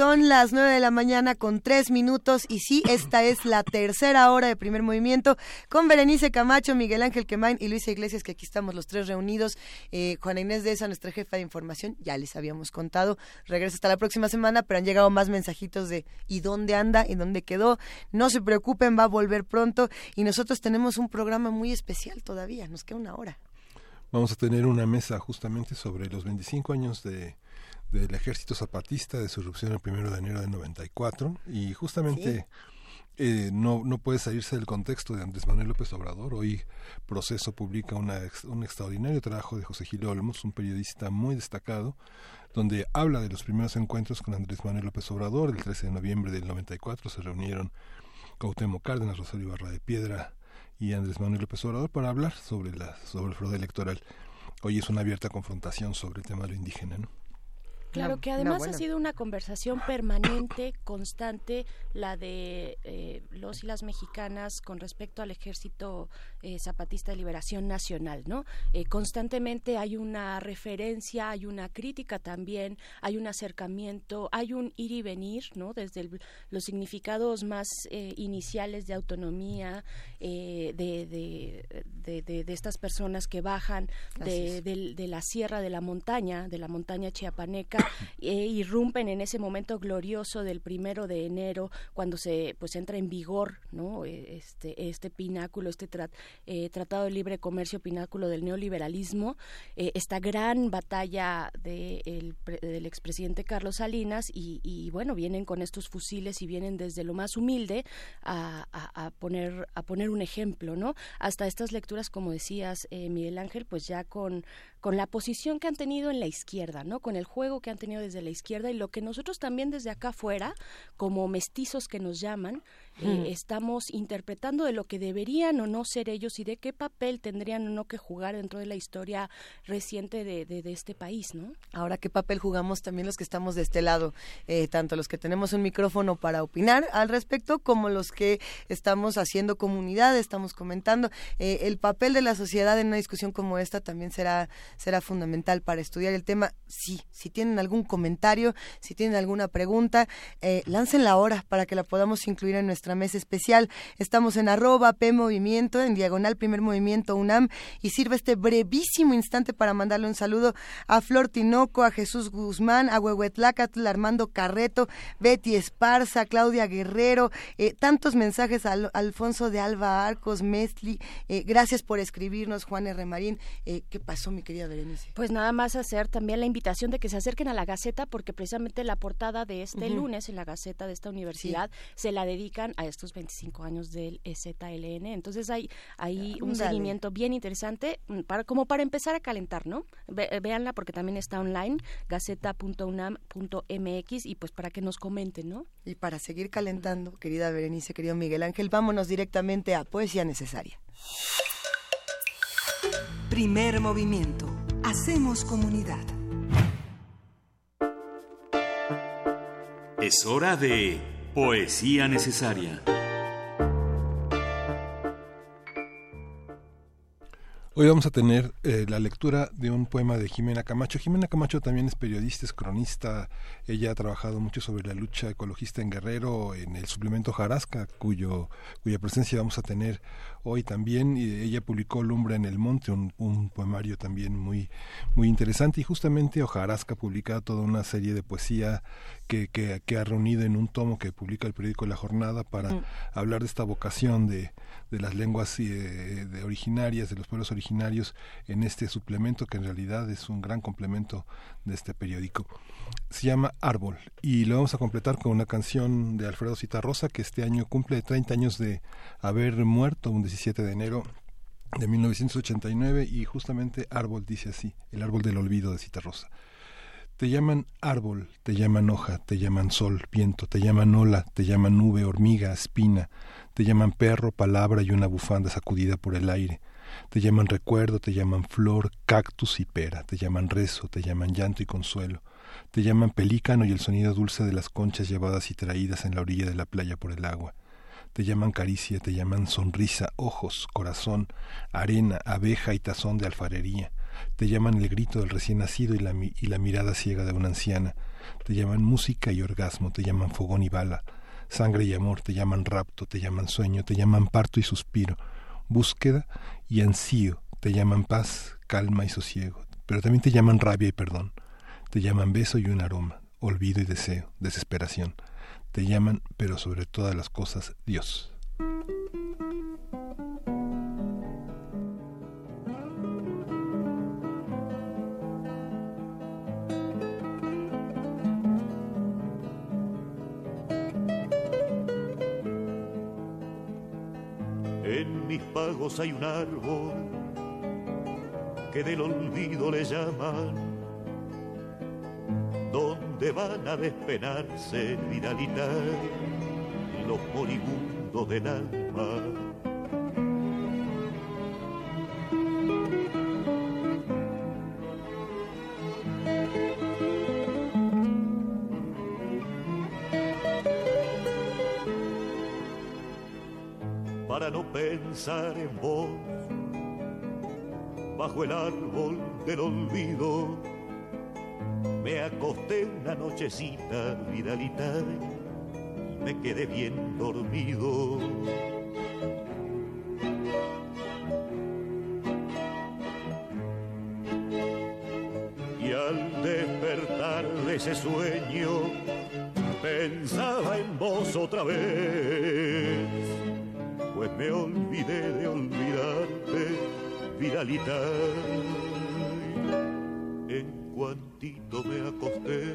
Son las nueve de la mañana con tres minutos y sí, esta es la tercera hora de primer movimiento con Berenice Camacho, Miguel Ángel Quemain y Luisa Iglesias, que aquí estamos los tres reunidos. Eh, Juana Inés de esa, nuestra jefa de información, ya les habíamos contado. Regresa hasta la próxima semana, pero han llegado más mensajitos de ¿y dónde anda? ¿y dónde quedó? No se preocupen, va a volver pronto y nosotros tenemos un programa muy especial todavía, nos queda una hora. Vamos a tener una mesa justamente sobre los 25 años de del ejército zapatista de su erupción el primero de enero del 94 y justamente eh, no, no puede salirse del contexto de Andrés Manuel López Obrador. Hoy Proceso publica una, un extraordinario trabajo de José Gil Olmos, un periodista muy destacado, donde habla de los primeros encuentros con Andrés Manuel López Obrador. El 13 de noviembre del 94 se reunieron Cuauhtémoc Cárdenas, Rosario Barra de Piedra y Andrés Manuel López Obrador para hablar sobre, la, sobre el fraude electoral. Hoy es una abierta confrontación sobre el tema de lo indígena, ¿no? Claro, que además ha sido una conversación permanente, constante, la de eh, los y las mexicanas con respecto al ejército eh, zapatista de liberación nacional, ¿no? Eh, constantemente hay una referencia, hay una crítica también, hay un acercamiento, hay un ir y venir, ¿no? Desde los significados más iniciales de autonomía de, de, de, estas personas que bajan de la sierra, de la montaña, de la montaña chiapaneca, e irrumpen en ese momento glorioso del primero de enero, cuando se pues entra en vigor no e, este, este pináculo, este eh, tratado de libre comercio, pináculo del neoliberalismo, eh, esta gran batalla de el, del expresidente Carlos Salinas y, bueno, vienen con estos fusiles y vienen desde lo más humilde a, a, poner, a poner un ejemplo, ¿no? Hasta estas lecturas, como decías, eh, Miguel Ángel, pues ya con con la posición que han tenido en la izquierda, ¿no? Con el juego que han tenido desde la izquierda y lo que nosotros también desde acá afuera, como mestizos que nos llaman, eh, estamos interpretando de lo que deberían o no ser ellos y de qué papel tendrían o no que jugar dentro de la historia reciente de, de, este país, ¿no? Ahora, ¿qué papel jugamos también los que estamos de este lado? Eh, tanto los que tenemos un micrófono para opinar al respecto, como los que estamos haciendo comunidad, estamos comentando. Eh, el papel de la sociedad en una discusión como esta también será, será fundamental para estudiar el tema. Sí, si tienen algún comentario, si tienen alguna pregunta, eh, la ahora para que la podamos incluir en nuestra mesa especial. Estamos en arroba P Movimiento, en diagonal Primer Movimiento UNAM, y sirve este brevísimo instante para mandarle un saludo a Flor Tinoco, a Jesús Guzmán, a Huehuetlacatl, Armando Carreto, Betty Esparza, Claudia Guerrero, eh, tantos mensajes a Alfonso de Alba Arcos, Mesli, eh, gracias por escribirnos, Juan R. Marín. Eh, ¿Qué pasó, mi querida Berenice? Pues nada más hacer también la invitación de que se acerquen a la Gaceta, porque precisamente la portada de este lunes en la Gaceta de esta universidad se la dedican a estos 25 años del EZLN. Entonces hay, hay un seguimiento bien interesante mm, para, como para empezar a calentar, ¿no? Eh, véanla porque también está online, gaceta.unam.mx y pues para que nos comenten, ¿no? Y para seguir calentando, querida Berenice, querido Miguel Ángel, vámonos directamente a Poesía Necesaria. Primer movimiento. Hacemos comunidad. Es hora de Poesía necesaria. Hoy vamos a tener eh, la lectura de un poema de Jimena Camacho. Jimena Camacho también es periodista, es cronista. Ella ha trabajado mucho sobre la lucha ecologista en Guerrero, en el suplemento Jarasca, cuya presencia vamos a tener hoy también. Y ella publicó Lumbre en el Monte, un, poemario también muy, muy interesante. Y justamente Hojarasca publica toda una serie de poesía que, que, ha reunido en un tomo que publica el periódico La Jornada para mm. hablar de esta vocación de, de las lenguas eh, de originarias, de los pueblos originarios, en este suplemento que en realidad es un gran complemento de este periódico. Se llama Árbol y lo vamos a completar con una canción de Alfredo Citarrosa que este año cumple 30 años de haber muerto un 17 de enero de 1989 y justamente Árbol dice así, el árbol del olvido de Citarrosa. Te llaman árbol, te llaman hoja, te llaman sol, viento, te llaman ola, te llaman nube, hormiga, espina, te llaman perro, palabra y una bufanda sacudida por el aire. Te llaman recuerdo, te llaman flor, cactus y pera, te llaman rezo, te llaman llanto y consuelo, te llaman pelícano y el sonido dulce de las conchas llevadas y traídas en la orilla de la playa por el agua. Te llaman caricia, te llaman sonrisa, ojos, corazón, arena, abeja y tazón de alfarería. Te llaman el grito del recién nacido y la, y la mirada ciega de una anciana. Te llaman música y orgasmo, te llaman fogón y bala. Sangre y amor, te llaman rapto, te llaman sueño, te llaman parto y suspiro. Búsqueda y ansío, te llaman paz, calma y sosiego. Pero también te llaman rabia y perdón. Te llaman beso y un aroma, olvido y deseo, desesperación. Te llaman, pero sobre todas las cosas, Dios. Mis pagos hay un árbol que del olvido le llaman, donde van a despenarse viralita los moribundos del alma pensar en vos, bajo el árbol del olvido, me acosté una nochecita, vidalita, y me quedé bien dormido. Y al despertar de ese sueño, pensaba en vos otra vez pues me olvidé En cuantito me acosté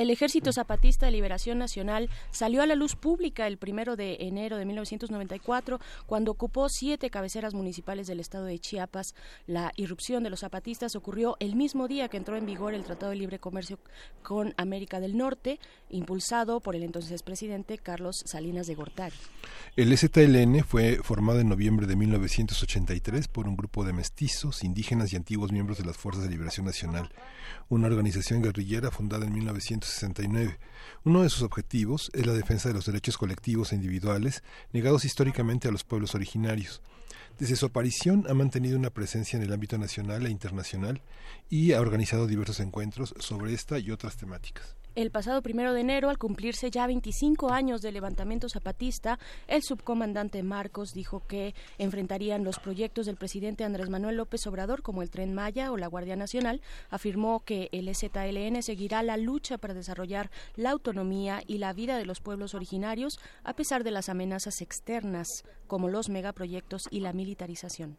El Ejército Zapatista de Liberación Nacional salió a la luz pública el primero de enero de 1994, cuando ocupó siete cabeceras municipales del estado de Chiapas. La irrupción de los zapatistas ocurrió el mismo día que entró en vigor el Tratado de Libre Comercio con América del Norte, impulsado por el entonces presidente Carlos Salinas de Gortari. El ZLN fue formado en noviembre de 1983 por un grupo de mestizos, indígenas y antiguos miembros de las Fuerzas de Liberación Nacional una organización guerrillera fundada en 1969. Uno de sus objetivos es la defensa de los derechos colectivos e individuales negados históricamente a los pueblos originarios. Desde su aparición ha mantenido una presencia en el ámbito nacional e internacional y ha organizado diversos encuentros sobre esta y otras temáticas. El pasado primero de enero, al cumplirse ya 25 años del levantamiento zapatista, el subcomandante Marcos dijo que enfrentarían los proyectos del presidente Andrés Manuel López Obrador, como el Tren Maya o la Guardia Nacional. Afirmó que el ZLN seguirá la lucha para desarrollar la autonomía y la vida de los pueblos originarios, a pesar de las amenazas externas, como los megaproyectos y la militarización.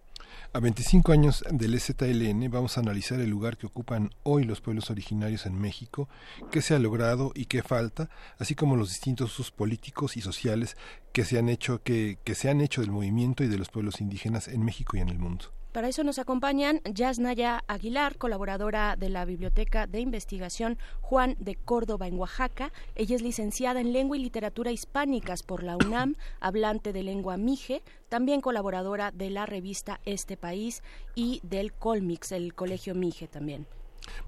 A 25 años del ZLN vamos a analizar el lugar que ocupan hoy los pueblos originarios en México, qué se logrado y qué falta, así como los distintos usos políticos y sociales que se han hecho que, que se han hecho del movimiento y de los pueblos indígenas en México y en el mundo. Para eso nos acompañan Yasnaya Aguilar, colaboradora de la Biblioteca de Investigación Juan de Córdoba en Oaxaca. Ella es licenciada en Lengua y Literatura Hispánicas por la UNAM, hablante de lengua mije, también colaboradora de la revista Este País y del Colmix, el Colegio Mije también.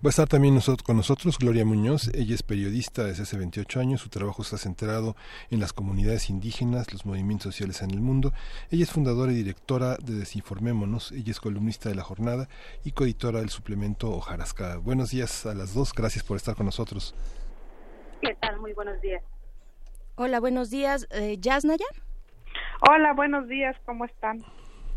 Va a estar también con nosotros Gloria Muñoz. Ella es periodista desde hace 28 años. Su trabajo está centrado en las comunidades indígenas, los movimientos sociales en el mundo. Ella es fundadora y directora de Desinformémonos. Ella es columnista de La Jornada y coeditora del suplemento Ojarasca. Buenos días a las dos. Gracias por estar con nosotros. ¿Qué tal? Muy buenos días. Hola, buenos días. Eh, ¿Yasnaya? Hola, buenos días. ¿Cómo están?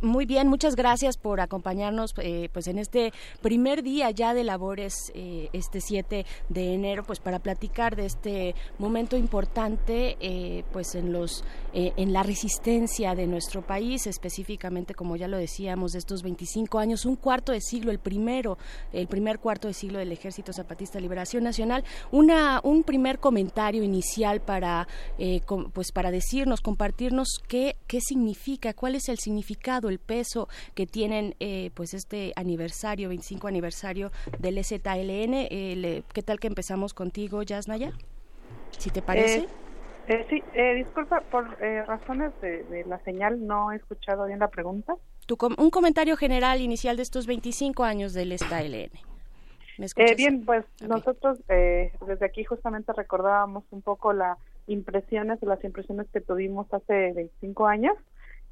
Muy bien, muchas gracias por acompañarnos eh, pues en este primer día ya de labores, eh, este 7 de enero, pues para platicar de este momento importante eh, pues en los en la resistencia de nuestro país, específicamente como ya lo decíamos, de estos 25 años, un cuarto de siglo, el primero, el primer cuarto de siglo del Ejército Zapatista Liberación Nacional. Una, un primer comentario inicial para pues para decirnos, compartirnos qué, qué significa, cuál es el significado el peso que tienen eh, pues este aniversario, 25 aniversario del ZLN. Eh, ¿Qué tal que empezamos contigo, Yasnaya? Si te parece. Eh, sí, disculpa, por razones de, la señal no he escuchado bien la pregunta. un comentario general inicial de estos 25 años del ZLN. bien, pues nosotros desde aquí justamente recordábamos un poco las impresiones, las impresiones que tuvimos hace 25 años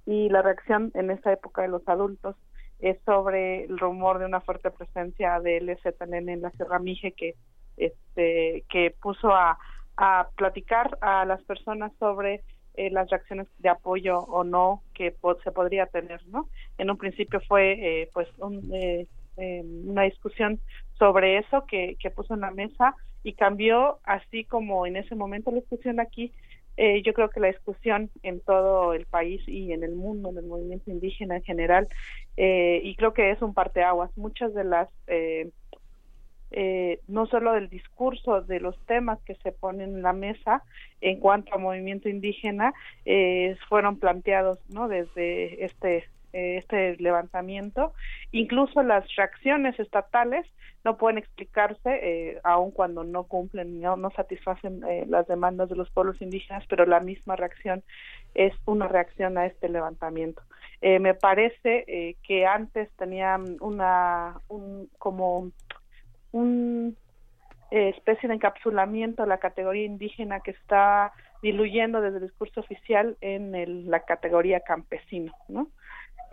y la reacción en esa época de los adultos es sobre el rumor de una fuerte presencia de LZN en la Sierra Mije que este que puso a, a platicar a las personas sobre eh, las reacciones de apoyo o no que se podría tener no en un principio fue eh, pues eh, una discusión sobre eso que, que puso en la mesa y cambió así como en ese momento la discusión aquí eh, yo creo que la discusión en todo el país y en el mundo, en el movimiento indígena en general, eh, y creo que es un parteaguas. Muchas de las, eh, eh, no solo del discurso, de los temas que se ponen en la mesa en cuanto a movimiento indígena, eh, fueron planteados ¿no? desde este eh, este levantamiento. Incluso las reacciones estatales no pueden explicarse, eh, aun cuando no cumplen, no, no satisfacen eh, las demandas de los pueblos indígenas, pero la misma reacción es una reacción a este levantamiento. Eh, me parece que antes tenían una, un, como un especie de encapsulamiento a la categoría indígena que está diluyendo desde el discurso oficial en el, la categoría campesino, ¿no?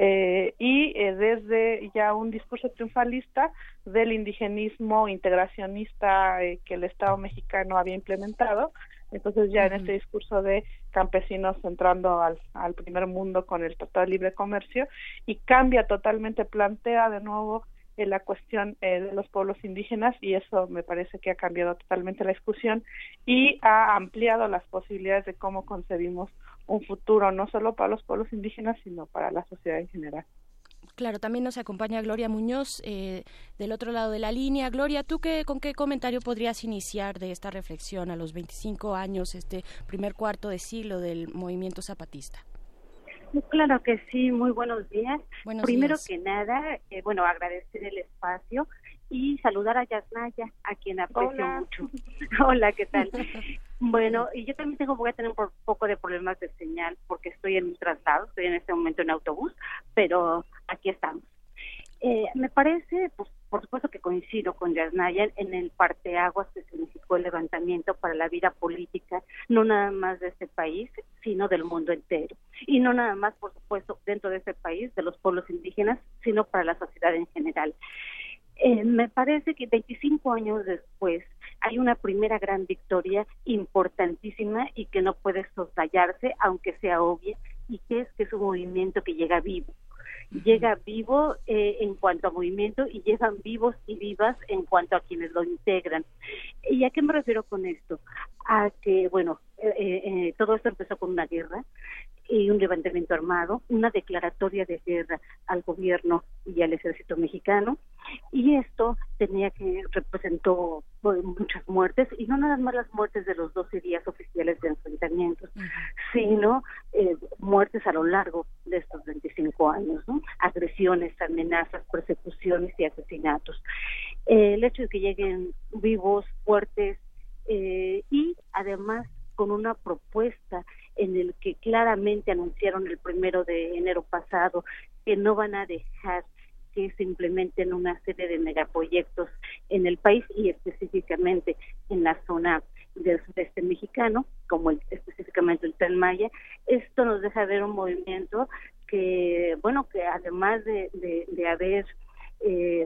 Eh, y eh, desde ya un discurso triunfalista del indigenismo integracionista eh, que el Estado mexicano había implementado. Entonces ya en este discurso de campesinos entrando al, al primer mundo con el Tratado de Libre Comercio y cambia totalmente, plantea de nuevo la cuestión de los pueblos indígenas y eso me parece que ha cambiado totalmente la discusión y ha ampliado las posibilidades de cómo concebimos un futuro no solo para los pueblos indígenas, sino para la sociedad en general. Claro, también nos acompaña Gloria Muñoz eh, del otro lado de la línea. Gloria, ¿tú qué, con qué comentario podrías iniciar de esta reflexión a los 25 años, este primer cuarto de siglo del movimiento zapatista? Claro que sí, muy buenos días. Primero que nada, eh, bueno, agradecer el espacio y saludar a Yasnaya, a quien aprecio mucho. Hola, ¿qué tal? bueno, y yo también tengo, voy a tener un poco de problemas de señal porque estoy en un traslado, estoy en este momento en autobús, pero aquí estamos. Eh, me parece, pues, por supuesto que coincido con Yasnaya en el parteaguas que significó el levantamiento para la vida política, no nada más de este país, sino del mundo entero. Y no nada más, por supuesto, dentro de ese país, de los pueblos indígenas, sino para la sociedad en general. Eh, me parece que 25 años después hay una primera gran victoria importantísima y que no puede soslayarse, aunque sea obvia, y que es que es un movimiento que llega vivo llega vivo eh, en cuanto a movimiento y llegan vivos y vivas en cuanto a quienes lo integran. ¿Y a qué me refiero con esto? A que, bueno, eh, eh, todo esto empezó con una guerra y un levantamiento armado, una declaratoria de guerra al gobierno y al ejército mexicano, y esto tenía que representó pues, muchas muertes, y no nada más las muertes de los 12 días oficiales de enfrentamientos, sino eh, muertes a lo largo de estos 25 años, ¿no? agresiones, amenazas, persecuciones y asesinatos. el hecho de que lleguen vivos, fuertes, eh, y además con una propuesta en el que claramente anunciaron el primero de enero pasado que no van a dejar que se implementen una serie de megaproyectos en el país y específicamente en la zona del sudeste mexicano, como específicamente el Tren. Esto nos deja ver un movimiento que, bueno, que además de, de, haber eh,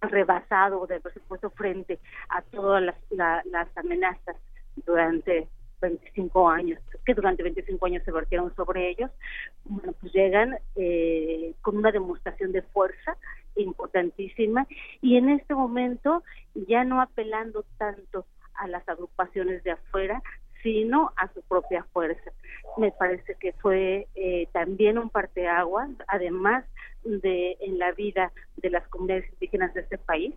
rebasado, de haber puesto frente a todas las, las amenazas durante 25 años, que durante 25 años se vertieron sobre ellos, bueno, pues llegan eh, con una demostración de fuerza importantísima y en este momento ya no apelando tanto a las agrupaciones de afuera, sino a su propia fuerza. Me parece que fue eh, también un parteaguas, además de en la vida de las comunidades indígenas de este país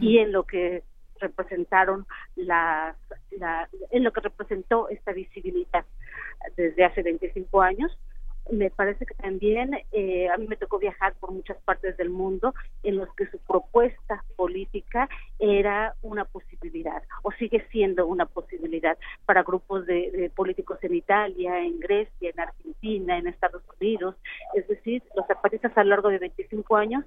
y en lo que representaron la, en lo que representó esta visibilidad desde hace 25 años me parece que también eh, a mí me tocó viajar por muchas partes del mundo en los que su propuesta política era una posibilidad o sigue siendo una posibilidad para grupos de, políticos en Italia, en Grecia, en Argentina, en Estados Unidos. Es decir, los zapatistas a lo largo de 25 años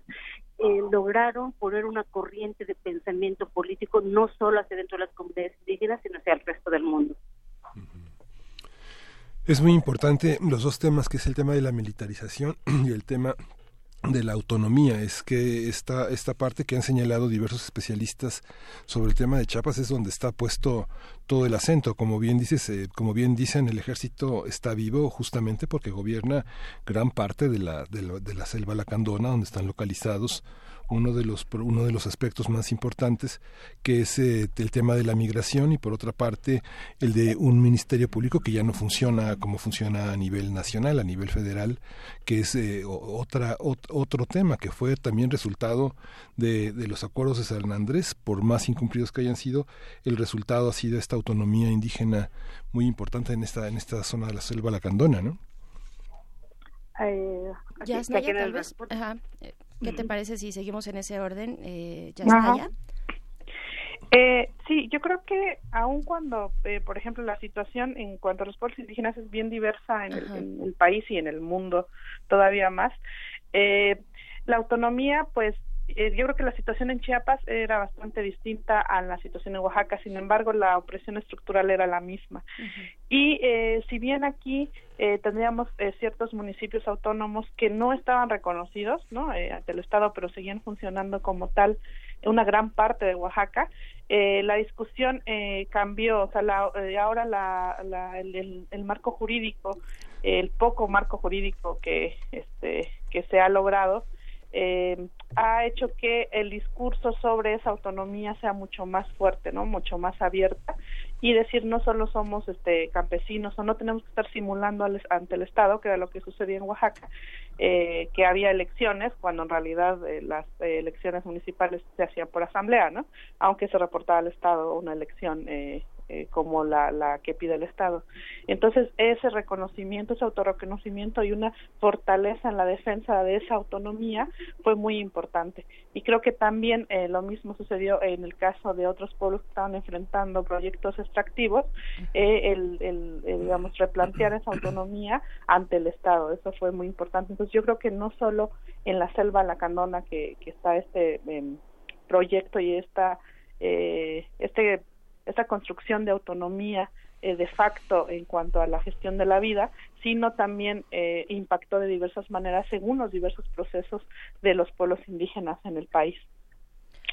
eh, lograron poner una corriente de pensamiento político no solo hacia dentro de las comunidades indígenas, sino hacia el resto del mundo. Es muy importante los dos temas, que es el tema de la militarización y el tema de la autonomía. Es que esta, esta parte que han señalado diversos especialistas sobre el tema de Chiapas es donde está puesto todo el acento. Como bien dices eh, como bien dicen el ejército está vivo justamente porque gobierna gran parte de la, de, la, de la selva lacandona donde están localizados uno de los uno de los aspectos más importantes que es eh, el tema de la migración y por otra parte el de un ministerio público que ya no funciona como funciona a nivel nacional a nivel federal que es eh, otra otro tema que fue también resultado de, de los acuerdos de San Andrés por más incumplidos que hayan sido el resultado ha sido esta autonomía indígena muy importante en esta en esta zona de la selva lacandona no eh, ya tal vez. ¿Qué te parece si seguimos en ese orden? Eh, ¿Ya está ya? Eh, sí, yo creo que aun cuando, eh, por ejemplo, la situación en cuanto a los pueblos indígenas es bien diversa en el, país y en el mundo todavía más, eh, la autonomía, pues eh, yo creo que la situación en Chiapas era bastante distinta a la situación en Oaxaca, sin embargo la opresión estructural era la misma. Y eh, si bien aquí eh, tendríamos eh, ciertos municipios autónomos que no estaban reconocidos ¿no? ante el Estado, pero seguían funcionando como tal una gran parte de Oaxaca, la discusión cambió, o sea, la, ahora la, la, el, el marco jurídico, el poco marco jurídico que, este, que se ha logrado, eh, ha hecho que el discurso sobre esa autonomía sea mucho más fuerte, ¿no? Mucho más abierta y decir no solo somos este campesinos o no tenemos que estar simulando ante el Estado, que era lo que sucedía en Oaxaca, eh, que había elecciones cuando en realidad eh, las eh, elecciones municipales se hacían por asamblea, ¿no? Aunque se reportaba al Estado una elección eh, eh, como la, la que pide el Estado. Entonces, ese reconocimiento, ese autorreconocimiento y una fortaleza en la defensa de esa autonomía fue muy importante. Y creo que también eh, lo mismo sucedió en el caso de otros pueblos que estaban enfrentando proyectos extractivos, eh, el, el, digamos, replantear esa autonomía ante el Estado. Eso fue muy importante. Entonces, yo creo que no solo en la selva lacandona que, que está este em, proyecto y esta eh, este esa construcción de autonomía eh, de facto en cuanto a la gestión de la vida, sino también eh, impactó de diversas maneras según los diversos procesos de los pueblos indígenas en el país.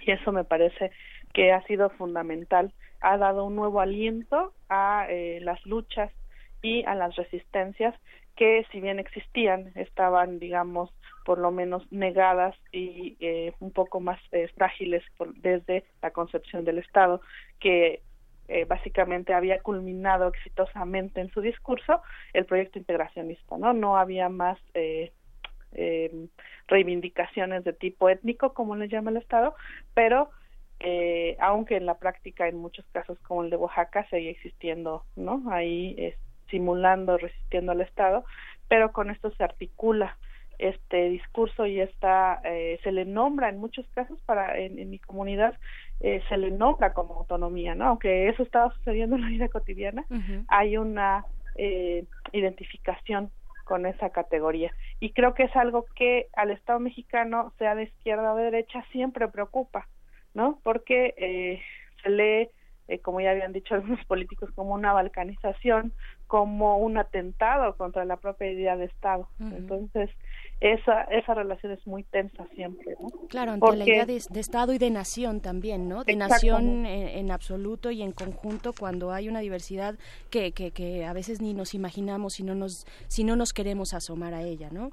Y eso me parece que ha sido fundamental. Ha dado un nuevo aliento a eh, las luchas y a las resistencias que si bien existían estaban digamos por lo menos negadas y eh, un poco más eh, frágiles desde la concepción del Estado que eh, básicamente había culminado exitosamente en su discurso el proyecto integracionista no no había más eh, eh, reivindicaciones de tipo étnico como le llama el Estado pero eh, aunque en la práctica en muchos casos como el de Oaxaca seguía existiendo no ahí eh, simulando resistiendo al Estado pero con esto se articula este discurso y está eh, se le nombra en muchos casos para en, en mi comunidad eh, se le nombra como autonomía no aunque eso estaba sucediendo en la vida cotidiana hay una eh, identificación con esa categoría. Y creo que es algo que al Estado mexicano sea de izquierda o de derecha siempre preocupa no porque eh, se lee eh, como ya habían dicho algunos políticos, como una balcanización, como un atentado contra la propia idea de Estado. Entonces, esa, esa relación es muy tensa siempre, ¿no? Claro, ante la idea de, de Estado y de nación también, ¿no? De nación en, en absoluto y en conjunto cuando hay una diversidad que, que, que a veces ni nos imaginamos si no nos, si no nos queremos asomar a ella, ¿no?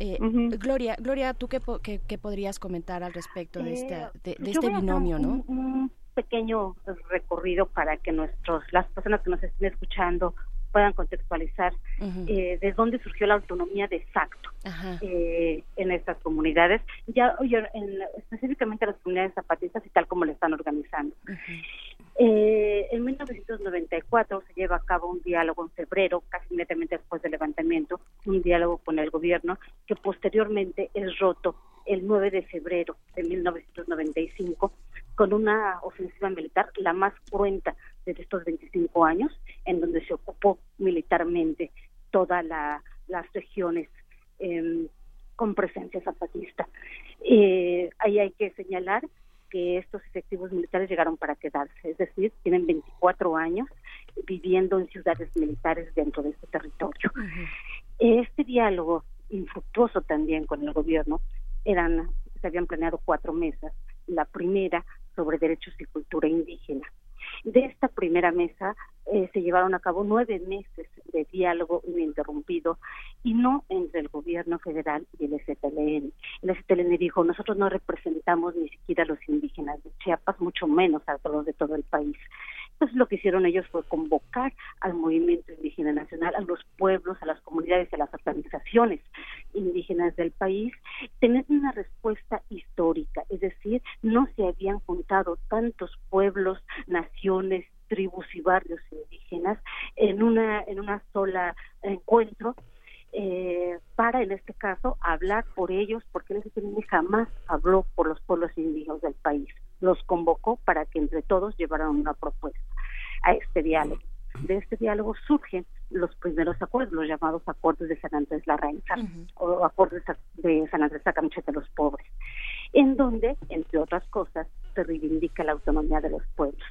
Eh, Gloria, Gloria, ¿tú qué, po- qué, qué podrías comentar al respecto de, Eh, esta, de, este binomio, un- ¿no? Un pequeño recorrido para que nuestros las personas que nos estén escuchando puedan contextualizar Ujú. eh, de dónde surgió la autonomía de facto eh, en estas comunidades, ya oye, en- específicamente las comunidades zapatistas y tal como le están organizando. Eh, en 1994 se lleva a cabo un diálogo en febrero, casi inmediatamente después del levantamiento, un diálogo con el gobierno que posteriormente es roto el 9 de febrero de 1995 con una ofensiva militar, la más cruenta de estos 25 años, en donde se ocupó militarmente todas la, las regiones em, con presencia zapatista. Eh, ahí hay que señalar que estos efectivos militares llegaron para quedarse, es decir, tienen 24 años viviendo en ciudades militares dentro de este territorio. Este diálogo infructuoso también con el gobierno eran se habían planeado cuatro mesas. La primera sobre derechos y cultura indígena. De esta primera mesa eh, se llevaron a cabo nueve meses de diálogo ininterrumpido y no entre el gobierno federal y el STLN. El STLN dijo, nosotros no representamos ni siquiera a los indígenas de Chiapas, mucho menos a los de todo el país. Entonces lo que hicieron ellos fue convocar al movimiento indígena nacional, a los pueblos, a las comunidades, a las organizaciones indígenas del país, tener una respuesta histórica, es decir, no se habían juntado tantos pueblos, naciones, tribus y barrios indígenas en una en una sola encuentro eh, para en este caso hablar por ellos porque el STLN jamás habló por los pueblos indígenas del país los convocó para que entre todos llevaran una propuesta a este diálogo de este diálogo surgen los primeros acuerdos, los llamados acuerdos de San Andrés Larraínza o acuerdos de San Andrés Sacamiche de los pobres, en donde, entre otras cosas, se reivindica la autonomía de los pueblos.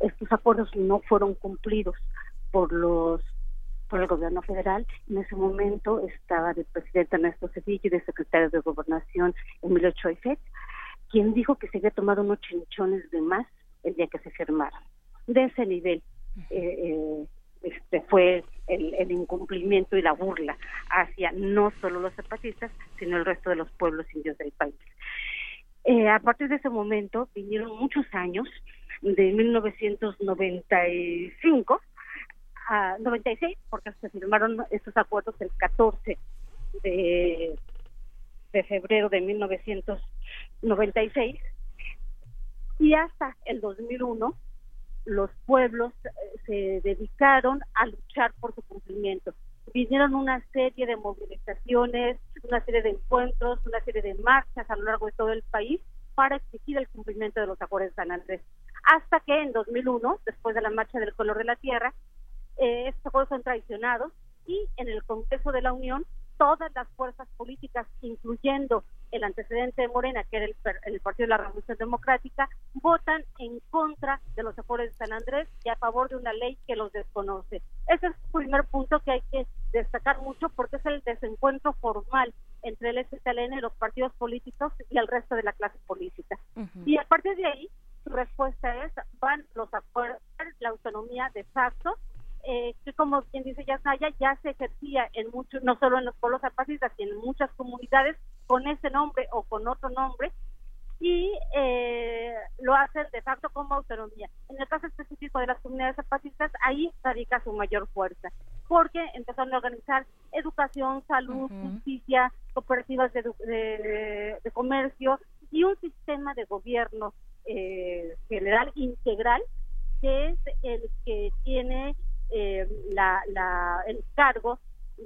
Estos acuerdos no fueron cumplidos por los por el gobierno federal. En ese momento estaba de presidente Ernesto Cedillo y de secretario de Gobernación Emilio Choifet, quien dijo que se había tomado unos chinchones de más el día que se firmaron. De ese nivel eh, eh, este fue el, el incumplimiento y la burla hacia no solo los zapatistas, sino el resto de los pueblos indios del país. Eh, a partir de ese momento vinieron muchos años, de 1995 a 96, porque se firmaron estos acuerdos el 14 de, de febrero de 1996, y hasta el 2001 los pueblos eh, se dedicaron a luchar por su cumplimiento. Vinieron una serie de movilizaciones, una serie de encuentros, una serie de marchas a lo largo de todo el país para exigir el cumplimiento de los acuerdos de San Andrés. Hasta que en 2001, después de la marcha del color de la tierra, eh, estos acuerdos son traicionados y en el Congreso de la Unión todas las fuerzas políticas, incluyendo el antecedente de Morena, que era el, el Partido de la Revolución Democrática, votan en contra de los acuerdos de San Andrés y a favor de una ley que los desconoce. Ese es el primer punto que hay que destacar mucho porque es el desencuentro formal entre el STLN y los partidos políticos y el resto de la clase política. Y a partir de ahí respuesta es, van los acuerdos, la autonomía de facto, eh, que como quien dice Yasnaya, ya se ejercía en muchos, no solo en los pueblos zapatistas, sino en muchas comunidades con ese nombre o con otro nombre, y eh, lo hacen de facto como autonomía. En el caso específico de las comunidades zapatistas, ahí radica su mayor fuerza, porque empezaron a organizar educación, salud, justicia, cooperativas de, comercio y un sistema de gobierno eh, general integral que es el que tiene eh, la, la, el cargo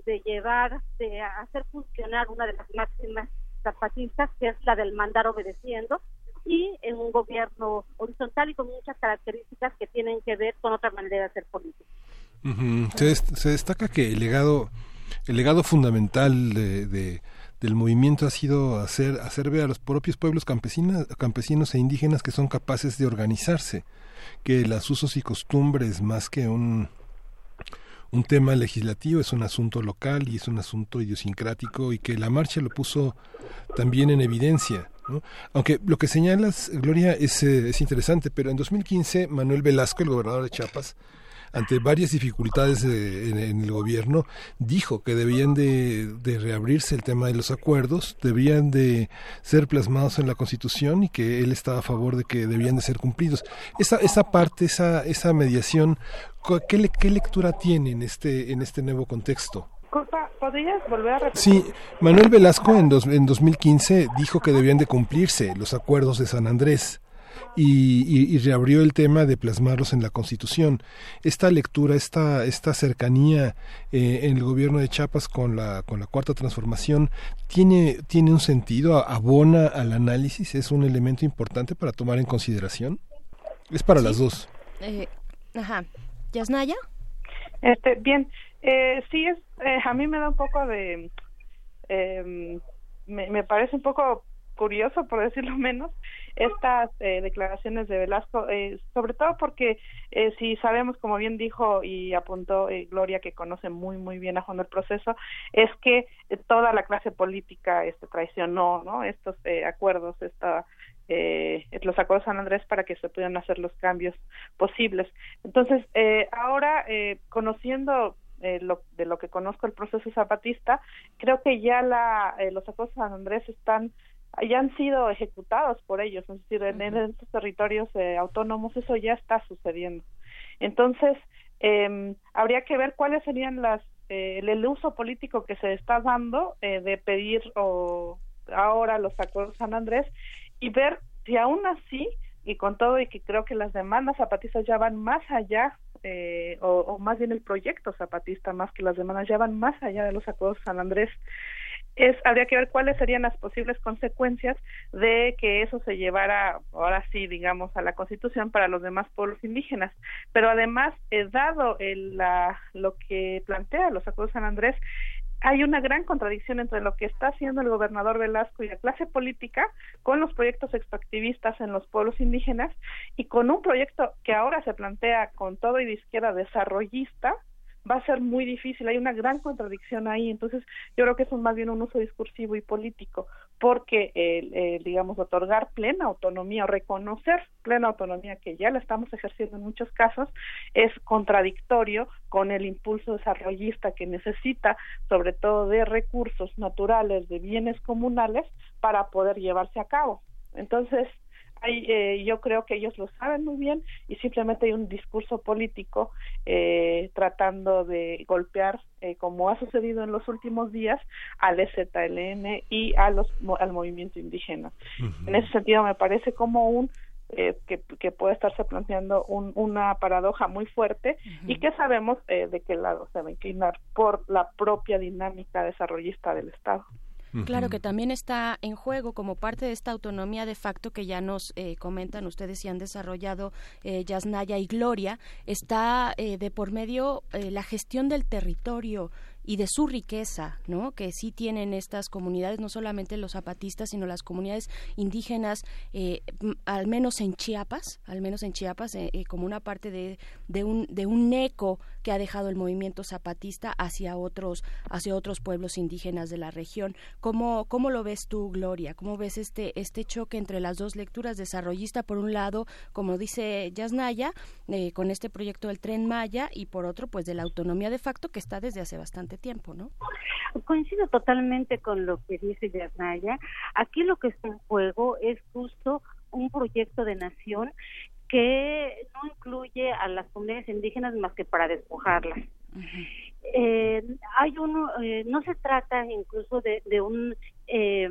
de llevar, de hacer funcionar una de las máximas zapatistas, que es la del mandar obedeciendo, y en un gobierno horizontal y con muchas características que tienen que ver con otra manera de hacer política. se, destaca que el legado, el legado fundamental de, del movimiento ha sido hacer, hacer ver a los propios pueblos campesinos, e indígenas que son capaces de organizarse, que las usos y costumbres más que un un tema legislativo, es un asunto local y es un asunto idiosincrático y que la marcha lo puso también en evidencia. Aunque lo que señalas, Gloria, es, eh, es interesante, pero en 2015 Manuel Velasco, el gobernador de Chiapas, ante varias dificultades en, el gobierno, dijo que debían de, reabrirse el tema de los acuerdos, debían de ser plasmados en la Constitución y que él estaba a favor de que debían de ser cumplidos. Esa, esa parte, esa, esa mediación, ¿qué, qué lectura tiene en este, en este nuevo contexto? ¿podrías volver a repetir? Sí, Manuel Velasco en, dos, en 2015 dijo que debían de cumplirse los acuerdos de San Andrés y, reabrió el tema de plasmarlos en la Constitución. Esta lectura, esta, esta cercanía eh, en el gobierno de Chiapas con la, con la Cuarta Transformación, ¿tiene, ¿tiene un sentido? ¿Abona al análisis? ¿Es un elemento importante para tomar en consideración? Es para las dos. Eh, ajá. ¿Yasnaya? Este, bien, eh, sí, es, eh, a mí me da un poco de... Em, me, parece un poco curioso, por decirlo menos, estas eh, declaraciones de Velasco, eh, sobre todo porque eh, si sabemos, como bien dijo y apuntó eh, Gloria, que conoce muy, muy bien a fondo el proceso, es que toda la clase política este, traicionó ¿no? estos acuerdos, esta, los acuerdos San Andrés para que se pudieran hacer los cambios posibles. Entonces, ahora, conociendo lo, de lo que conozco el proceso zapatista, creo que ya la, los acuerdos San Andrés están ya han sido ejecutados por ellos, es decir, en, estos territorios eh, autónomos eso ya está sucediendo. Entonces, eh, habría que ver cuáles serían las eh, el uso político que se está dando eh, de pedir o ahora los acuerdos San Andrés y ver si aún así y con todo y que creo que las demandas zapatistas ya van más allá eh, o, más bien el proyecto zapatista más que las demandas ya van más allá de los acuerdos San Andrés es habría que ver cuáles serían las posibles consecuencias de que eso se llevara ahora sí digamos a la Constitución para los demás pueblos indígenas. Pero además eh, dado el, la, lo que plantea los acuerdos San Andrés hay una gran contradicción entre lo que está haciendo el gobernador Velasco y la clase política con los proyectos extractivistas en los pueblos indígenas y con un proyecto que ahora se plantea con todo y de izquierda desarrollista va a ser muy difícil, hay una gran contradicción ahí, entonces yo creo que es más bien un uso discursivo y político, porque, eh, digamos, otorgar plena autonomía o reconocer plena autonomía, que ya la estamos ejerciendo en muchos casos, es contradictorio con el impulso desarrollista que necesita, sobre todo de recursos naturales, de bienes comunales, para poder llevarse a cabo. Entonces, hay, eh, yo creo que ellos lo saben muy bien y simplemente hay un discurso político eh, tratando de golpear, eh, como ha sucedido en los últimos días, al EZLN y a los, al movimiento indígena. En ese sentido, me parece como un eh, que, que, puede estarse planteando un, una paradoja muy fuerte y que sabemos eh, de qué lado se va a inclinar por la propia dinámica desarrollista del Estado. Claro que también está en juego como parte de esta autonomía de facto que ya nos eh, comentan ustedes y han desarrollado eh, Yasnaya y Gloria, está eh, de por medio eh, la gestión del territorio y de su riqueza, ¿no? Que sí tienen estas comunidades, no solamente los zapatistas, sino las comunidades indígenas, eh, al menos en Chiapas, al menos en Chiapas, eh, eh, como una parte de, de, un, de un eco que ha dejado el movimiento zapatista hacia otros, hacia otros pueblos indígenas de la región. ¿Cómo, cómo lo ves tú, Gloria? ¿Cómo ves este, este choque entre las dos lecturas desarrollista, por un lado, como dice Yasnaya, con este proyecto del Tren Maya, y por otro, pues de la autonomía de facto que está desde hace bastante tiempo, ¿no? Coincido totalmente con lo que dice Yasnaya. Aquí lo que está en juego es justo un proyecto de nación que no incluye a las comunidades indígenas más que para despojarlas. eh, hay uno, eh, no se trata incluso de, de un eh,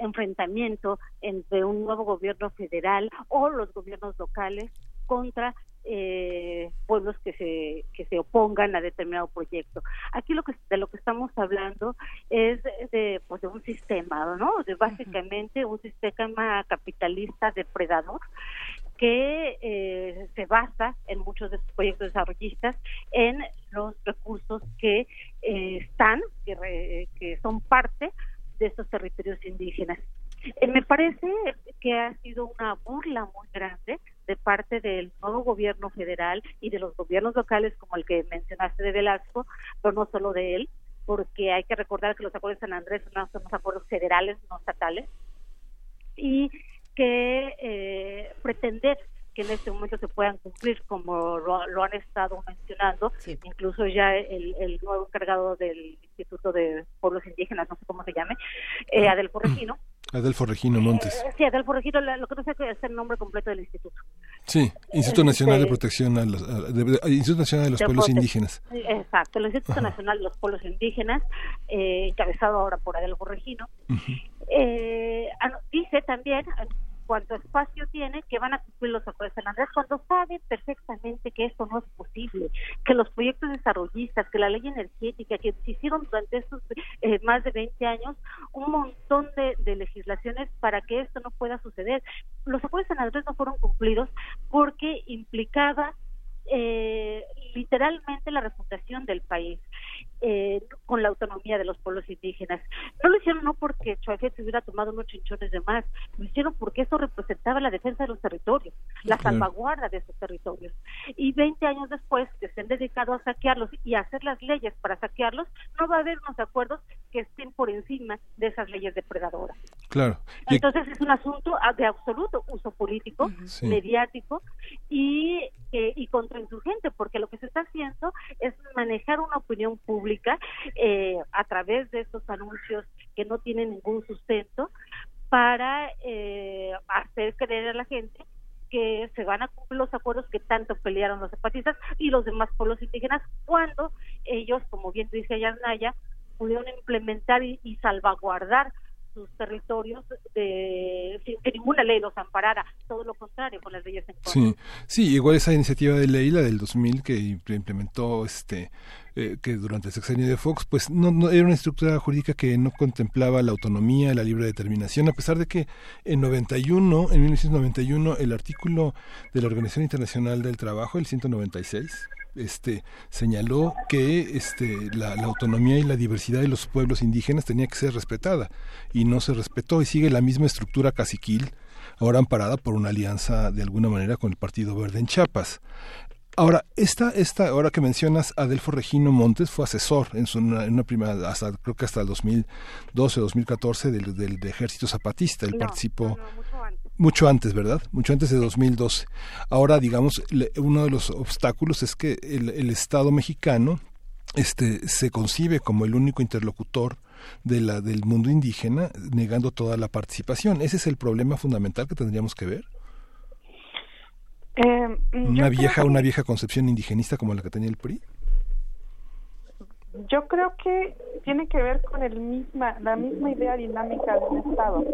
enfrentamiento entre un nuevo gobierno federal o los gobiernos locales contra eh, pueblos que se que se opongan a determinado proyecto. Aquí lo que de lo que estamos hablando es de pues de un sistema, ¿no? De básicamente un sistema capitalista depredador que eh, se basa en muchos de estos proyectos desarrollistas en los recursos que eh, están, que, que son parte de estos territorios indígenas. Eh, me parece que ha sido una burla muy grande de parte del nuevo gobierno federal y de los gobiernos locales como el que mencionaste de Velasco, pero no solo de él, porque hay que recordar que los acuerdos de San Andrés son unos acuerdos federales, no estatales, y que eh, pretender que en este momento se puedan cumplir como lo, han estado mencionando, incluso ya el, el, nuevo encargado del Instituto de Pueblos Indígenas, no sé cómo se llame, eh, Adelfo Regino. Adelfo Regino Montes. Eh, sí, Adelfo Regino, lo que no sé es el nombre completo del instituto. Sí, Instituto Nacional de este, Protección a los, Instituto Nacional de los Pueblos Indígenas. Exacto, el Instituto Nacional de los Pueblos Indígenas, eh, encabezado ahora por Adelfo Regino. eh, dice también cuánto espacio tiene que van a cumplir los acuerdos de San Andrés cuando saben perfectamente que esto no es posible, que los proyectos desarrollistas, que la ley energética, que hicieron durante estos eh, más de 20 años un montón de, de, legislaciones para que esto no pueda suceder. Los acuerdos de San Andrés no fueron cumplidos porque implicaba eh, literalmente la refundación del país eh, con la autonomía de los pueblos indígenas. No lo hicieron no porque Chuajet se hubiera tomado unos chinchones de más, lo hicieron porque eso representaba la defensa de los territorios, la salvaguarda de esos territorios. Y 20 años después que se han dedicado a saquearlos y a hacer las leyes para saquearlos, no va a haber unos acuerdos que estén por encima de esas leyes depredadoras. Claro. Entonces es un asunto de absoluto uso político, mediático y, eh, y contrainsurgente, porque lo que se está haciendo es manejar una opinión pública eh, a través de estos anuncios que no tienen ningún sustento para eh, hacer creer a la gente que se van a cumplir los acuerdos que tanto pelearon los zapatistas y los demás pueblos indígenas cuando ellos, como bien dice Yanaya, pudieron implementar y, y salvaguardar sus territorios de, sin que ninguna ley los amparara, todo lo contrario con las leyes en contra. Sí, sí, igual esa iniciativa de ley, la del 2000 que implementó este eh, que durante el sexenio de Fox, pues no, no, era una estructura jurídica que no contemplaba la autonomía, la libre determinación, a pesar de que en 91, en 1991, el artículo de la Organización Internacional del Trabajo, el 196, este señaló que este la, la, autonomía y la diversidad de los pueblos indígenas tenía que ser respetada y no se respetó y sigue la misma estructura caciquil ahora amparada por una alianza de alguna manera con el Partido Verde en Chiapas. Ahora, esta, esta, ahora que mencionas, Adelfo Regino Montes fue asesor en, su, en una primera, hasta, creo que hasta el 2012 o 2014 del, del, del, Ejército Zapatista. Él no, participó no, no, mucho, antes. mucho antes, ¿verdad? Mucho antes de 2012. Ahora, digamos, le, uno de los obstáculos es que el, el Estado mexicano este, se concibe como el único interlocutor de la, del mundo indígena, negando toda la participación. Ese es el problema fundamental que tendríamos que ver. Eh, una vieja, que, una vieja concepción indigenista como la que tenía el PRI. Yo creo que tiene que ver con el misma, la misma idea dinámica del Estado.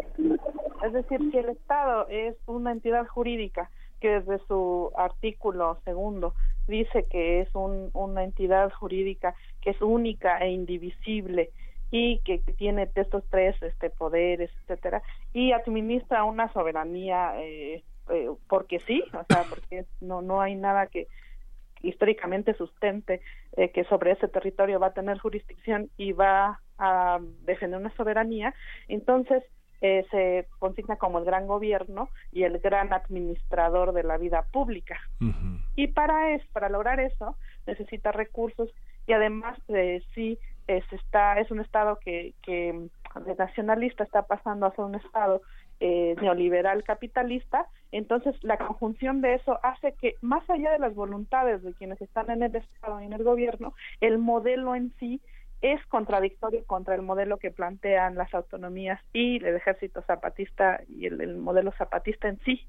Es decir, si el Estado es una entidad jurídica que desde su artículo segundo dice que es un, una entidad jurídica que es única e indivisible y que tiene estos tres este poderes etcétera y administra una soberanía eh, eh, porque sí, o sea, porque no no hay nada que históricamente sustente eh, que sobre ese territorio va a tener jurisdicción y va a defender una soberanía, entonces eh, se consigna como el gran gobierno y el gran administrador de la vida pública. Y para eso, para lograr eso, necesita recursos y además eh, sí es, está, es un estado que, que de nacionalista está pasando a ser un estado eh, neoliberal capitalista, entonces la conjunción de eso hace que más allá de las voluntades de quienes están en el Estado y en el gobierno, el modelo en sí es contradictorio contra el modelo que plantean las autonomías y el ejército zapatista y el, modelo zapatista en sí.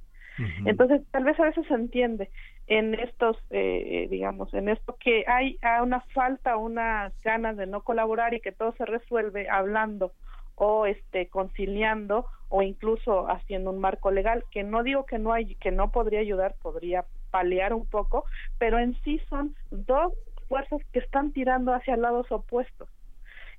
Entonces, tal vez a veces se entiende en estos, eh, digamos, en esto que hay una falta, unas ganas de no colaborar y que todo se resuelve hablando o este conciliando o incluso haciendo un marco legal que no digo que no hay que no podría ayudar podría paliar un poco pero en sí son dos fuerzas que están tirando hacia lados opuestos.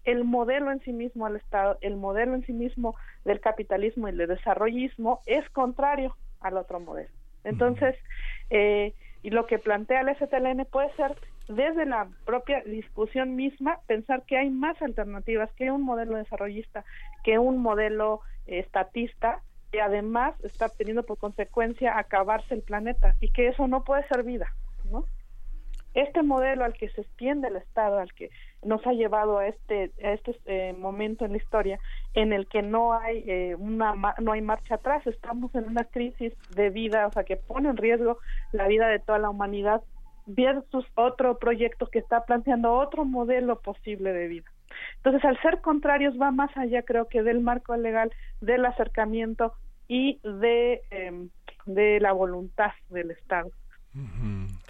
El modelo en sí mismo al Estado el modelo en sí mismo del capitalismo y del desarrollismo es contrario al otro modelo. Entonces eh, y lo que plantea el STLN puede ser desde la propia discusión misma pensar que hay más alternativas, que un modelo desarrollista, que un modelo estatista, que además está teniendo por consecuencia acabarse el planeta y que eso no puede ser vida, ¿no? Este modelo al que se extiende el Estado, al que nos ha llevado a este a este eh, momento en la historia en el que no hay eh, una no hay marcha atrás, estamos en una crisis de vida, o sea, que pone en riesgo la vida de toda la humanidad versus otro proyecto que está planteando otro modelo posible de vida. Entonces, al ser contrarios, va más allá, creo que, del marco legal, del acercamiento y de, em, de la voluntad del Estado.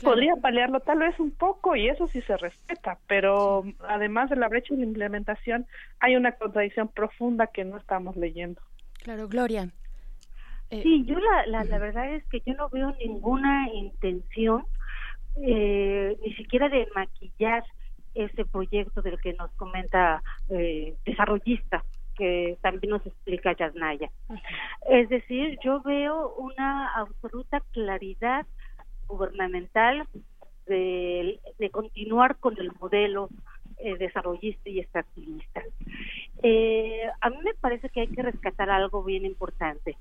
Podría paliarlo tal vez un poco y eso sí se respeta, pero además de la brecha de implementación, hay una contradicción profunda que no estamos leyendo. Claro, Gloria. Eh, sí, yo la, la, la verdad es que yo no veo ninguna intención eh, ni siquiera de maquillar ese proyecto del que nos comenta eh, desarrollista que también nos explica Yasnaya. Es decir, yo veo una absoluta claridad gubernamental de, continuar con el modelo eh, desarrollista y extractivista. Eh, a mí me parece que hay que rescatar algo bien importante.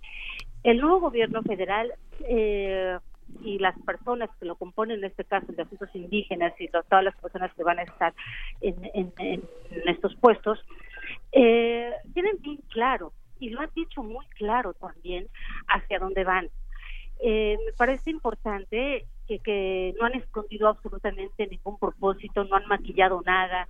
El nuevo gobierno federal eh, y las personas que lo componen, en este caso de asuntos indígenas y todas las personas que van a estar en, estos puestos, eh, tienen bien claro, y lo han dicho muy claro también, hacia dónde van. Eh, me parece importante que no han escondido absolutamente ningún propósito, no han maquillado nada,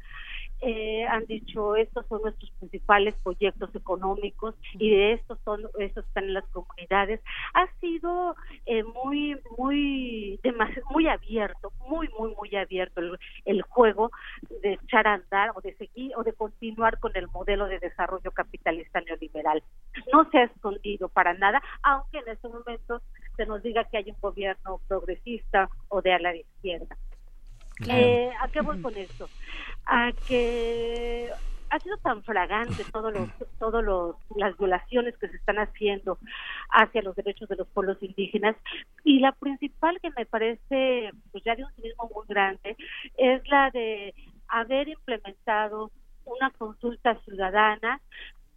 eh, han dicho estos son nuestros principales proyectos económicos y de estos son estos están en las comunidades ha sido eh, muy muy muy abierto muy muy muy abierto el, juego de echar a andar o de seguir o de continuar con el modelo de desarrollo capitalista neoliberal. No se ha escondido para nada aunque en estos momentos se nos diga que hay un gobierno progresista o de a la izquierda eh, ¿A qué voy con esto? A que ha sido tan fragante todos los todos los las violaciones que se están haciendo hacia los derechos de los pueblos indígenas. Y la principal que me parece pues ya de un cinismo muy grande es la de haber implementado una consulta ciudadana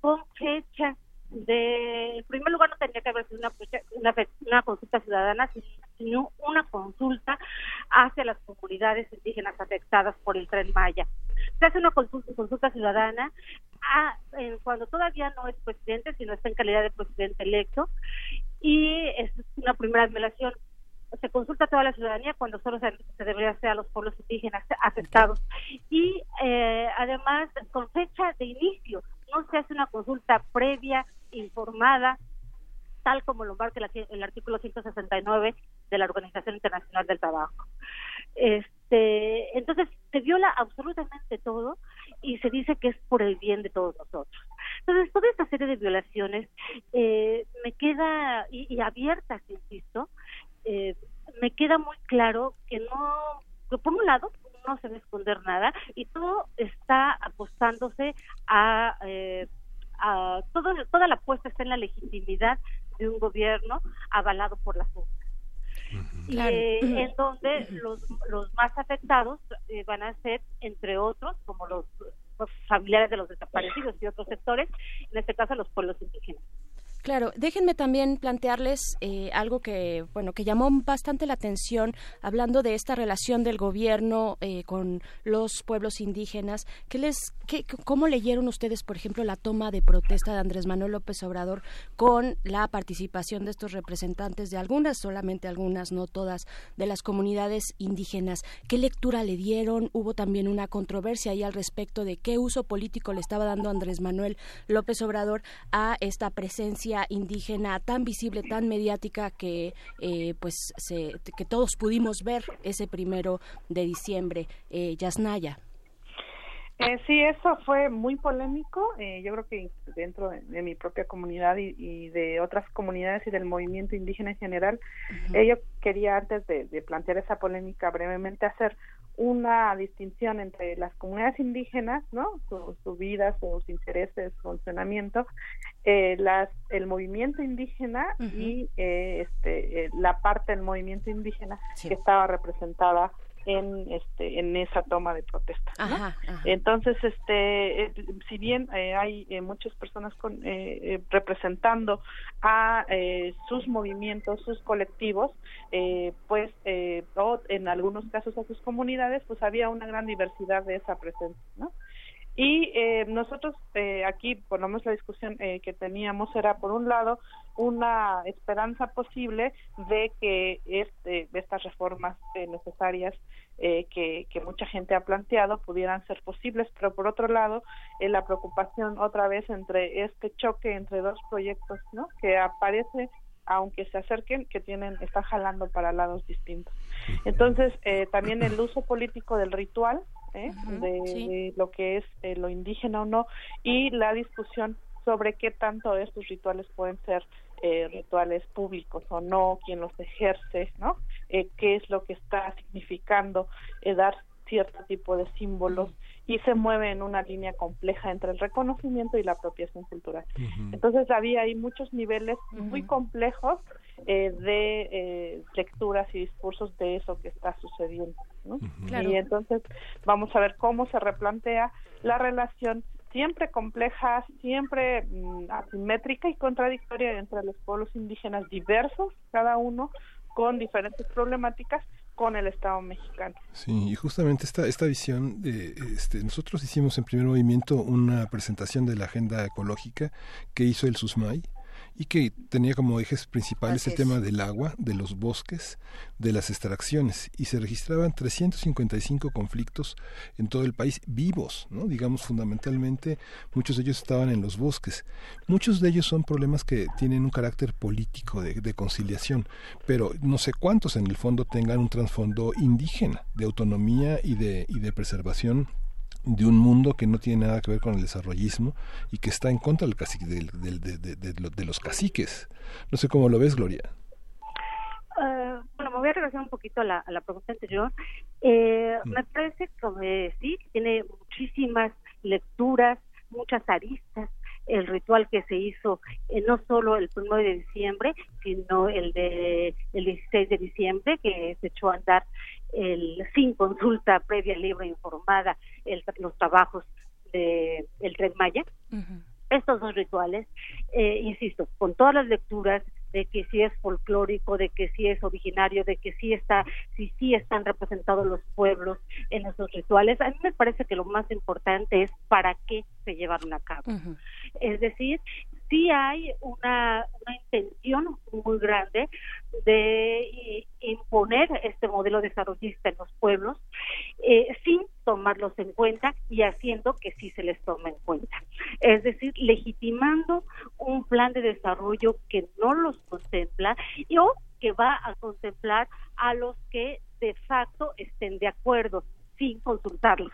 con fecha de en primer lugar no tendría que haber sido una, una, consulta ciudadana sino una consulta hacia las comunidades indígenas afectadas por el tren Maya. Se hace una consulta, consulta ciudadana a, cuando todavía no es presidente sino está en calidad de presidente electo y es una primera violación se consulta a toda la ciudadanía cuando solo se, debería hacer a los pueblos indígenas afectados. Y eh, además con fecha de inicio no se hace una consulta previa informada, tal como lo marca el, artículo 169 de la Organización Internacional del Trabajo. Este, entonces se viola absolutamente todo y se dice que es por el bien de todos nosotros. Entonces toda esta serie de violaciones eh, me queda y, abiertas, insisto, eh, me queda muy claro que no, por un lado no se debe esconder nada y todo está apostándose a eh, todo, toda la apuesta está en la legitimidad de un gobierno avalado por las urnas. y, en donde los, los más afectados van a ser, entre otros, como los familiares de los desaparecidos y otros sectores, en este caso los pueblos indígenas. Claro, déjenme también plantearles eh, algo que, bueno, que llamó bastante la atención, hablando de esta relación del gobierno eh, con los pueblos indígenas. ¿Qué les, qué, ¿Cómo leyeron ustedes, por ejemplo, la toma de protesta de Andrés Manuel López Obrador con la participación de estos representantes de algunas, solamente algunas, no todas, de las comunidades indígenas? ¿Qué lectura le dieron? Hubo también una controversia ahí al respecto de qué uso político le estaba dando Andrés Manuel López Obrador a esta presencia indígena tan visible, tan mediática que eh, pues que todos pudimos ver ese primero de diciembre, eh, Yasnaya. Eh, sí, eso fue muy polémico. Eh, yo creo que dentro de, mi propia comunidad y, de otras comunidades y del movimiento indígena en general, yo quería antes de, plantear esa polémica brevemente hacer una distinción entre las comunidades indígenas, ¿no? Su, vida, sus intereses, su funcionamiento, eh, las, el movimiento indígena y eh, este, la parte del movimiento indígena que estaba representada en este en esa toma de protesta entonces este eh, si bien eh, hay eh, muchas personas con, representando a sus movimientos sus colectivos pues o en algunos casos a sus comunidades pues había una gran diversidad de esa presencia no y eh, nosotros eh, aquí, por lo menos la discusión eh, que teníamos era, por un lado, una esperanza posible de que este, estas reformas eh, necesarias eh, que, que, mucha gente ha planteado pudieran ser posibles, pero por otro lado, eh, la preocupación otra vez entre este choque entre dos proyectos, ¿no? Que aparece aunque se acerquen, que tienen, están jalando para lados distintos. Entonces, eh, también el uso político del ritual, ¿eh? de, lo que es eh, lo indígena o no, y la discusión sobre qué tanto estos rituales pueden ser eh, rituales públicos o no, quién los ejerce, ¿no? Eh, qué es lo que está significando eh, dar cierto tipo de símbolos y se mueve en una línea compleja entre el reconocimiento y la apropiación cultural. Entonces había ahí muchos niveles muy complejos eh, de eh, lecturas y discursos de eso que está sucediendo. Y entonces vamos a ver cómo se replantea la relación siempre compleja, siempre mm, asimétrica y contradictoria entre los pueblos indígenas diversos, cada uno con diferentes problemáticas con el Estado mexicano. Sí, y justamente esta, esta visión, de, este, nosotros hicimos en primer movimiento una presentación de la agenda ecológica que hizo el SUSMAI, y que tenía como ejes principales el tema del agua, de los bosques, de las extracciones y se registraban 355 conflictos en todo el país vivos, ¿no? digamos fundamentalmente muchos de ellos estaban en los bosques. Muchos de ellos son problemas que tienen un carácter político de, de conciliación, pero no sé cuántos en el fondo tengan un trasfondo indígena de autonomía y de, y de preservación de un mundo que no tiene nada que ver con el desarrollismo y que está en contra del cacique, de, los caciques. No sé cómo lo ves, Gloria. Uh, bueno, me voy a regresar un poquito a la, a la pregunta anterior. Eh, mm. Me parece que sí, tiene muchísimas lecturas, muchas aristas, el ritual que se hizo eh, no solo el 1 de diciembre, sino el de el 16 de diciembre que se echó a andar el sin consulta previa libre informada el, los trabajos de el Tren Maya. Estos dos rituales, eh, insisto, con todas las lecturas de que sí es folclórico, de que sí es originario, de que sí está, sí sí están representados los pueblos en esos rituales. A mí me parece que lo más importante es para qué se llevaron a cabo. Es decir, sí hay una, intención muy grande de imponer este modelo desarrollista en los pueblos eh, sin tomarlos en cuenta y haciendo que sí se les tome en cuenta. Es decir, legitimando un plan de desarrollo que no los contempla o que va a contemplar a los que de facto estén de acuerdo sin consultarlos.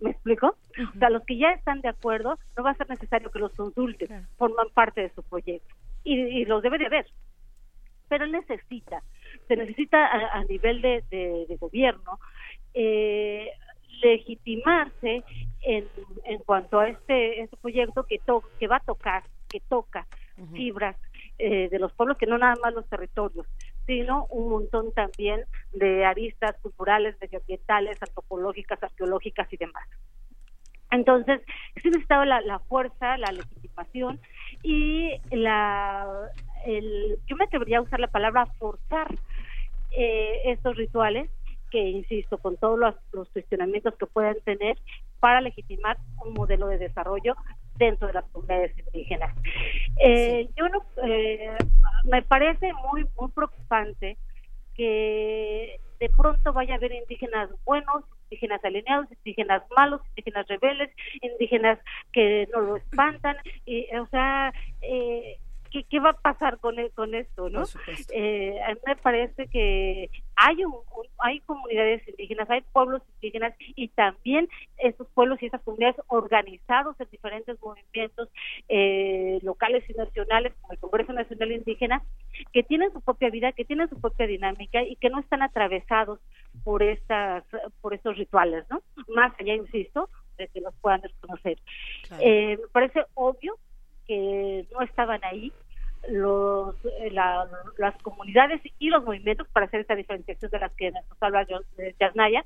¿Me explico? O sea, los que ya están de acuerdo, no va a ser necesario que los consulten, forman parte de su proyecto. Y, los debe de ver. Pero necesita, se necesita a, nivel de, de, gobierno eh, legitimarse en, en cuanto a este, este proyecto que, to, que va a tocar, que toca fibras eh, de los pueblos, que no nada más los territorios, sino un montón también de aristas culturales, medioambientales, antropológicas, arqueológicas y demás. Entonces, sí necesitaba la, la fuerza, la legitimación y la, el, yo me atrevería a usar la palabra forzar eh, estos rituales que, insisto, con todos los, cuestionamientos que puedan tener para legitimar un modelo de desarrollo dentro de las comunidades indígenas. Eh, yo no, eh, me parece muy muy preocupante que de pronto vaya a haber indígenas buenos, indígenas alineados, indígenas malos, indígenas rebeldes, indígenas que no lo espantan, y, o sea, eh, ¿qué, va a pasar con, e, con esto, no? Eh, a mí me parece que hay un, hay comunidades indígenas, hay pueblos indígenas y también esos pueblos y esas comunidades organizados en diferentes movimientos eh, locales y nacionales, como el Congreso Nacional Indígena, que tienen su propia vida, que tienen su propia dinámica y que no están atravesados por estas, por estos rituales, ¿no? Más allá, insisto, de que los puedan desconocer. Eh, me parece obvio que no estaban ahí los, eh, las comunidades y los movimientos, para hacer esta diferenciación de las que nos habla Yasnaya,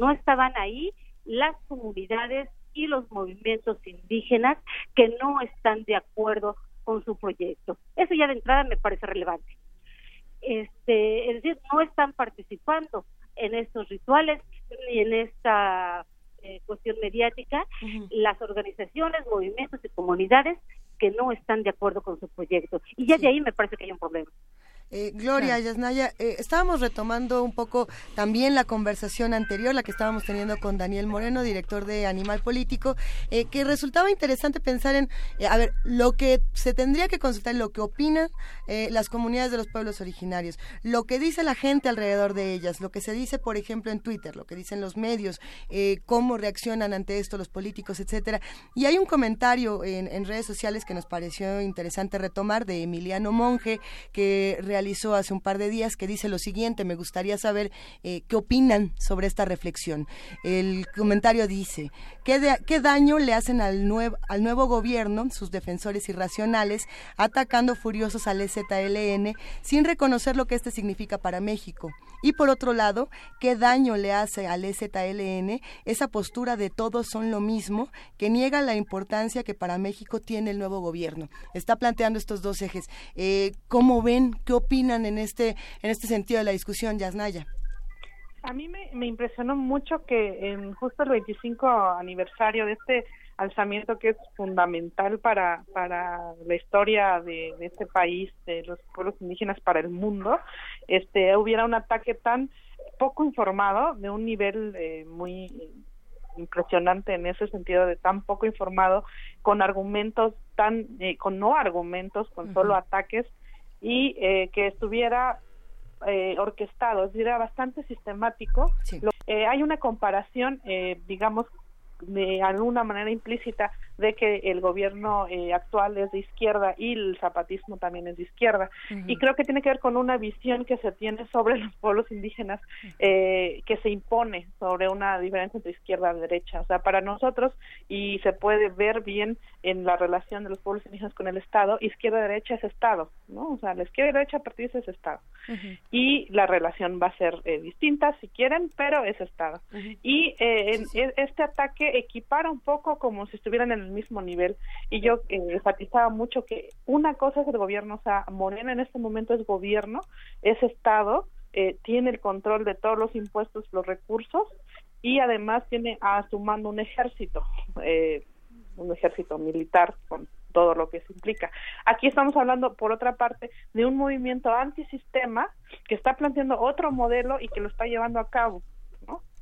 no estaban ahí las comunidades y los movimientos indígenas que no están de acuerdo con su proyecto. Eso ya de entrada me parece relevante. Este, es decir, no están participando en estos rituales ni en esta eh, cuestión mediática las organizaciones, movimientos y comunidades que no están de acuerdo con su proyecto. Y ya de ahí me parece que hay un problema. Eh, Gloria, Yasnaya, eh, estábamos retomando un poco también la conversación anterior, la que estábamos teniendo con Daniel Moreno, director de Animal Político, eh, que resultaba interesante pensar en, a ver, lo que se tendría que consultar, lo que opinan las comunidades de los pueblos originarios, lo que dice la gente alrededor de ellas, lo que se dice, por ejemplo, en Twitter, lo que dicen los medios, cómo reaccionan ante esto los políticos, etcétera. Y hay un comentario en, en redes sociales que nos pareció interesante retomar de Emiliano Monge, que realizó hace un par de días que dice lo siguiente, me gustaría saber eh, qué opinan sobre esta reflexión. El comentario dice, ¿qué, daño le hacen al, nuevo al nuevo gobierno, sus defensores irracionales, atacando furiosos al EZLN sin reconocer lo que este significa para México? Y por otro lado, ¿qué daño le hace al EZLN esa postura de todos son lo mismo que niega la importancia que para México tiene el nuevo gobierno? Está planteando estos dos ejes. Eh, ¿Cómo ven? ¿Qué opinan en este, en este sentido de la discusión, Yasnaya? A mí me, impresionó mucho que en justo el 25 aniversario de este alzamiento que es fundamental para, para la historia de, este país, de los pueblos indígenas para el mundo, este hubiera un ataque tan poco informado, de un nivel eh, muy impresionante en ese sentido de tan poco informado, con argumentos tan, eh, con no argumentos, con solo ataques y eh, que estuviera eh, orquestado, es decir, era bastante sistemático. Eh, hay una comparación, eh, digamos, de alguna manera implícita de que el gobierno eh, actual es de izquierda y el zapatismo también es de izquierda. Y creo que tiene que ver con una visión que se tiene sobre los pueblos indígenas eh, que se impone sobre una diferencia entre izquierda y derecha. O sea, para nosotros, y se puede ver bien en la relación de los pueblos indígenas con el Estado, izquierda-derecha es Estado, ¿no? O sea, la izquierda y derecha pertenece a ese Estado. Y la relación va a ser eh, distinta, si quieren, pero es Estado. Y este ataque equipara un poco como si estuvieran en el mismo nivel y yo eh, enfatizaba mucho que una cosa es el gobierno, o sea, Morena en este momento es gobierno, es Estado, eh, tiene el control de todos los impuestos, los recursos y además tiene a su mando un ejército, eh, un ejército militar con todo lo que se implica. Aquí estamos hablando, por otra parte, de un movimiento antisistema que está planteando otro modelo y que lo está llevando a cabo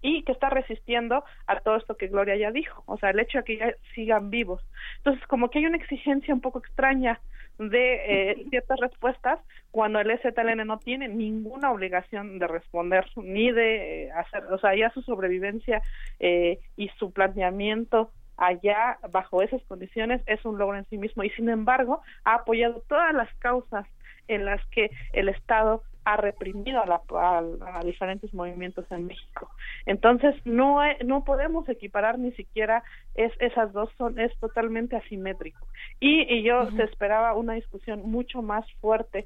y que está resistiendo a todo esto que Gloria ya dijo, o sea, el hecho de que ya sigan vivos. Entonces, como que hay una exigencia un poco extraña de eh, ciertas respuestas cuando el STLN no tiene ninguna obligación de responder ni de eh, hacer, o sea, ya su sobrevivencia eh, y su planteamiento allá bajo esas condiciones es un logro en sí mismo y sin embargo ha apoyado todas las causas en las que el Estado ha reprimido a, la, a, diferentes movimientos en México. Entonces, no, no podemos equiparar ni siquiera es, esas dos, son es totalmente asimétrico. Y, y yo se esperaba una discusión mucho más fuerte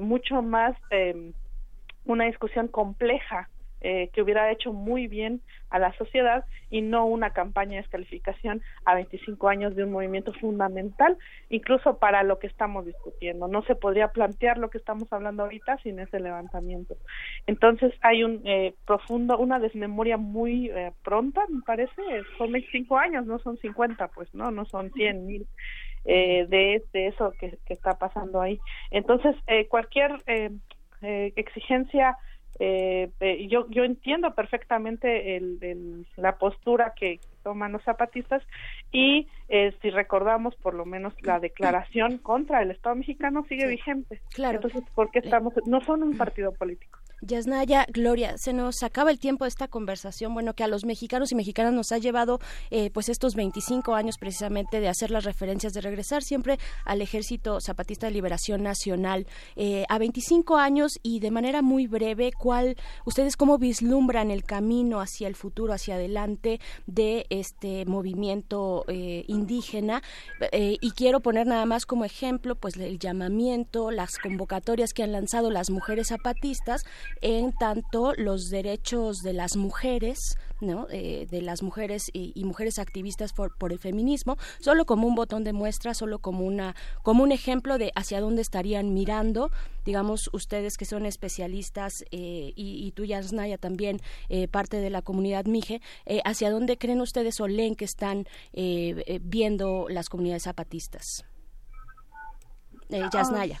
mucho más una discusión compleja eh, que hubiera hecho muy bien a la sociedad y no una campaña de descalificación a 25 años de un movimiento fundamental, incluso para lo que estamos discutiendo. No se podría plantear lo que estamos hablando ahorita sin ese levantamiento. Entonces hay un eh, profundo, una desmemoria muy eh, pronta, me parece, son 25 años, no son 50, pues, ¿no? No son 100 mil. Eh, de, de eso que, que está pasando ahí. Entonces, eh, cualquier eh, exigencia eh, eh, yo, yo entiendo perfectamente el, la postura que toman los zapatistas y eh, si recordamos por lo menos la declaración contra el Estado mexicano sigue vigente. Claro. Entonces, ¿por qué estamos? No son un partido político. Yasnaya, Gloria, se nos acaba el tiempo de esta conversación, bueno, que a los mexicanos y mexicanas nos ha llevado eh, pues estos 25 años precisamente de hacer las referencias, de regresar siempre al Ejército Zapatista de Liberación Nacional. Eh, a 25 años y de manera muy breve, ¿cuál, ustedes cómo vislumbran el camino hacia el futuro, hacia adelante de este movimiento eh, indígena? y quiero poner nada más como ejemplo, pues el llamamiento, las convocatorias que han lanzado las mujeres zapatistas en tanto los derechos de las mujeres, ¿no? Eh, de las mujeres y, mujeres activistas por, el feminismo, solo como un botón de muestra, solo como una como un ejemplo de hacia dónde estarían mirando, digamos ustedes que son especialistas eh, y, y, tú Yasnaya también eh, parte de la comunidad Mije, hacia dónde creen ustedes o leen que están viendo las comunidades zapatistas. Yasnaya.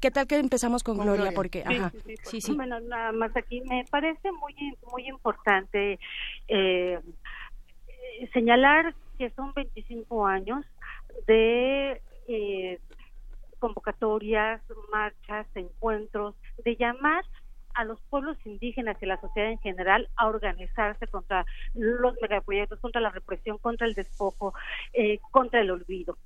¿Qué tal que empezamos con, Gloria? Porque, sí, sí, Bueno, nada más aquí. Me parece muy, muy importante eh, señalar que son 25 años de eh, convocatorias, marchas, encuentros, de llamar a los pueblos indígenas y a la sociedad en general a organizarse contra los megaproyectos, contra la represión, contra el despojo, eh, contra el olvido.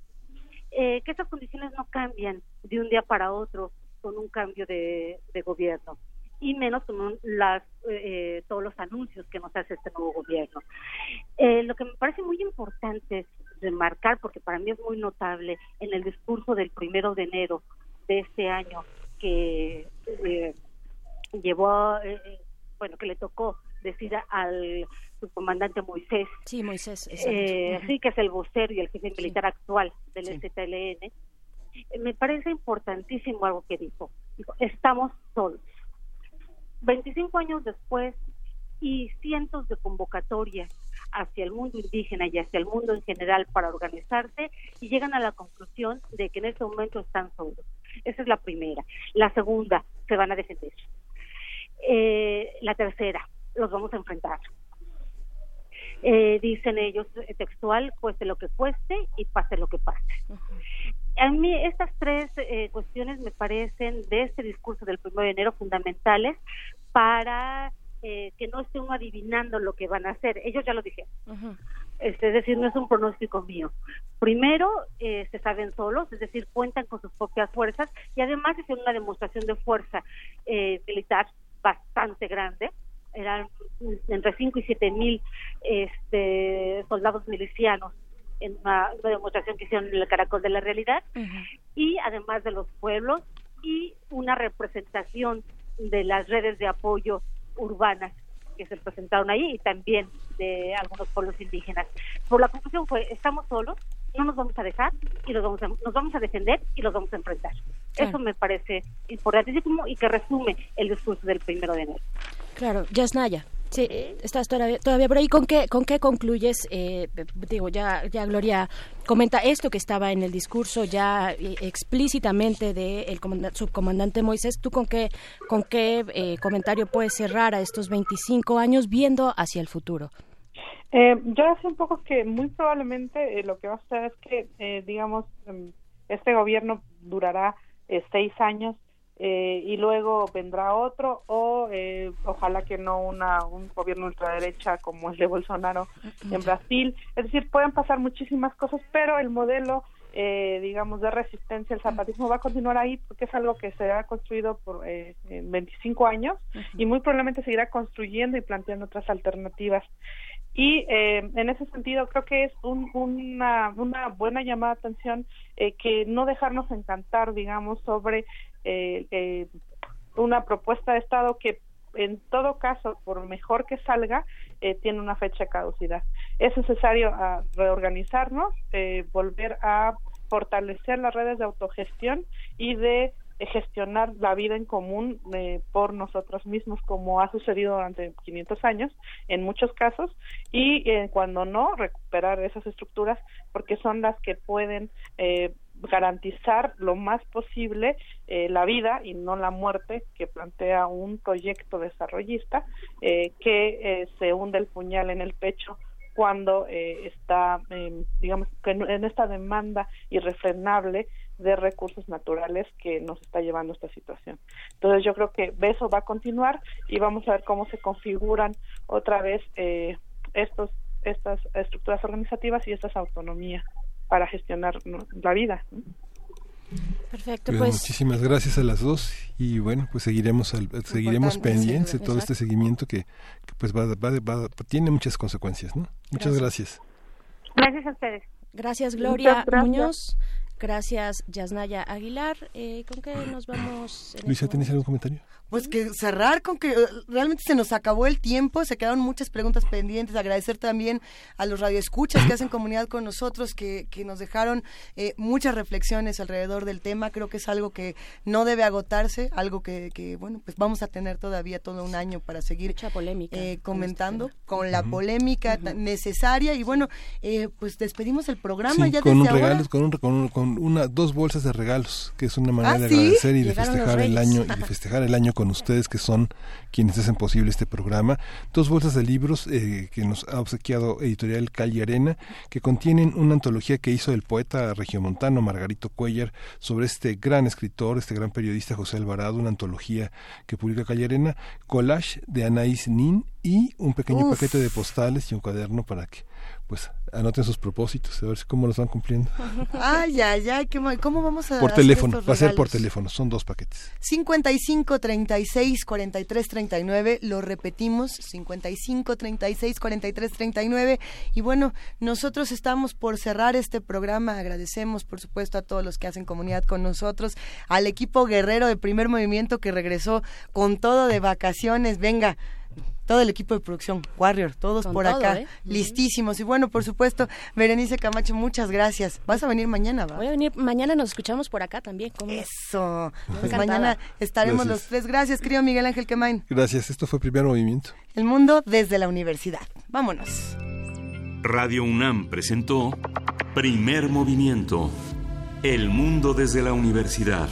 Eh, que esas condiciones no cambian de un día para otro con un cambio de, gobierno y menos con las, eh, todos los anuncios que nos hace este nuevo gobierno. Eh, lo que me parece muy importante remarcar, porque para mí es muy notable, en el discurso del primero de enero de este año que llevó, bueno, que le tocó decir al subcomandante Moisés. Sí, Moisés, eh, Sí, que es el vocero y el jefe militar actual del STLN. Eh, me parece importantísimo algo que dijo. dijo. Estamos solos. 25 años después y cientos de convocatorias hacia el mundo indígena y hacia el mundo en general para organizarse y llegan a la conclusión de que en este momento están solos. Esa es la primera. La segunda, se van a defender. Eh, la tercera, los vamos a enfrentar. Eh, dicen ellos eh, textual, cueste lo que cueste y pase lo que pase. A mí estas tres eh, cuestiones me parecen de este discurso del 1 de enero fundamentales para que no esté uno adivinando lo que van a hacer. Ellos ya lo dijeron. Este, es decir, no es un pronóstico mío. Primero, se saben solos, es decir, cuentan con sus propias fuerzas y además es una demostración de fuerza militar bastante grande eran entre 5 y 7 mil este, soldados milicianos en una, demostración que hicieron en el Caracol de la Realidad, y además de los pueblos, y una representación de las redes de apoyo urbanas que se presentaron ahí y también de algunos pueblos indígenas. Por la conclusión fue, estamos solos, no nos vamos a dejar y los vamos a, nos vamos a defender y los vamos a enfrentar. Eso me parece importantísimo y que resume el discurso del primero de enero. Claro, Yasnaya. Sí, estás todavía, todavía por ahí. ¿Con qué, con qué concluyes? Eh, digo, ya, ya Gloria comenta esto que estaba en el discurso ya eh, explícitamente del subcomandante Moisés. ¿Tú con qué, con qué eh, comentario puedes cerrar a estos 25 años viendo hacia el futuro? Eh, yo hace un poco que muy probablemente lo que va a suceder es que, digamos, em, este gobierno durará seis años eh, y luego vendrá otro o eh, ojalá que no una un gobierno ultraderecha como el de Bolsonaro en Brasil. Es decir pueden pasar muchísimas cosas pero el modelo eh, digamos de resistencia el zapatismo va a continuar ahí porque es algo que se ha construido por eh, 25 años y muy probablemente seguirá construyendo y planteando otras alternativas. Y eh, en ese sentido creo que es una, una buena llamada de atención eh, que no dejarnos encantar, digamos, sobre una propuesta de Estado que en todo caso, por mejor que salga, tiene una fecha de caducidad. Es necesario ah, reorganizarnos, volver a fortalecer las redes de autogestión y de eh, gestionar la vida en común eh, por nosotros mismos como ha sucedido durante 500 años en muchos casos y eh, cuando no recuperar esas estructuras porque son las que pueden garantizar lo más posible la vida y no la muerte que plantea un proyecto desarrollista que se hunde el puñal en el pecho cuando está, digamos, en esta demanda irrefrenable de recursos naturales que nos está llevando esta situación. Entonces yo creo que eso va a continuar y vamos a ver cómo se configuran otra vez eh, estos estas estructuras organizativas y estas autonomías para gestionar la vida. Perfecto, pues, pues, muchísimas gracias a las dos y bueno, pues seguiremos seguiremos pendientes de todo este seguimiento que, pues va, va, tiene muchas consecuencias, ¿no? Muchas gracias. Gracias, a ustedes. Gracias Gloria Muñoz. Gracias, Yasnaya Aguilar. Eh, ¿Con qué nos vamos? Luisa, ¿tienes algún comentario? Pues que cerrar con que eh, realmente se nos acabó el tiempo, se quedaron muchas preguntas pendientes. Agradecer también a los radioescuchas que hacen comunidad con nosotros, que, que nos dejaron eh, muchas reflexiones alrededor del tema. Creo que es algo que no debe agotarse, algo que, que bueno, pues vamos a tener todavía todo un año para seguir polémica eh, comentando con la polémica necesaria. Y bueno, pues despedimos el programa ya con desde un ahora. Con, con, con, una, dos bolsas de regalos, que es una manera de agradecer y de festejar el año y de festejar el año con ustedes que son quienes hacen posible este programa. Dos bolsas de libros eh, que nos ha obsequiado Editorial Calle Arena, que contienen una antología que hizo el poeta regiomontano Margarito Cuellar sobre este gran escritor, este gran periodista José Alvarado, una antología que publica Calle Arena, collage de Anaís Nin y un pequeño paquete de postales y un cuaderno para que pues anoten sus propósitos, a ver cómo los van cumpliendo. Ay, ay, ay, ¿cómo vamos a Por teléfono, va a ser por teléfono, son dos paquetes. 55 36 43 39, lo repetimos, 55 36 43 39 y bueno, nosotros estamos por cerrar este programa, agradecemos por supuesto a todos los que hacen comunidad con nosotros, al equipo guerrero de primer movimiento que regresó con todo de vacaciones, venga, todo el equipo de producción, Warrior, todos por acá, ¿eh? listísimos. Y bueno, por supuesto, Berenice Camacho, muchas gracias. Vas a venir mañana, ¿va? Voy a venir mañana, nos escuchamos por acá también. Eso. Pues mañana estaremos los tres. Gracias, querido Miguel Ángel Quemain. Gracias, esto fue Primer Movimiento. El mundo desde la universidad. Vámonos. Radio UNAM presentó Primer Movimiento. El mundo desde la universidad.